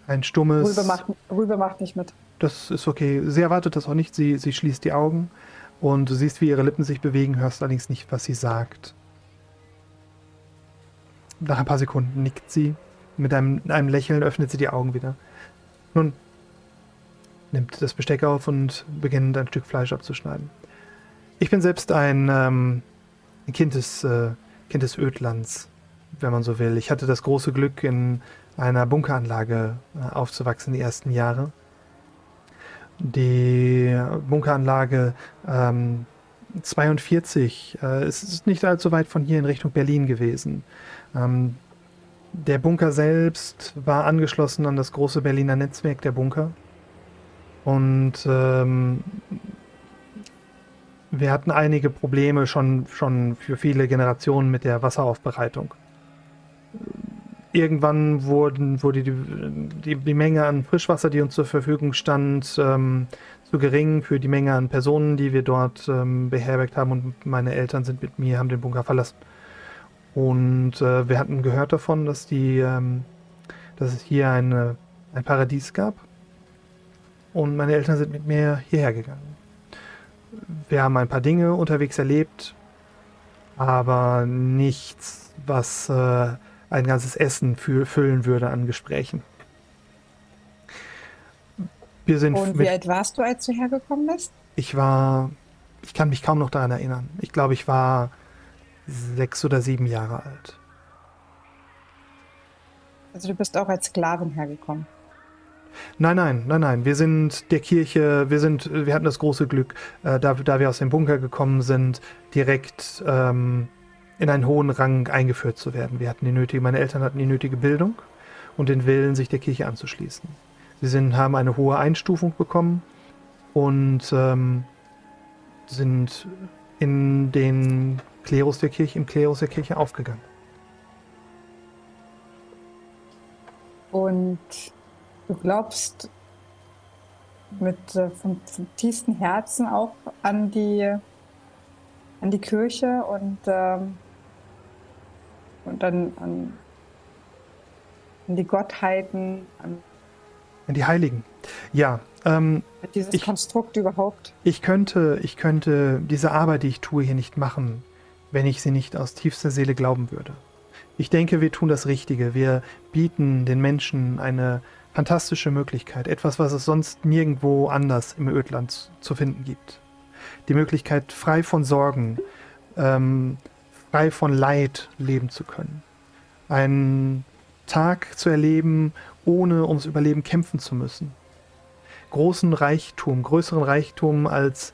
ein stummes.
Rübe macht, Rübe macht nicht mit.
Das ist okay. Sie erwartet das auch nicht. Sie, sie schließt die Augen und du siehst, wie ihre Lippen sich bewegen, hörst allerdings nicht, was sie sagt. Nach ein paar Sekunden nickt sie. Mit einem, einem Lächeln öffnet sie die Augen wieder. Nun, nimmt das Besteck auf und beginnt ein Stück Fleisch abzuschneiden. Ich bin selbst ein ähm, kind, des, äh, kind des Ödlands, wenn man so will. Ich hatte das große Glück, in einer Bunkeranlage äh, aufzuwachsen die ersten Jahre. Die Bunkeranlage ähm, 42, äh, ist nicht allzu weit von hier in Richtung Berlin gewesen. Ähm, der Bunker selbst war angeschlossen an das große Berliner Netzwerk der Bunker. Und ähm, wir hatten einige Probleme schon, schon für viele Generationen mit der Wasseraufbereitung. Irgendwann wurden, wurde die, die, die Menge an Frischwasser, die uns zur Verfügung stand, ähm, zu gering für die Menge an Personen, die wir dort ähm, beherbergt haben. Und meine Eltern sind mit mir, haben den Bunker verlassen. Und äh, wir hatten gehört davon, dass, die, ähm, dass es hier eine, ein Paradies gab. Und meine Eltern sind mit mir hierher gegangen. Wir haben ein paar Dinge unterwegs erlebt, aber nichts, was äh, ein ganzes Essen fü füllen würde an Gesprächen. Wir sind
Und wie alt warst du, als du hergekommen bist?
ich war, ich kann mich kaum noch daran erinnern. Ich glaube, ich war sechs oder sieben Jahre alt.
Also du bist auch als Sklavin hergekommen.
Nein, nein, nein, nein. Wir sind der Kirche, wir sind, wir hatten das große Glück, äh, da, da wir aus dem Bunker gekommen sind, direkt ähm, in einen hohen Rang eingeführt zu werden. Wir hatten die nötige, meine Eltern hatten die nötige Bildung und den Willen, sich der Kirche anzuschließen. Sie sind, haben eine hohe Einstufung bekommen und ähm, sind in den Klerus der Kirche, im Klerus der Kirche aufgegangen.
Und du glaubst mit äh, vom, vom tiefsten Herzen auch an die an die Kirche und ähm, und dann an, an die Gottheiten, an
An die Heiligen. Ja, ähm,
dieses
Ich-
Konstrukt überhaupt.
ich könnte, ich könnte diese Arbeit, die ich tue, hier nicht machen, wenn ich sie nicht aus tiefster Seele glauben würde. Ich denke, wir tun das Richtige. Wir bieten den Menschen eine fantastische Möglichkeit, etwas, was es sonst nirgendwo anders im Ödland zu finden gibt. Die Möglichkeit, frei von Sorgen, ähm, frei von Leid leben zu können. Einen Tag zu erleben, ohne ums Überleben kämpfen zu müssen. Großen Reichtum, größeren Reichtum als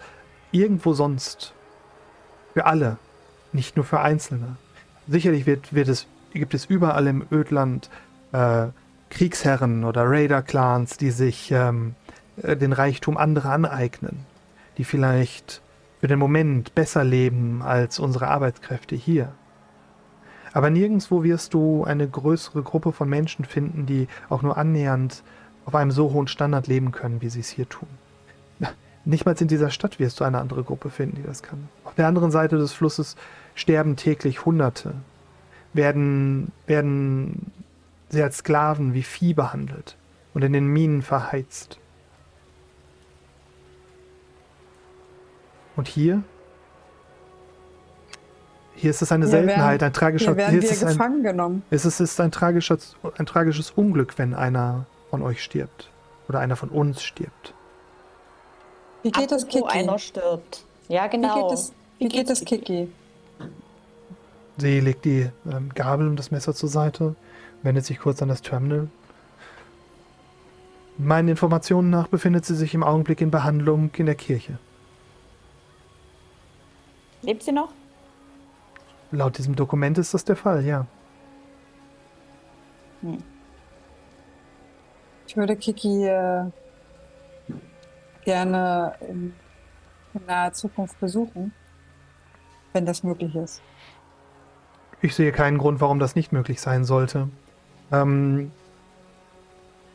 irgendwo sonst. Für alle, nicht nur für Einzelne. Sicherlich wird, wird es, gibt es überall im Ödland äh, Kriegsherren oder Raider-Clans, die sich ähm, äh, den Reichtum anderer aneignen, die vielleicht für den Moment besser leben als unsere Arbeitskräfte hier. Aber nirgendwo wirst du eine größere Gruppe von Menschen finden, die auch nur annähernd auf einem so hohen Standard leben können, wie sie es hier tun. Nicht mal in dieser Stadt wirst du eine andere Gruppe finden, die das kann. Auf der anderen Seite des Flusses sterben täglich Hunderte, werden, werden sie als Sklaven wie Vieh behandelt und in den Minen verheizt. Und hier? Hier ist es eine
Hier
Seltenheit,
werden-
ein tragischer
Hier werden
ist es ein,
gefangen genommen.
es ist, es ist ein, tragischer, ein tragisches Unglück, wenn einer von euch stirbt. Oder einer von uns stirbt.
Wie geht das, Kiki?
einer stirbt. Ja,
Wie
genau.
geht das, wie geht das Kiki?
Sie legt die ähm, Gabel und das Messer zur Seite, wendet sich kurz an das Terminal. Meinen Informationen nach befindet sie sich im Augenblick in Behandlung in der Kirche.
Lebt sie noch?
Laut diesem Dokument ist das der Fall, ja.
Ich würde Kiki äh, gerne in, in naher Zukunft besuchen, wenn das möglich ist.
Ich sehe keinen Grund, warum das nicht möglich sein sollte. Ähm,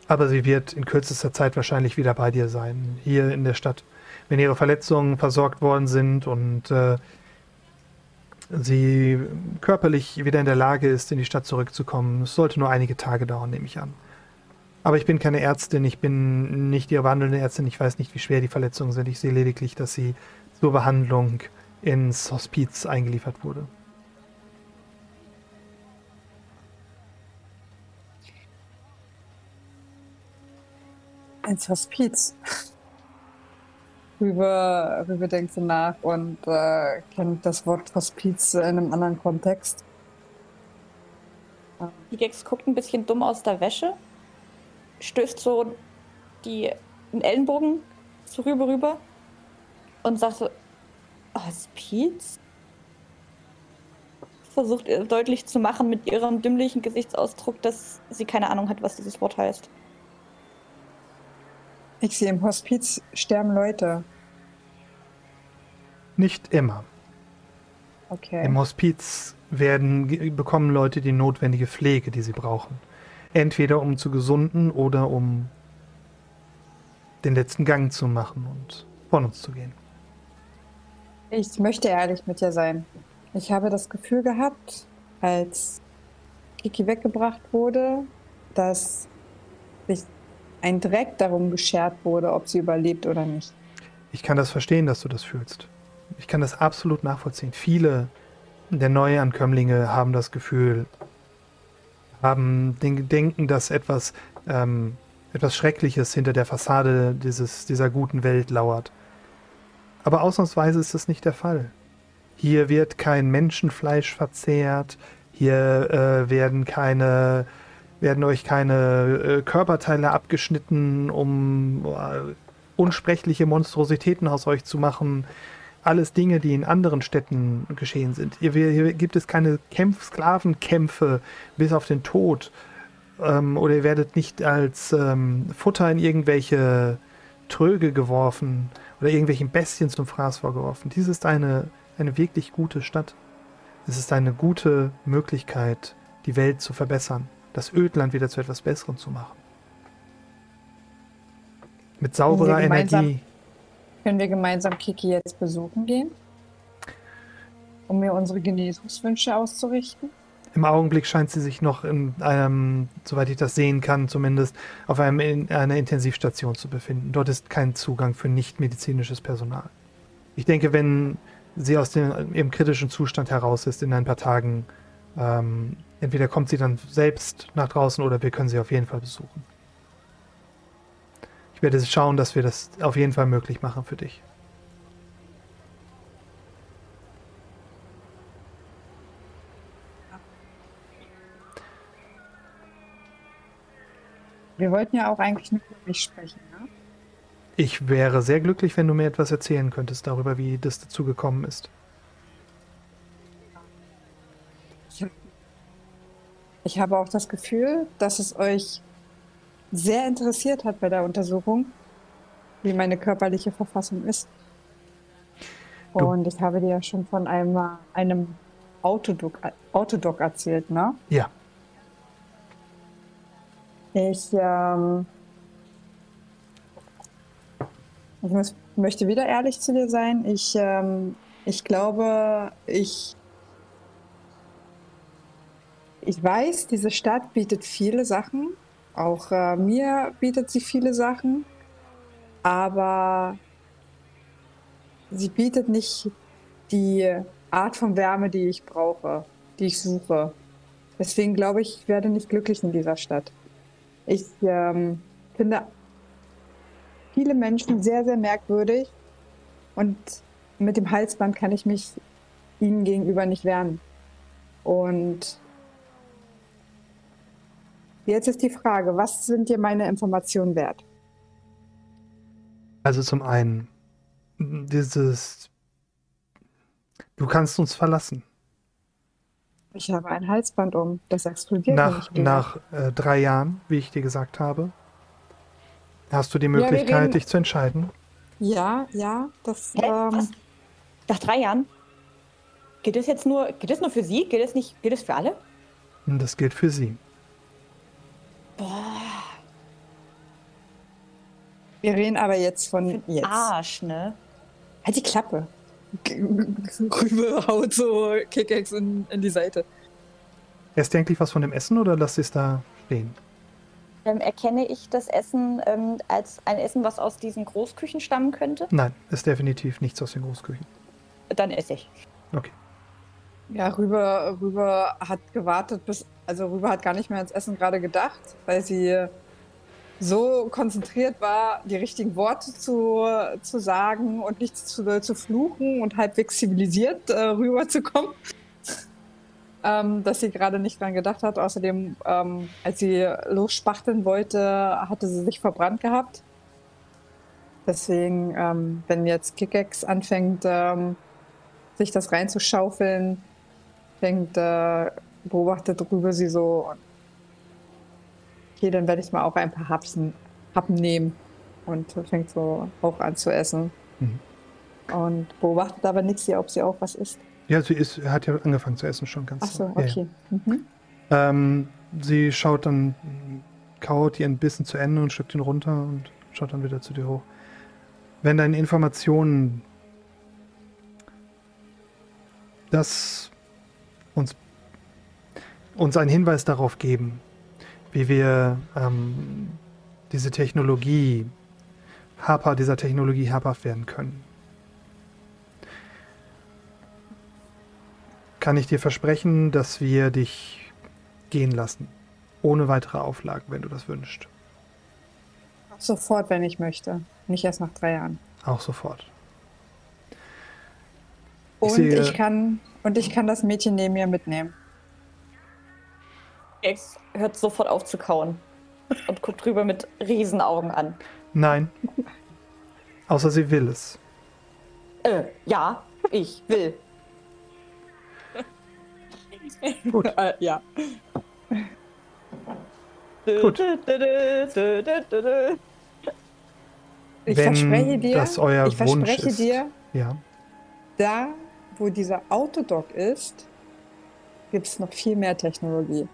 aber sie wird in kürzester Zeit wahrscheinlich wieder bei dir sein, hier in der Stadt. Wenn ihre Verletzungen versorgt worden sind und äh, sie körperlich wieder in der Lage ist, in die Stadt zurückzukommen. Es sollte nur einige Tage dauern, nehme ich an. Aber ich bin keine Ärztin, ich bin nicht ihre behandelnde Ärztin, ich weiß nicht, wie schwer die Verletzungen sind. Ich sehe lediglich, dass sie zur Behandlung ins Hospiz eingeliefert wurde.
Ins Hospiz. Rüber, Rüber denkt so nach und äh, kennt das Wort Hospiz in einem anderen Kontext.
Die Gex guckt ein bisschen dumm aus der Wäsche, stößt so die, den Ellenbogen zu Rübe rüber und sagt so, Hospiz? Versucht ihr deutlich zu machen mit ihrem dümmlichen Gesichtsausdruck, dass sie keine Ahnung hat, was dieses Wort heißt.
Ich sehe, im Hospiz sterben Leute.
Nicht immer.
Okay.
Im Hospiz werden, bekommen Leute die notwendige Pflege, die sie brauchen. Entweder um zu gesunden oder um den letzten Gang zu machen und von uns zu gehen.
Ich möchte ehrlich mit dir sein. Ich habe das Gefühl gehabt, als Kiki weggebracht wurde, dass ein Dreck darum geschert wurde, ob sie überlebt oder nicht.
Ich kann das verstehen, dass du das fühlst. Ich kann das absolut nachvollziehen. Viele der Neuankömmlinge haben das Gefühl, haben den denken, dass etwas, ähm, etwas Schreckliches hinter der Fassade dieses, dieser guten Welt lauert. Aber ausnahmsweise ist das nicht der Fall. Hier wird kein Menschenfleisch verzehrt, hier äh, werden keine, werden euch keine äh, Körperteile abgeschnitten, um äh, unsprechliche Monstrositäten aus euch zu machen. Alles Dinge, die in anderen Städten geschehen sind. Hier, hier gibt es keine Kämpf Sklavenkämpfe bis auf den Tod. Ähm, oder ihr werdet nicht als ähm, Futter in irgendwelche Tröge geworfen oder irgendwelchen Bestien zum Fraß vorgeworfen. Dies ist eine, eine wirklich gute Stadt. Es ist eine gute Möglichkeit, die Welt zu verbessern, das Ödland wieder zu etwas Besserem zu machen. Mit sauberer
Können
Energie.
Können wir gemeinsam Kiki jetzt besuchen gehen? Um mir unsere Genesungswünsche auszurichten?
Im Augenblick scheint sie sich noch in einem, soweit ich das sehen kann, zumindest auf einem, in einer Intensivstation zu befinden. Dort ist kein Zugang für nicht-medizinisches Personal. Ich denke, wenn sie aus dem, ihrem kritischen Zustand heraus ist in ein paar Tagen, ähm, entweder kommt sie dann selbst nach draußen oder wir können sie auf jeden Fall besuchen. Ich werde schauen, dass wir das auf jeden Fall möglich machen für dich.
Wir wollten ja auch eigentlich nur über mich sprechen, ne?
Ich wäre sehr glücklich, wenn du mir etwas erzählen könntest darüber, wie das dazu gekommen ist.
Ich habe auch das Gefühl, dass es euch sehr interessiert hat bei der Untersuchung, wie meine körperliche Verfassung ist.
Du-
Und ich habe dir ja schon von einem, einem Autodoc, Autodoc erzählt, ne?
Ja,
Ich, ähm, ich muss, möchte wieder ehrlich zu dir sein. Ich, ähm, ich glaube, ich, ich weiß, diese Stadt bietet viele Sachen. Auch äh, mir bietet sie viele Sachen. Aber sie bietet nicht die Art von Wärme, die ich brauche, die ich suche. Deswegen glaube ich, ich werde nicht glücklich in dieser Stadt. Ich ähm, finde viele Menschen sehr, sehr merkwürdig und mit dem Halsband kann ich mich ihnen gegenüber nicht wehren. Und jetzt ist die Frage, was sind dir meine Informationen wert?
also zum einen, dieses, du kannst uns verlassen.
Ich habe ein Halsband um, das explodiert. wenn
Nach, nach äh, drei Jahren, wie ich dir gesagt habe, hast du die Möglichkeit,
reden-
dich zu entscheiden.
Ja, ja, das.
Hä?
Ähm,
Nach drei Jahren? Geht es jetzt nur, geht es nur für sie? Geht es nicht, geht es für alle?
Das gilt für sie.
Boah,
wir reden aber jetzt von jetzt.
Arsch, ne?
Halt die Klappe. Rübe haut so Kickex in, in die Seite.
Esst ihr eigentlich was von dem Essen oder lasst ihr es da stehen?
Ähm, erkenne ich das Essen ähm, als ein Essen, was aus diesen Großküchen stammen könnte?
Nein, ist definitiv nichts aus den Großküchen.
Dann esse ich.
Okay.
Ja, Rübe, Rübe hat gewartet, bis. Also Rübe hat gar nicht mehr ans Essen gerade gedacht, weil sie so konzentriert war, die richtigen Worte zu, zu sagen und nicht zu, zu fluchen und halbwegs zivilisiert äh, rüberzukommen. ähm, dass sie gerade nicht dran gedacht hat. Außerdem, ähm, als sie losspachteln wollte, hatte sie sich verbrannt gehabt. Deswegen, ähm, wenn jetzt Kickex anfängt, ähm, sich das reinzuschaufeln, fängt, äh, beobachtet Rübe sie so. und, Okay, dann werde ich mal auch ein paar Hapsen, Happen nehmen und fängt so auch an zu essen.
Mhm.
Und beobachtet aber Nixie, ob sie auch was isst.
Ja, sie ist, hat ja angefangen zu essen schon ganz.
Ach so,
ja, ja.
okay. Mhm.
Ähm, sie schaut dann, kaut ihren Bissen zu Ende und schluckt ihn runter und schaut dann wieder zu dir hoch. Wenn deine Informationen das uns, uns einen Hinweis darauf geben, wie wir ähm, diese Technologie, habhaft, dieser Technologie habhaft werden können. Kann ich dir versprechen, dass wir dich gehen lassen. Ohne weitere Auflagen, wenn du das wünschst.
Sofort, wenn ich möchte. Nicht erst nach drei Jahren.
Auch sofort. Ich
Und
sehe-
ich kann und ich kann das Mädchen neben mir mitnehmen.
Ex hört sofort auf zu kauen und guckt drüber mit Riesenaugen an.
Nein. Außer sie will es.
Äh, ja, ich will.
Gut.
Äh, ja.
Gut.
Ich
Wenn
verspreche dir,
das euer
ich
Wunsch
verspreche
ist.
dir,
Ja.
da, wo dieser Autodock ist, gibt es noch viel mehr Technologie.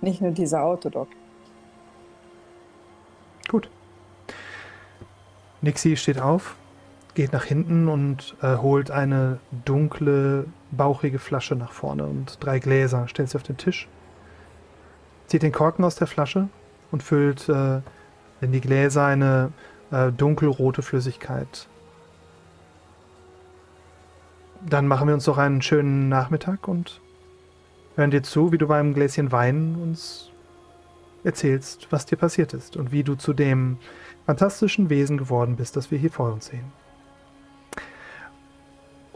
Nicht nur dieser Autodock.
Gut. Nixie steht auf, geht nach hinten und äh, holt eine dunkle, bauchige Flasche nach vorne und drei Gläser, stellt sie auf den Tisch, zieht den Korken aus der Flasche und füllt äh, in die Gläser eine äh, dunkelrote Flüssigkeit. Dann machen wir uns doch einen schönen Nachmittag und hören dir zu, wie du beim Gläschen Wein uns erzählst, was dir passiert ist und wie du zu dem fantastischen Wesen geworden bist, das wir hier vor uns sehen.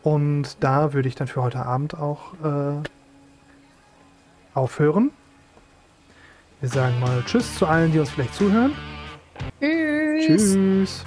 Und da würde ich dann für heute Abend auch äh, aufhören. Wir sagen mal Tschüss zu allen, die uns vielleicht zuhören.
Tschüss.
Tschüss.